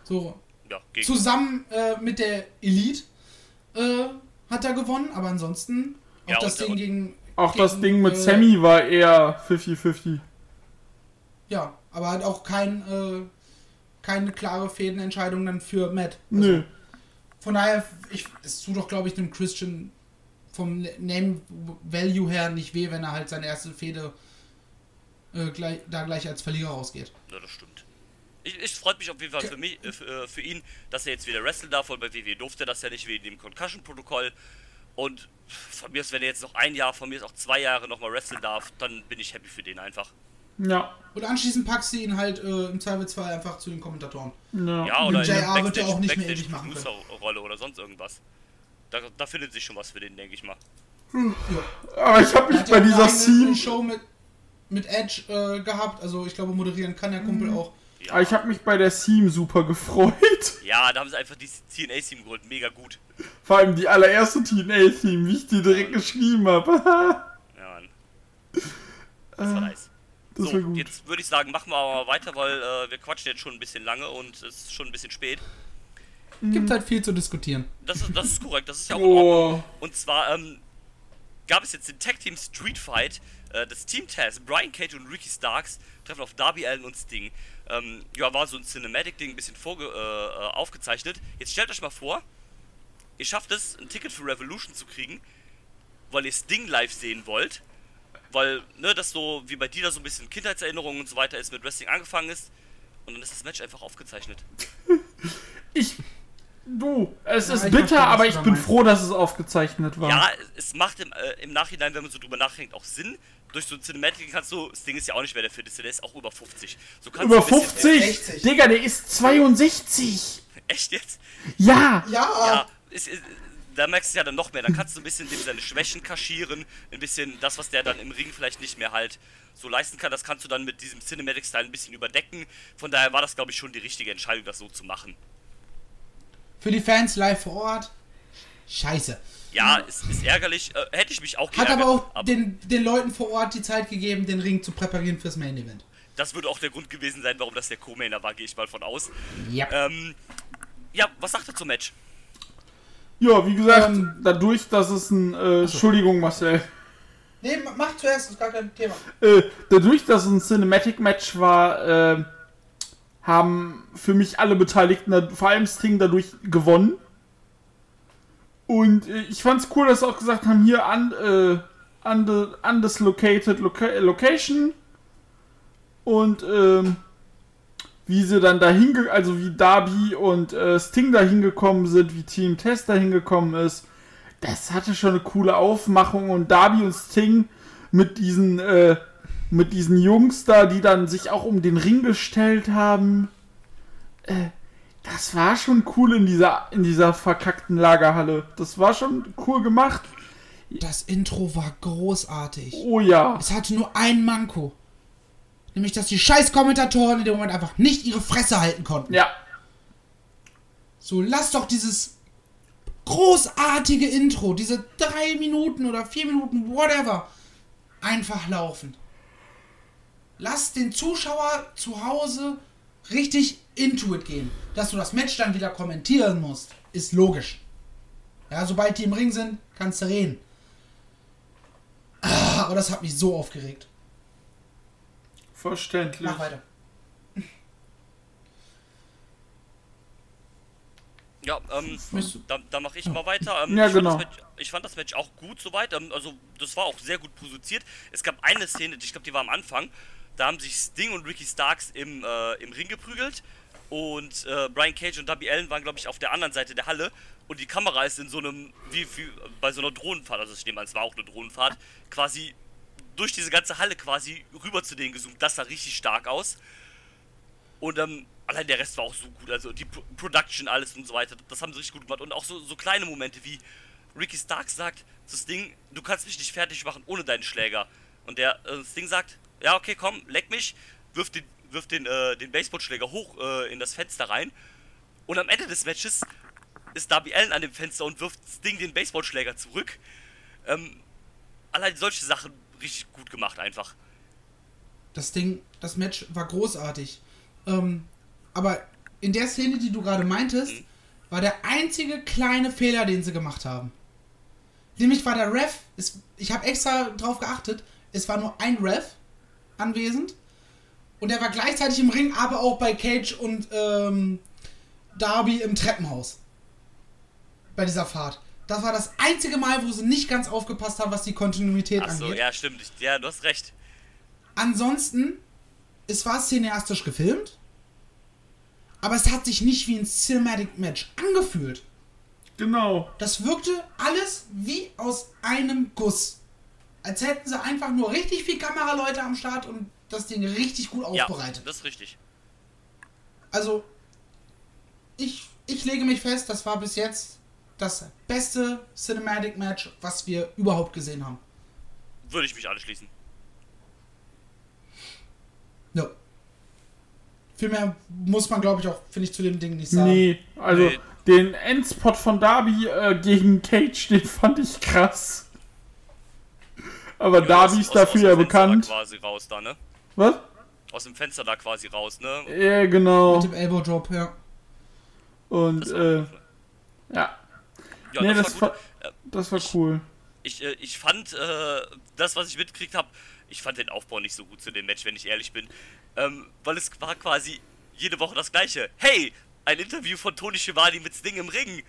so. Ja, gegen, Zusammen äh, mit der Elite äh, hat er gewonnen, aber ansonsten auch Ja, das und- Ding und- gegen. auch gegen, das Ding mit äh, Sammy war eher 50-50. Ja, aber halt auch kein, äh, keine klare Fädenentscheidung dann für Matt. Also, Nö. Von daher, ich, es tut doch, glaube ich, dem Christian vom Name Value her nicht weh, wenn er halt seine erste Fehde äh, gleich, da gleich als Verlierer rausgeht. ja, das stimmt. Ich, ich freut mich auf jeden Fall für, mich, äh, für, äh, für ihn, dass er jetzt wieder wresteln darf, weil bei WWE durfte das ja nicht wegen dem Concussion-Protokoll. Und von mir ist, wenn er jetzt noch ein Jahr, von mir ist auch zwei Jahre nochmal wresteln darf, dann bin ich happy für den einfach. Ja. Und anschließend packst du ihn halt äh, im Zweifelsfall einfach zu den Kommentatoren. Ja. Ja, oder in JR wird er auch nicht mehr ewig machen Rolle oder sonst irgendwas. Da, da findet sich schon was für den, denke ich mal. Aber ich habe mich hat bei ja dieser Theme. Show mit, mit Edge äh, gehabt, also ich glaube, moderieren kann der Kumpel auch. Ja, Aber ich habe mich bei der Theme super gefreut. ja da haben sie einfach die TNA-Team geholt. Mega gut. Vor allem die allererste TNA-Theme, wie ich die direkt geschrieben habe. Ja, Mann. Das war nice. das So, war gut. jetzt würde ich sagen, machen wir aber mal weiter, weil äh, wir quatschen jetzt schon ein bisschen lange und es ist schon ein bisschen spät. Gibt halt viel zu diskutieren. Das ist, das ist korrekt, das ist ja auch in Ordnung. Oh, Und zwar ähm, gab es jetzt den Tag Team Street Fight. Äh, das Team Taz, Brian Cage und Ricky Starks treffen auf Darby Allen und Sting. Ähm, ja, war so ein Cinematic-Ding, ein bisschen vorge äh, äh, aufgezeichnet. Jetzt stellt euch mal vor, ihr schafft es, ein Ticket für Revolution zu kriegen, weil ihr Sting live sehen wollt. weil, ne, das so, wie bei dir da so ein bisschen Kindheitserinnerungen und so weiter ist, mit Wrestling angefangen ist. Und dann ist das Match einfach aufgezeichnet. Ich. Du, es Ja, ist bitter, aber ich bin froh, dass es aufgezeichnet war. Ja, es macht im, äh, im Nachhinein, wenn man so drüber nachdenkt, auch Sinn. Durch so ein Cinematic kannst du, das Ding ist ja auch nicht mehr der fitteste, der ist auch über 50. So kannst Über du ein bisschen- 50? 60. Digga, der ist 62. Echt jetzt? Ja. Ja, Ja, ist, ist, da merkst du ja dann noch mehr. Dann kannst du ein bisschen dem seine Schwächen kaschieren. Ein bisschen das, was der dann im Ring vielleicht nicht mehr halt so leisten kann, das kannst du dann mit diesem Cinematic-Style ein bisschen überdecken. Von daher war das, glaube ich, schon die richtige Entscheidung, das so zu machen. Für die Fans live vor Ort. Scheiße. Ja, ist, ist ärgerlich. Äh, hätte ich mich auch Hat geärgert, aber auch den, den Leuten vor Ort die Zeit gegeben, den Ring zu präparieren fürs Main Event. Das würde auch der Grund gewesen sein, warum das der Co-Mainer war, gehe ich mal von aus. Ja. Ähm, ja, was sagt er zum Match? Ja, wie gesagt, Ähm, dadurch, dass es ein. Äh, Entschuldigung, Marcel. Nee, mach zuerst, ist gar kein Thema. Äh, dadurch, dass es ein Cinematic-Match war, äh, haben für mich alle Beteiligten, vor allem Sting, dadurch gewonnen. Und äh, ich fand's cool, dass sie auch gesagt haben, hier un, äh, unde, undislocated loca Location. Und ähm, wie sie dann dahin, also wie Darby und äh, Sting dahin gekommen sind, wie Team Test dahin gekommen ist. Das hatte schon eine coole Aufmachung und Darby und Sting mit diesen, äh, mit diesen Jungs da, die dann sich auch um den Ring gestellt haben. Äh, das war schon cool in dieser, in dieser verkackten Lagerhalle. Das war schon cool gemacht. Das Intro war großartig. Oh ja. Es hatte nur ein Manko. Nämlich, dass die scheiß Kommentatoren in dem Moment einfach nicht ihre Fresse halten konnten. Ja. So, lass doch dieses großartige Intro, diese drei Minuten oder vier Minuten, whatever, einfach laufen. Lass den Zuschauer zu Hause richtig into it gehen. Dass du das Match dann wieder kommentieren musst, ist logisch. Ja, sobald die im Ring sind, kannst du reden. Ah, Aber das hat mich so aufgeregt. Verständlich. Mach weiter. Ja, ähm, da, da mache ich mal weiter. Ähm, Ja, ich genau. Fand das Match, ich fand das Match auch gut soweit. Ähm, also, das war auch sehr gut produziert. Es gab eine Szene, ich glaube, die war am Anfang. Da haben sich Sting und Ricky Starks im, äh, im Ring geprügelt. Und äh, Brian Cage und Darby Allen waren, glaube ich, auf der anderen Seite der Halle. Und die Kamera ist in so einem, wie, wie bei so einer Drohnenfahrt, also ich nehme an, es war auch eine Drohnenfahrt, quasi durch diese ganze Halle quasi rüber zu denen gezoomt. Das sah richtig stark aus. Und ähm, allein der Rest war auch so gut. Also die Pro Production, alles und so weiter. Das haben sie richtig gut gemacht. Und auch so, so kleine Momente wie Ricky Stark sagt zu Sting, du kannst mich nicht fertig machen ohne deinen Schläger. Und der äh, Sting sagt, ja okay, komm, leck mich, wirft den, wirft den, äh, den Baseballschläger hoch äh, in das Fenster rein. Und am Ende des Matches ist Darby Allen an dem Fenster und wirft Sting den Baseballschläger zurück. Ähm, allein solche Sachen richtig gut gemacht einfach. Das Ding, das Match war großartig. Ähm, aber in der Szene, die du gerade meintest, war der einzige kleine Fehler, den sie gemacht haben. Nämlich war der Ref, es, ich habe extra drauf geachtet, es war nur ein Ref anwesend und er war gleichzeitig im Ring, aber auch bei Cage und ähm, Darby im Treppenhaus. Bei dieser Fahrt. Das war das einzige Mal, wo sie nicht ganz aufgepasst haben, was die Kontinuität Achso, angeht. ja, stimmt. Ja, du hast recht. Ansonsten, es war cineastisch gefilmt, aber es hat sich nicht wie ein Cinematic Match angefühlt. Genau. Das wirkte alles wie aus einem Guss. Als hätten sie einfach nur richtig viel Kameraleute am Start und das Ding richtig gut Ja, aufbereitet. das ist richtig. Also, ich, ich lege mich fest, das war bis jetzt das beste Cinematic Match, was wir überhaupt gesehen haben. Würde ich mich anschließen. Ja. Viel mehr muss man, glaube ich, auch, finde ich, zu dem Ding nicht sagen. Nee, also Nee. den Endspot von Darby äh, gegen Cage, den fand ich krass. Aber Darby aus- ist aus- dafür aus ja dem Fenster bekannt. Da quasi raus da, ne? Was? Aus dem Fenster da quasi raus, ne? Ja, genau. Mit dem Elbow Drop, ja. Und, Das war äh, cool. ja. Ja, nee, das, das war war. Äh, das war cool. Ich, äh, ich fand, äh, das, was ich mitgekriegt habe, ich fand den Aufbau nicht so gut zu dem Match, wenn ich ehrlich bin. Ähm, weil es war quasi jede Woche das gleiche. Hey, ein Interview von Tony Schiavone mit Sting im Ring.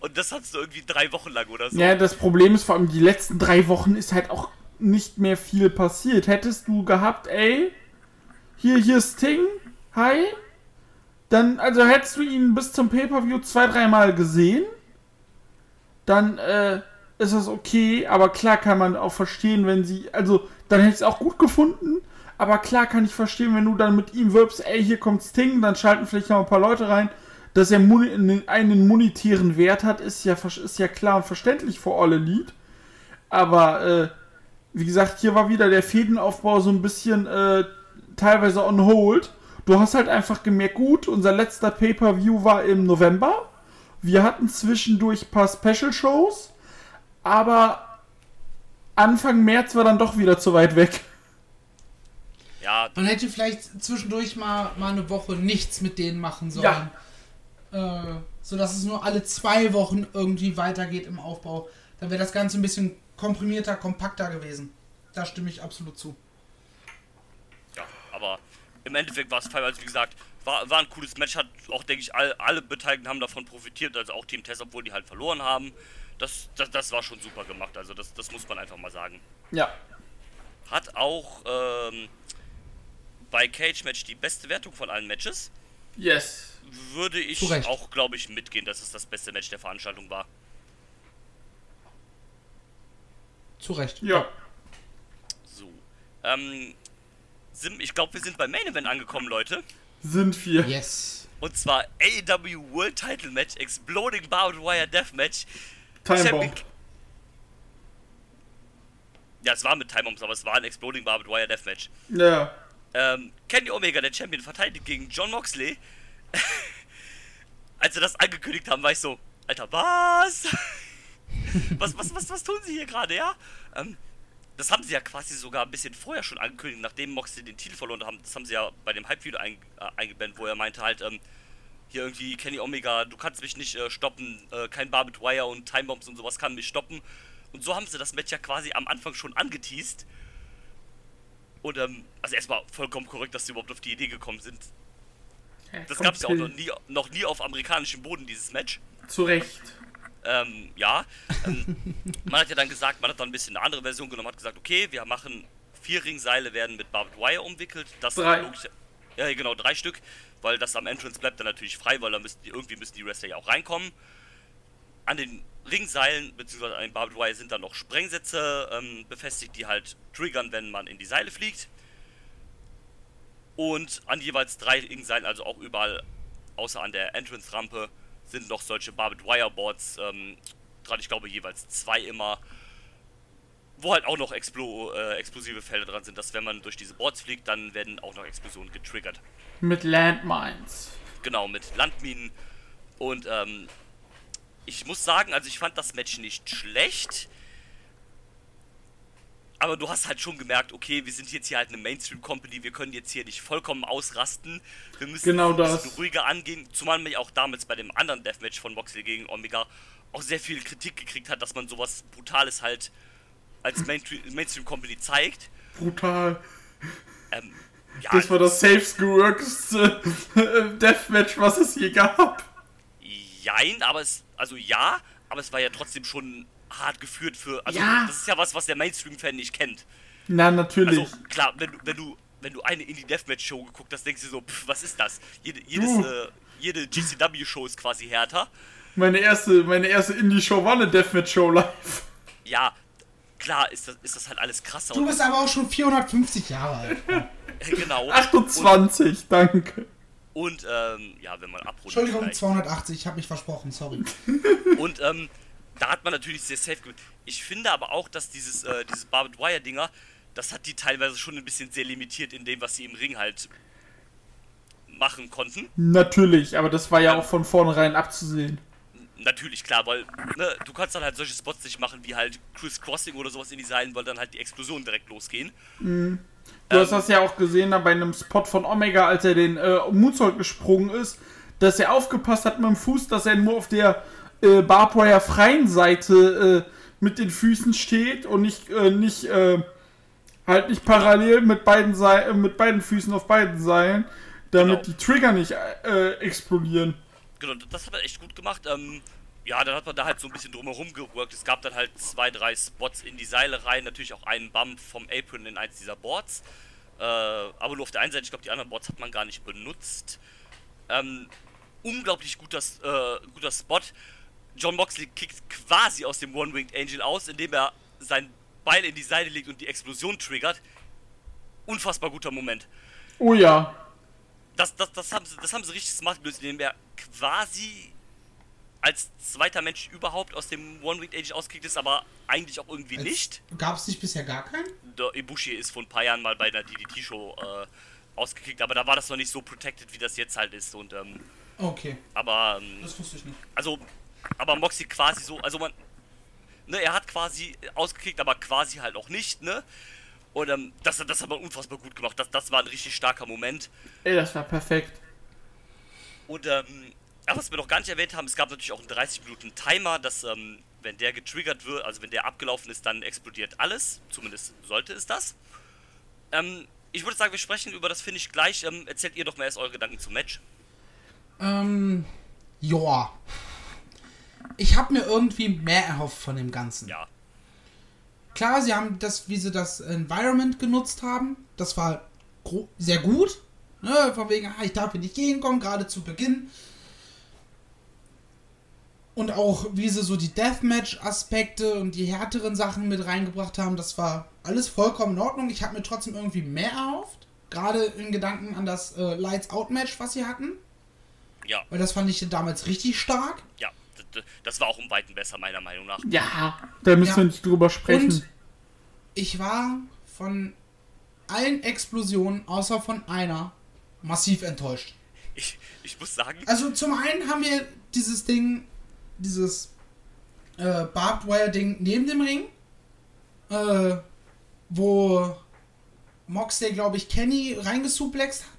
Und das hattest du irgendwie drei Wochen lang oder so. Ja, das Problem ist vor allem, die letzten drei Wochen ist halt auch nicht mehr viel passiert. Hättest du gehabt, ey, hier, hier Sting, hi, dann, also hättest du ihn bis zum Pay-Per-View zwei, dreimal gesehen, dann, äh, ist das okay, aber klar kann man auch verstehen, wenn sie, also, dann hätte ich es auch gut gefunden, aber klar kann ich verstehen, wenn du dann mit ihm wirbst, ey, hier kommt Sting, dann schalten vielleicht noch ein paar Leute rein, dass er moni- einen monetären Wert hat, ist ja, ist ja klar und verständlich für All Elite. Aber, äh, wie gesagt, hier war wieder der Fädenaufbau so ein bisschen, äh, teilweise on hold. Du hast halt einfach gemerkt, gut, unser letzter Pay-Per-View war im November. Wir hatten zwischendurch ein paar Special-Shows, aber Anfang März war dann doch wieder zu weit weg. Ja, Man hätte vielleicht zwischendurch mal, mal eine Woche nichts mit denen machen sollen. Äh, sodass es nur alle zwei Wochen irgendwie weitergeht im Aufbau. Dann wäre das Ganze ein bisschen komprimierter, kompakter gewesen. Da stimme ich absolut zu. ja, aber im Endeffekt war es also wie gesagt, war, war ein cooles Match, hat auch, denke ich, all, alle Beteiligten haben davon profitiert, also auch Team Test, obwohl die halt verloren haben. Das, das, das war schon super gemacht, also das, das muss man einfach mal sagen. Ja. Hat auch ähm, bei Cage Match die beste Wertung von allen Matches. Yes. Würde ich Zu Recht. auch, glaube ich, mitgehen, dass es das beste Match der Veranstaltung war. Zu Recht. Ja. So. Ähm, Sim, ich glaube, wir sind beim Main Event angekommen, Leute. Sind wir. Yes. Und zwar AEW World Title Match, Exploding Barbed Wire Death Match. Time Bomb. Ja, es war mit Time Bombs, aber es war ein Exploding Barbed Wire Death Match. Ja. Ähm, Kenny Omega, der Champion, verteidigt gegen John Moxley. Als sie das angekündigt haben, war ich so, Alter, was? was, was, was, was tun sie hier gerade, ja? Ähm, das haben sie ja quasi sogar ein bisschen vorher schon angekündigt, nachdem Moxley den Titel verloren haben. Das haben sie ja bei dem Hype-Video ein, äh, eingeblendet, wo er meinte halt, ähm, hier irgendwie Kenny Omega, du kannst mich nicht äh, stoppen, äh, kein Barbed Wire und Time Bombs und sowas kann mich stoppen. Und so haben sie das Match ja quasi am Anfang schon angeteased. Und ähm, also erstmal vollkommen korrekt, dass sie überhaupt auf die Idee gekommen sind. Das gab es ja auch noch nie, noch nie auf amerikanischem Boden, dieses Match. Zu Recht. Ähm, ja. Ähm, man hat ja dann gesagt, man hat dann ein bisschen eine andere Version genommen, hat gesagt, okay, wir machen vier Ringseile werden mit Barbed Wire umwickelt. Das Drei. logisch- Ja, genau, drei Stück, weil das am Entrance bleibt dann natürlich frei, weil da müssen die, irgendwie müssen die Wrestler ja auch reinkommen. An den Ringseilen bzw. an den Barbed Wire sind dann noch Sprengsätze ähm, befestigt, die halt triggern, wenn man in die Seile fliegt. Und an jeweils drei Ringseilen, also auch überall außer an der Entrance-Rampe, sind noch solche Barbed Wire Boards ähm, dran. Ich glaube jeweils zwei immer. Wo halt auch noch Explo äh, explosive Felder dran sind, dass wenn man durch diese Boards fliegt, dann werden auch noch Explosionen getriggert. Mit Landmines. Genau, mit Landminen. Und ähm, ich muss sagen, also ich fand das Match nicht schlecht. Aber du hast halt schon gemerkt, okay, wir sind jetzt hier halt eine Mainstream-Company, wir können jetzt hier nicht vollkommen ausrasten. Wir müssen Genau ein bisschen das. ruhiger angehen. Zumal man ja auch damals bei dem anderen Deathmatch von Moxley gegen Omega auch sehr viel Kritik gekriegt hat, dass man sowas Brutales halt als Mainstream- Mainstream-Company zeigt. Brutal. Ähm, ja, Das war das safest-geworkste äh, Deathmatch, was es je gab. Jein, aber es, also ja, aber es war ja trotzdem schon hart geführt für, also Ja. das ist ja was, was der Mainstream-Fan nicht kennt. Na, natürlich. Also klar, wenn du, wenn du, wenn du eine Indie-Deathmatch-Show geguckt hast, denkst du so, pff, was ist das? Jede, jedes, äh, jede GCW-Show ist quasi härter. meine erste, meine erste Indie-Show war eine Deathmatch-Show live. Ja, klar ist das, ist das halt alles krasser. Du und, bist aber auch schon 450 Jahre alt. genau. 28, danke. Und, ähm, ja, wenn man abrundet Entschuldigung, vielleicht. 280, ich habe mich versprochen, sorry. Und ähm, da hat man natürlich sehr safe gemacht. Ich finde aber auch, dass dieses, äh, dieses Barbed Wire Dinger, das hat die teilweise schon ein bisschen sehr limitiert in dem, was sie im Ring halt machen konnten. Natürlich, aber das war ja Ähm. auch von vornherein abzusehen. Natürlich, klar, weil ne, du kannst dann halt solche Spots nicht machen wie halt Criss Crossing oder sowas in die Seilen, weil dann halt die Explosionen direkt losgehen. Du hast das ja auch gesehen da bei einem Spot von Omega, als er den äh, Moonsault gesprungen ist, dass er aufgepasst hat mit dem Fuß, dass er nur auf der äh, Barbwire freien Seite äh, mit den Füßen steht und nicht, äh, nicht äh, halt nicht parallel mit beiden, Sei äh, mit beiden Füßen auf beiden Seilen, damit Genau. die Trigger nicht äh, explodieren. Genau, das hat er echt gut gemacht. Ähm, ja, dann hat man da halt so ein bisschen drumherum geworkt. Es gab dann halt zwei, drei Spots in die Seile rein, natürlich auch einen Bump vom Apron in eins dieser Boards. Äh, aber nur auf der einen Seite, ich glaube, die anderen Boards hat man gar nicht benutzt. Ähm, unglaublich guter, äh, guter Spot. John Moxley kickt quasi aus dem One-Winged Angel aus, indem er sein Bein in die Seite legt und die Explosion triggert. Unfassbar guter Moment. Oh ja. Das, das, das, haben, sie, das haben sie richtig smart gelöst, indem er quasi als zweiter Mensch überhaupt aus dem One-Winged Angel ausgekickt ist, aber eigentlich auch irgendwie nicht. Gab es nicht bisher gar keinen? Der Ibushi ist vor ein paar Jahren mal bei einer DDT-Show äh, ausgekickt, aber da war das noch nicht so protected, wie das jetzt halt ist. Und ähm, Okay, aber ähm, das wusste ich nicht. also, aber Moxie quasi so, also man, ne, er hat quasi ausgekickt, aber quasi halt auch nicht, ne? Und ähm, das, das hat man unfassbar gut gemacht. Das, das war ein richtig starker Moment. Ey, das war perfekt. Und ähm, ja, was wir noch gar nicht erwähnt haben, es gab natürlich auch einen 30 Minuten Timer, dass ähm, wenn der getriggert wird, also wenn der abgelaufen ist, dann explodiert alles. Zumindest sollte es das. Ähm, ich würde sagen, wir sprechen über das Finish gleich. Ähm, erzählt ihr doch mal erst eure Gedanken zum Match. Ähm, joa. Ich habe mir irgendwie mehr erhofft von dem Ganzen. Ja, Klar, sie haben das, wie sie das Environment genutzt haben, das war sehr gut. Ne, von wegen, ah, ich darf hier nicht gehen kommen, gerade zu Beginn. Und auch, wie sie so die Deathmatch-Aspekte und die härteren Sachen mit reingebracht haben, das war alles vollkommen in Ordnung. Ich habe mir trotzdem irgendwie mehr erhofft. Gerade in Gedanken an das äh, Lights-Out-Match, was sie hatten. ja, Weil das fand ich damals richtig stark. ja. D- Das war auch um Weiten besser, meiner Meinung nach. Ja, da müssen Ja. wir nicht drüber sprechen. Und ich war von allen Explosionen, außer von einer, massiv enttäuscht. Ich, ich muss sagen, Also zum einen haben wir dieses Ding, dieses äh, Barbed Wire Ding neben dem Ring, äh, wo Moxley, glaube ich, Kenny reingesuplext hat.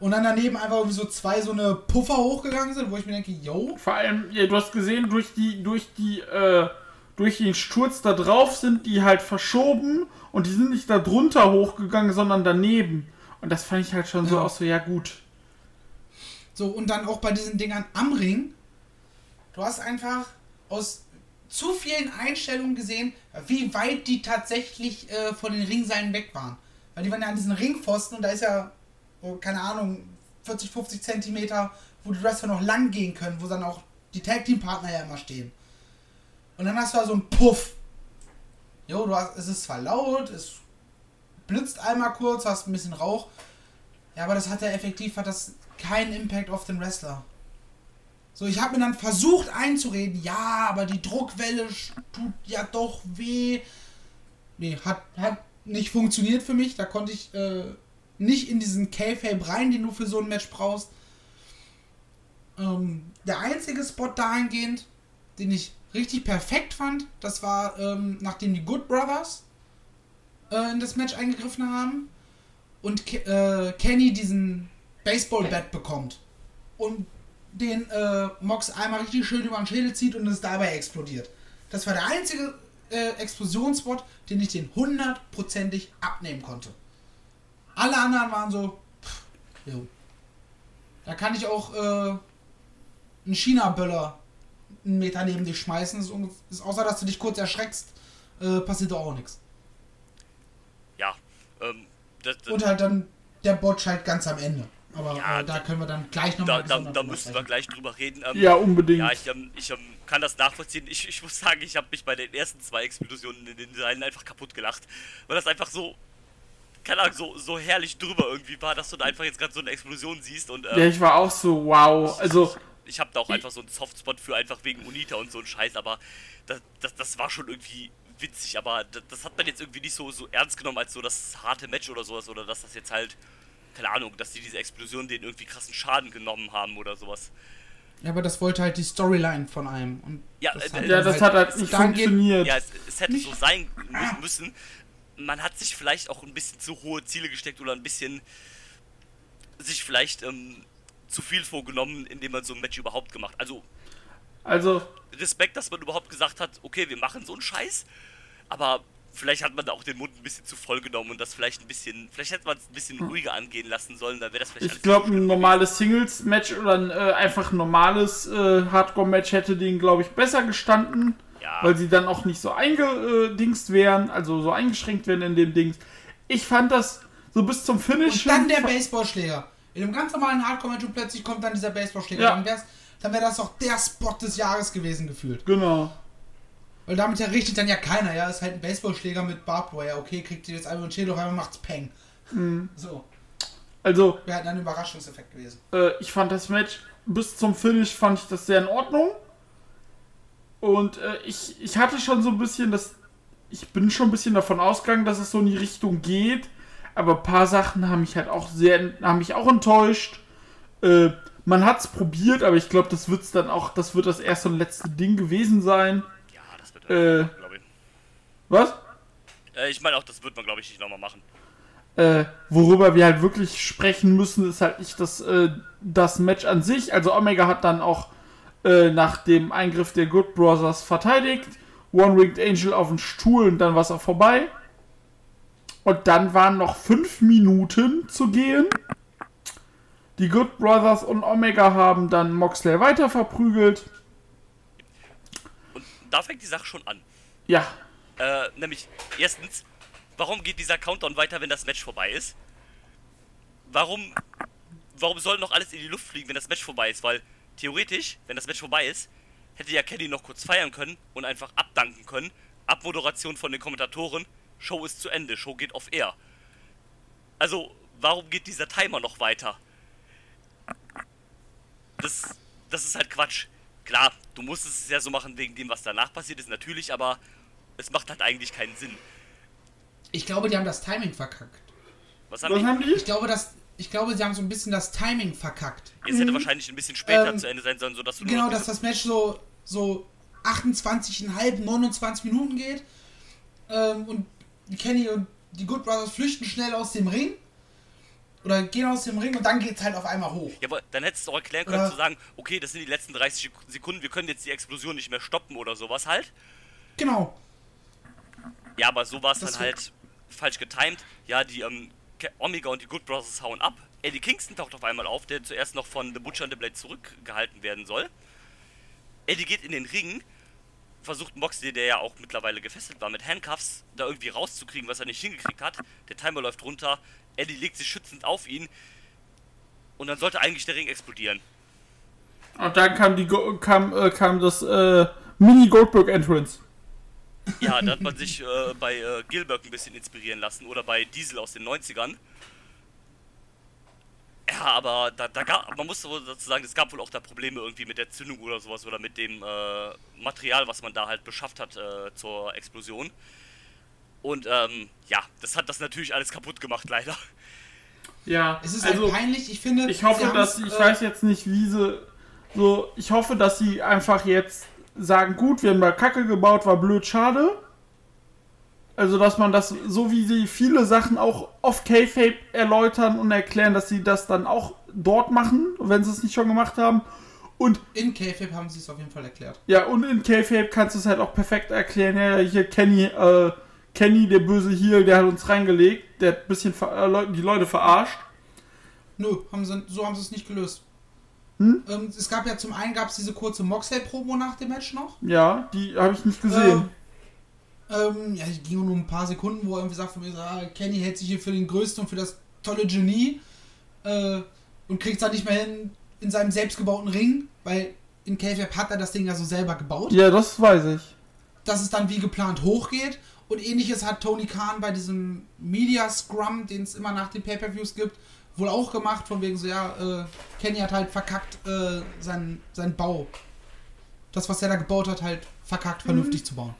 Und dann daneben einfach so zwei so eine Puffer hochgegangen sind, wo ich mir denke, yo, Vor allem, ja, du hast gesehen, durch die, durch die, äh, durch den Sturz da drauf sind die halt verschoben und die sind nicht da drunter hochgegangen, sondern daneben. Und das fand ich halt schon so Ja. aus, so, ja gut. So, und dann auch bei diesen Dingern am Ring. Du hast einfach aus zu vielen Einstellungen gesehen, wie weit die tatsächlich äh, von den Ringseilen weg waren. Weil die waren ja an diesen Ringpfosten und da ist ja, oh, keine Ahnung, 40, 50 Zentimeter, wo die Wrestler noch lang gehen können, wo dann auch die Tag Team Partner ja immer stehen. Und dann hast du da so einen Puff. Jo, du hast, es ist zwar laut, es blitzt einmal kurz, hast ein bisschen Rauch. Ja, aber das hat ja effektiv, hat das keinen Impact auf den Wrestler. So, ich habe mir dann versucht einzureden, ja, aber die Druckwelle tut ja doch weh. Nee, hat, hat nicht funktioniert für mich. Da konnte ich äh, nicht in diesen K-Fape rein, den du für so ein Match brauchst. Ähm, der einzige Spot dahingehend, den ich richtig perfekt fand, das war, ähm, nachdem die Good Brothers äh, in das Match eingegriffen haben und Ke äh, Kenny diesen Baseball-Bat bekommt und den äh, Mox einmal richtig schön über den Schädel zieht und es dabei explodiert. Das war der einzige äh, Explosionsspot, den ich den hundertprozentig abnehmen konnte. Alle anderen waren so, pff, jo. Da kann ich auch äh, einen China-Böller einen Meter neben dich schmeißen, ist, ist, außer dass du dich kurz erschreckst, äh, passiert doch auch nichts. ja. Ähm, das, das, Und halt dann der Botch halt ganz am Ende. Aber Ja, äh, da können wir dann gleich da, nochmal da, da müssen wir gleich drüber reden. Ähm, Ja, unbedingt. Ja, ich, ähm, ich ähm, kann das nachvollziehen. Ich, ich muss sagen, ich habe mich bei den ersten zwei Explosionen in den Seilen einfach kaputt gelacht. Weil das einfach so, keine Ahnung, so, so herrlich drüber irgendwie war, dass du da einfach jetzt gerade so eine Explosion siehst. Und Ja, ähm, ich war auch so, wow. Also, ich habe da auch einfach so einen Softspot für, einfach wegen Unita und so ein Scheiß. Aber das, das, das war schon irgendwie witzig. Aber das, das hat man jetzt irgendwie nicht so, so ernst genommen als so das harte Match oder sowas. Oder dass das jetzt halt, keine Ahnung, dass die diese Explosion denen irgendwie krassen Schaden genommen haben oder sowas. Ja, aber das wollte halt die Storyline von einem. Und Ja, das äh, hat äh, ja, das hat halt nicht funktioniert. Ja, es, es hätte so sein mü- müssen. Man hat sich vielleicht auch ein bisschen zu hohe Ziele gesteckt oder ein bisschen sich vielleicht ähm, zu viel vorgenommen, indem man so ein Match überhaupt gemacht. Also Also, Respekt, dass man überhaupt gesagt hat, okay, wir machen so einen Scheiß, aber vielleicht hat man da auch den Mund ein bisschen zu voll genommen und das vielleicht ein bisschen, vielleicht hätte man es ein bisschen ruhiger angehen lassen sollen, dann wäre das vielleicht Ich glaube, ein normales Singles-Match oder ein äh, einfach ein normales äh, Hardcore-Match hätte denen, glaube ich, besser gestanden. Ja. Weil sie dann auch nicht so eingedingst wären, also so eingeschränkt werden in dem Dings. Ich fand das so bis zum Finish. Und dann der Baseballschläger. In einem ganz normalen Hardcore-Match plötzlich kommt dann dieser Baseballschläger. Ja. Dann wär's dann wäre das doch der Spot des Jahres gewesen gefühlt. Genau. Weil damit errichtet dann ja keiner, ja, ist halt ein Baseballschläger mit Barbed Wire. Okay, kriegt ihr jetzt einmal ein Schild, auf einmal macht's Peng. Mhm. So, Also, wäre halt ein Überraschungseffekt gewesen. äh, ich fand das Match bis zum Finish fand ich das sehr in Ordnung. Und äh, ich, ich hatte schon so ein bisschen das. Ich bin schon ein bisschen davon ausgegangen, dass es so in die Richtung geht. Aber ein paar Sachen haben mich halt auch sehr, haben mich auch enttäuscht. Äh, man hat es probiert, aber ich glaube, das wird's dann auch, das wird das erste und letzte Ding gewesen sein. Ja, das wird Äh. glaube ich. Was? Äh, ich meine auch, das wird man, glaube ich, nicht nochmal machen. Äh, worüber wir halt wirklich sprechen müssen, ist halt nicht das, äh, das Match an sich. Also Omega hat dann auch äh, nach dem Eingriff der Good Brothers verteidigt. One-Winged Angel auf den Stuhl und dann war es auch vorbei. Und dann waren noch fünf Minuten zu gehen. Die Good Brothers und Omega haben dann Moxley weiter verprügelt. Und da fängt die Sache schon an. Ja, Äh, nämlich, erstens, warum geht dieser Countdown weiter, wenn das Match vorbei ist? Warum, warum soll noch alles in die Luft fliegen, wenn das Match vorbei ist? Weil, theoretisch, wenn das Match vorbei ist, hätte ja Kenny noch kurz feiern können und einfach abdanken können. Abmoderation von den Kommentatoren, Show ist zu Ende, Show geht off air. Also, warum geht dieser Timer noch weiter? Das, das ist halt Quatsch. Klar, du musst es ja so machen wegen dem, was danach passiert ist, natürlich, aber es macht halt eigentlich keinen Sinn. Ich glaube, die haben das Timing verkackt. Was haben was die? haben die? Ich glaube, dass, ich glaube, sie haben so ein bisschen das Timing verkackt. Es hätte wahrscheinlich ein bisschen später Ähm, zu Ende sein sollen, sodass du Genau, dass das Match so, so 28,5, 29 Minuten geht. Ähm, und Kenny und die Good Brothers flüchten schnell aus dem Ring. Oder gehen aus dem Ring und dann geht's halt auf einmal hoch. Ja, aber dann hättest du auch erklären können, Oder- zu sagen, okay, das sind die letzten 30 Sekunden, wir können jetzt die Explosion nicht mehr stoppen oder sowas halt. Genau. Ja, aber so war es dann halt falsch getimed. Ja, die ähm, Omega und die Good Brothers hauen ab. Eddie Kingston taucht auf einmal auf, der zuerst noch von The Butcher and the Blade zurückgehalten werden soll. Eddie geht in den Ring, versucht Moxley, der ja auch mittlerweile gefesselt war, mit Handcuffs da irgendwie rauszukriegen, was er nicht hingekriegt hat. Der Timer läuft runter, Eddie legt sich schützend auf ihn und dann sollte eigentlich der Ring explodieren. Und dann kam die kam, äh, kam das äh, Mini Goldberg Entrance. Ja, da hat man sich äh, bei äh, Gilbert ein bisschen inspirieren lassen oder bei Diesel aus den 90ern. Ja, aber da, da gab, man muss wohl dazu sagen, es gab wohl auch da Probleme irgendwie mit der Zündung oder sowas oder mit dem äh, Material, was man da halt beschafft hat äh, zur Explosion. Und ähm, ja, das hat das natürlich alles kaputt gemacht, leider. Ja, Es ist also halt peinlich, ich finde. ich hoffe, dass ich äh, weiß jetzt nicht, wie sie so. Ich hoffe, dass sie einfach jetzt sagen, gut, wir haben da Kacke gebaut, war blöd, schade. Also, dass man das, so wie sie viele Sachen auch off K-Fape erläutern und erklären, dass sie das dann auch dort machen, wenn sie es nicht schon gemacht haben. Und In K-Fape haben sie es auf jeden Fall erklärt. Ja, und in K-Fape kannst du es halt auch perfekt erklären. Ja, hier Kenny, äh, Kenny, der böse Heel, der hat uns reingelegt. Der hat ein bisschen äh, die Leute verarscht. Nö, haben sie, so haben sie es nicht gelöst. Hm? Ähm, es gab ja zum einen gab es diese kurze Moxley-Promo nach dem Match noch. Ja, die habe ich nicht gesehen. Ähm, ja, die ging nur ein paar Sekunden, wo er irgendwie sagt von mir, ah, Kenny hält sich hier für den Größten und für das tolle Genie äh, und kriegt es dann nicht mehr hin in seinem selbstgebauten Ring, weil in KFAB hat er das Ding ja so selber gebaut, Ja, das weiß ich. dass es dann wie geplant hochgeht und ähnliches hat Tony Khan bei diesem Media Scrum, den es immer nach den Pay-Per-Views gibt, wohl auch gemacht, von wegen so, ja, äh, Kenny hat halt verkackt äh, seinen, seinen Bau. Das, was er da gebaut hat, halt verkackt, vernünftig zu bauen.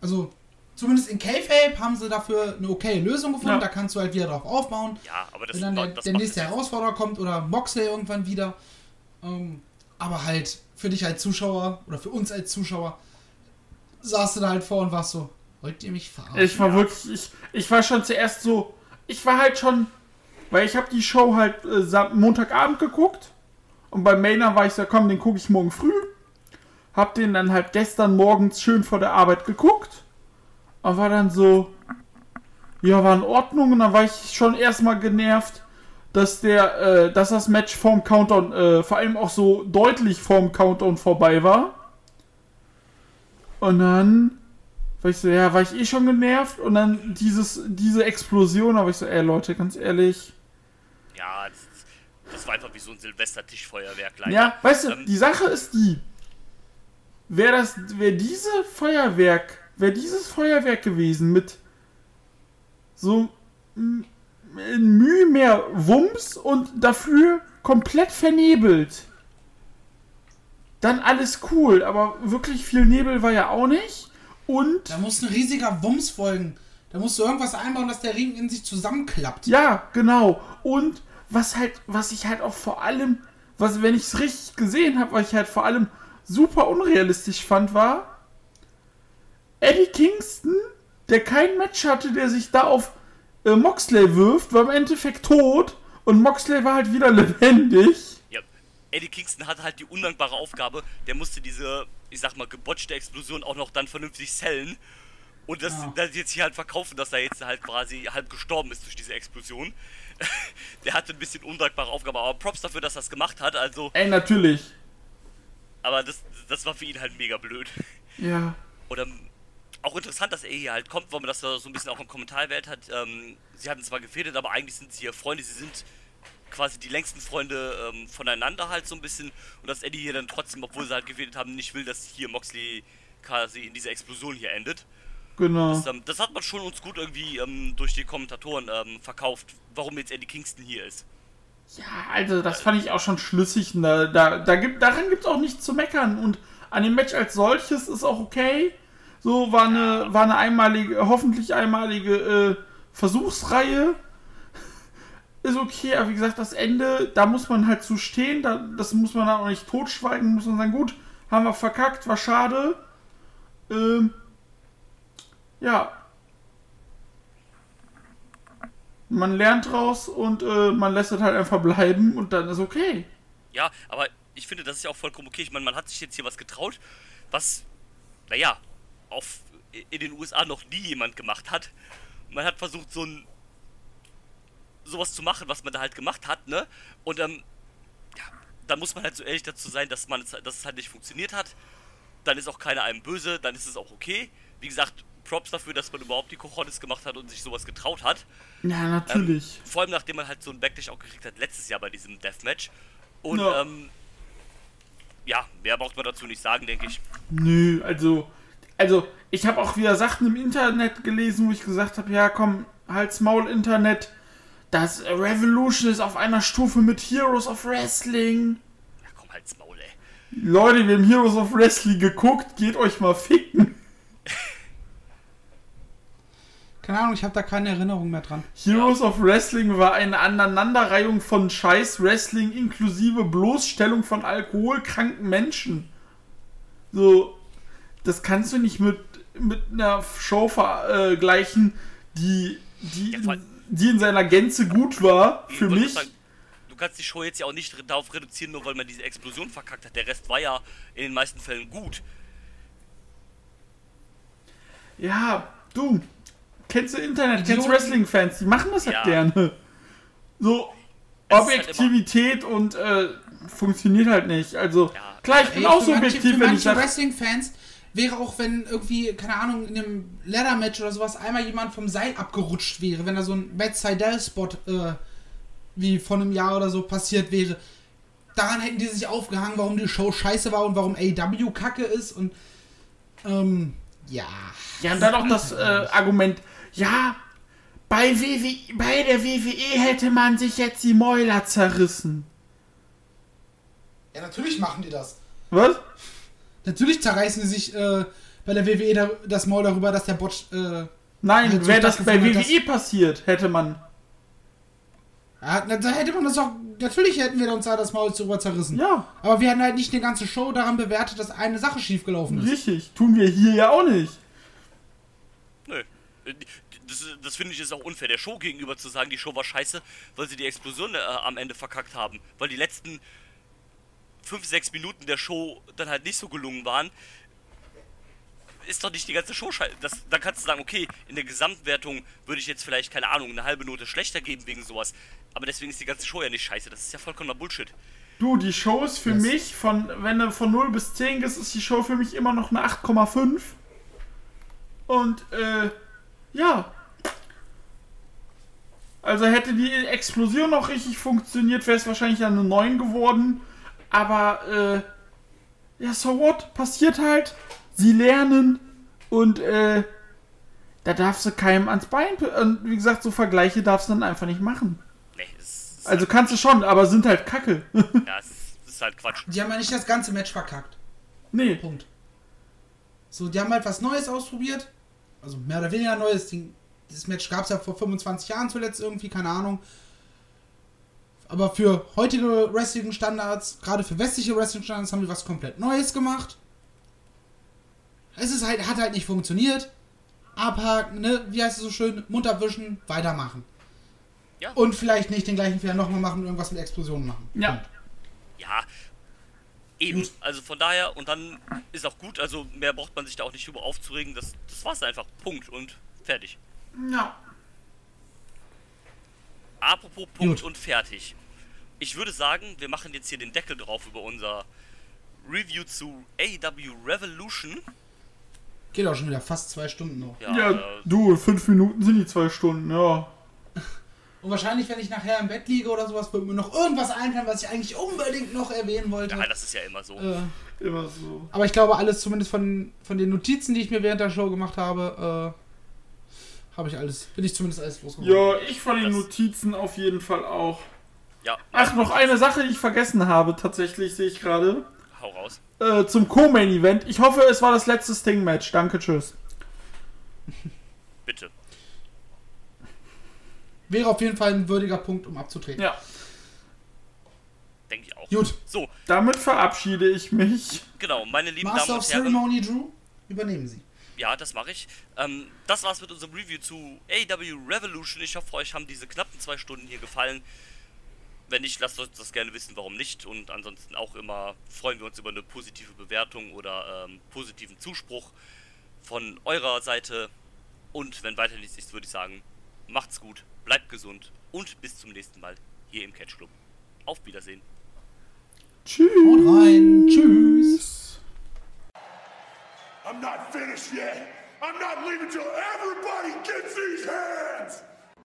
Also, zumindest in K-Fape haben sie dafür eine okay Lösung gefunden, Ja. da kannst du halt wieder drauf aufbauen. Ja, aber das, Wenn dann der, das der nächste Herausforderer kommt oder Moxley irgendwann wieder. Ähm, aber halt für dich als Zuschauer oder für uns als Zuschauer saßt du da halt vor und warst so, wollt ihr mich verarschen? Ich war wirklich, ich, ich war schon zuerst so, ich war halt schon, weil ich habe die Show halt äh, Montagabend geguckt und bei Maynard war ich so, komm, den gucke ich morgen früh. Hab den dann halt gestern morgens schön vor der Arbeit geguckt Aber war dann so, ja, war in Ordnung. Und dann war ich schon erstmal genervt, dass der, äh, dass das Match vorm Countdown, äh, vor allem auch so deutlich vorm Countdown vorbei war. Und dann war ich so, ja, war ich eh schon genervt. Und dann dieses, diese Explosion, da war ich so, ey Leute, ganz ehrlich. Ja, das, das war einfach wie so ein Silvester-Tischfeuerwerk. leider. Ja, weißt du, Ähm, die Sache ist die, wäre das, wäre diese Feuerwerk, wäre dieses Feuerwerk gewesen mit so m- in Mühe mehr Wumms und dafür komplett vernebelt. Dann alles cool, aber wirklich viel Nebel war ja auch nicht. Und Da muss ein riesiger Wumms folgen. Da musst du irgendwas einbauen, dass der Ring in sich zusammenklappt. Ja, genau. Und was halt, was ich halt auch vor allem, was, wenn ich es richtig gesehen habe, was ich halt vor allem super unrealistisch fand, war Eddie Kingston, der kein Match hatte, der sich da auf äh, Moxley wirft, war im Endeffekt tot und Moxley war halt wieder lebendig. Ja, Eddie Kingston hatte halt die undankbare Aufgabe, der musste diese, ich sag mal, gebotchte Explosion auch noch dann vernünftig sellen. Und das, das jetzt hier halt verkaufen, dass er jetzt halt quasi halb gestorben ist durch diese Explosion. der hatte ein bisschen undankbare Aufgabe, aber Props dafür, dass er es gemacht hat. Also, Ey, natürlich. aber das, das war für ihn halt mega blöd. Ja. Oder auch interessant, dass er hier halt kommt, weil man das so ein bisschen auch im Kommentar erwähnt hat. Ähm, sie hatten zwar gefädelt, aber eigentlich sind sie ja Freunde. Sie sind quasi die längsten Freunde ähm, voneinander halt so ein bisschen. Und dass Eddie hier dann trotzdem, obwohl sie halt gefädelt haben, nicht will, dass hier Moxley quasi in dieser Explosion hier endet. Genau. Das, ähm, das hat man schon uns gut irgendwie ähm, durch die Kommentatoren ähm, verkauft, warum jetzt Eddie Kingston hier ist. Ja, also das fand ich auch schon schlüssig. und Da, da, gibt, daran gibt es auch nichts zu meckern. Und an dem Match als solches ist auch okay. So war eine, war eine einmalige, hoffentlich einmalige äh, Versuchsreihe. Ist okay, aber wie gesagt, das Ende, da muss man halt zu stehen. Da, das muss man dann auch nicht totschweigen. Muss man sagen, gut, haben wir verkackt, war schade. Ähm, ja. Man lernt draus und äh, man lässt es halt einfach bleiben und dann ist okay. Ja, aber ich finde, das ist ja auch vollkommen okay. Ich meine, man hat sich jetzt hier was getraut, was, naja, auf, in den USA noch nie jemand gemacht hat. Man hat versucht, so ein sowas zu machen, was man da halt gemacht hat, ne? Und ähm, ja, dann muss man halt so ehrlich dazu sein, dass man dass es halt nicht funktioniert hat. Dann ist auch keiner einem böse, dann ist es auch okay. Wie gesagt, Props dafür, dass man überhaupt die Cojones gemacht hat und sich sowas getraut hat. Ja, natürlich. Vor allem nachdem man halt so ein Backlash auch gekriegt hat letztes Jahr bei diesem Deathmatch. Und Ja. ähm, ja, mehr braucht man dazu nicht sagen, denke ich. Nö, also, also ich habe auch wieder Sachen im Internet gelesen, wo ich gesagt habe, ja komm, halt's Maul Internet. Das Revolution ist auf einer Stufe mit Heroes of Wrestling. Ja, komm, halt's Maul, ey. Leute, wir haben Heroes of Wrestling geguckt, geht euch mal ficken. Keine Ahnung, ich habe da keine Erinnerung mehr dran. Heroes of Wrestling war eine Aneinanderreihung von Scheiß Wrestling inklusive Bloßstellung von alkoholkranken Menschen. So, das kannst du nicht mit, mit einer Show vergleichen, die, die, Ja, die in seiner Gänze gut war für mich. sagen, du kannst die Show jetzt ja auch nicht darauf reduzieren, nur weil man diese Explosion verkackt hat. Der Rest war ja in den meisten Fällen gut. Ja, du, kennst du Internet, kennst Idioten. Wrestling-Fans, die machen das halt Ja. gerne. So, Es halt Objektivität und äh, funktioniert halt nicht. Also, Ja. klar, ich bin Ey, auch so objektiv, für wenn ich manche sage, Wrestling-Fans wäre auch, wenn irgendwie, keine Ahnung, in einem Leather-Match oder sowas einmal jemand vom Seil abgerutscht wäre, wenn da so ein Matt Seidel-Spot äh, wie vor einem Jahr oder so passiert wäre. Daran hätten die sich aufgehangen, warum die Show scheiße war und warum AW kacke ist und ähm, ja. ja, und dann auch das äh, Argument, ja, bei, WWE, bei der WWE hätte man sich jetzt die Mäuler zerrissen. Ja, natürlich machen die das. Was? Natürlich zerreißen die sich äh, bei der WWE da, das Maul darüber, dass der Bot äh, Nein, Halt so wäre das bei stattgefunden hat, WWE passiert, hätte man. Ja, da hätte man das auch. Natürlich hätten wir uns da das Maul darüber zerrissen. Ja, Aber wir hatten halt nicht eine ganze Show daran bewertet, dass eine Sache schiefgelaufen ist. richtig. Tun wir hier ja auch nicht. Das, das finde ich ist auch unfair der Show gegenüber zu sagen, die Show war scheiße, weil sie die Explosion äh, am Ende verkackt haben. Weil die letzten 5, 6 Minuten der Show dann halt nicht so gelungen waren. ist doch nicht die ganze Show scheiße. Das, dann kannst du sagen, okay, in der Gesamtwertung würde ich jetzt vielleicht, keine Ahnung, eine halbe Note schlechter geben wegen sowas. Aber deswegen ist die ganze Show ja nicht scheiße. Das ist ja vollkommener Bullshit. Du, die Show ist für Yes. mich, von, wenn du von 0 bis 10 gehst, ist die Show für mich immer noch eine 8,5. Und, äh, ja. Also hätte die Explosion noch richtig funktioniert, wäre es wahrscheinlich eine 9 geworden. Aber, äh, ja, so what? Passiert halt. Sie lernen und, äh, da darfst du keinem ans Bein. Und wie gesagt, so Vergleiche darfst du dann einfach nicht machen. Nee, es ist, Also kannst du schon, aber sind halt kacke. ja, es ist, es ist halt Quatsch. Die haben ja nicht das ganze Match verkackt. nee. Punkt. So, die haben halt was Neues ausprobiert. Also mehr oder weniger Neues. Die, das Match gab es ja vor 25 Jahren zuletzt irgendwie, keine Ahnung. Aber für heutige Wrestling-Standards, gerade für westliche Wrestling-Standards, haben die was komplett Neues gemacht. Es ist halt, hat halt nicht funktioniert. Abhaken, ne? Wie heißt es so schön? Mund abwischen, weitermachen. Ja. Und vielleicht nicht den gleichen Fehler nochmal machen und irgendwas mit Explosionen machen. Ja. Ja, eben. Also von daher, und dann ist auch gut. Also mehr braucht man sich da auch nicht drüber aufzuregen. Das, das war's einfach. Punkt und fertig. Ja. Apropos Punkt Gut. und fertig. Ich würde sagen, wir machen jetzt hier den Deckel drauf über unser Review zu AEW Revolution. Geht auch schon wieder fast zwei Stunden noch. Ja, Ja, äh, du, fünf Minuten sind die zwei Stunden, ja. Und wahrscheinlich, wenn ich nachher im Bett liege oder sowas, wird mir noch irgendwas einfallen, was ich eigentlich unbedingt noch erwähnen wollte. ja, das ist ja immer so. Äh, Immer so. aber ich glaube, alles zumindest von, von den Notizen, die ich mir während der Show gemacht habe, äh, habe ich alles, bin ich zumindest alles losgeworden. Ja, ich von den Das- Notizen auf jeden Fall auch. Ja, Ach, noch eine Sache, die ich vergessen habe, tatsächlich, sehe ich gerade. hau raus. Äh, zum Co-Main-Event. Ich hoffe, es war das letzte Sting-Match. Danke, tschüss. Bitte. Wäre auf jeden Fall ein würdiger Punkt, um abzutreten. Ja, Denke ich auch. Gut, So, damit verabschiede ich mich. genau, meine lieben Master Damen of und Herren. Ceremony Drew, übernehmen Sie. Ja, das mache ich. Ähm, das war's mit unserem Review zu AW Revolution. Ich hoffe, euch haben diese knappen zwei Stunden hier gefallen. Wenn nicht, lasst uns das gerne wissen, warum nicht. Und ansonsten auch immer freuen wir uns über eine positive Bewertung oder ähm, positiven Zuspruch von eurer Seite. Und wenn weiter nichts ist, würde ich sagen, macht's gut, bleibt gesund und bis zum nächsten Mal hier im Catch Club. Auf Wiedersehen. Tschüss. Haut rein, tschüss. I'm not finished yet. I'm not leaving till everybody gets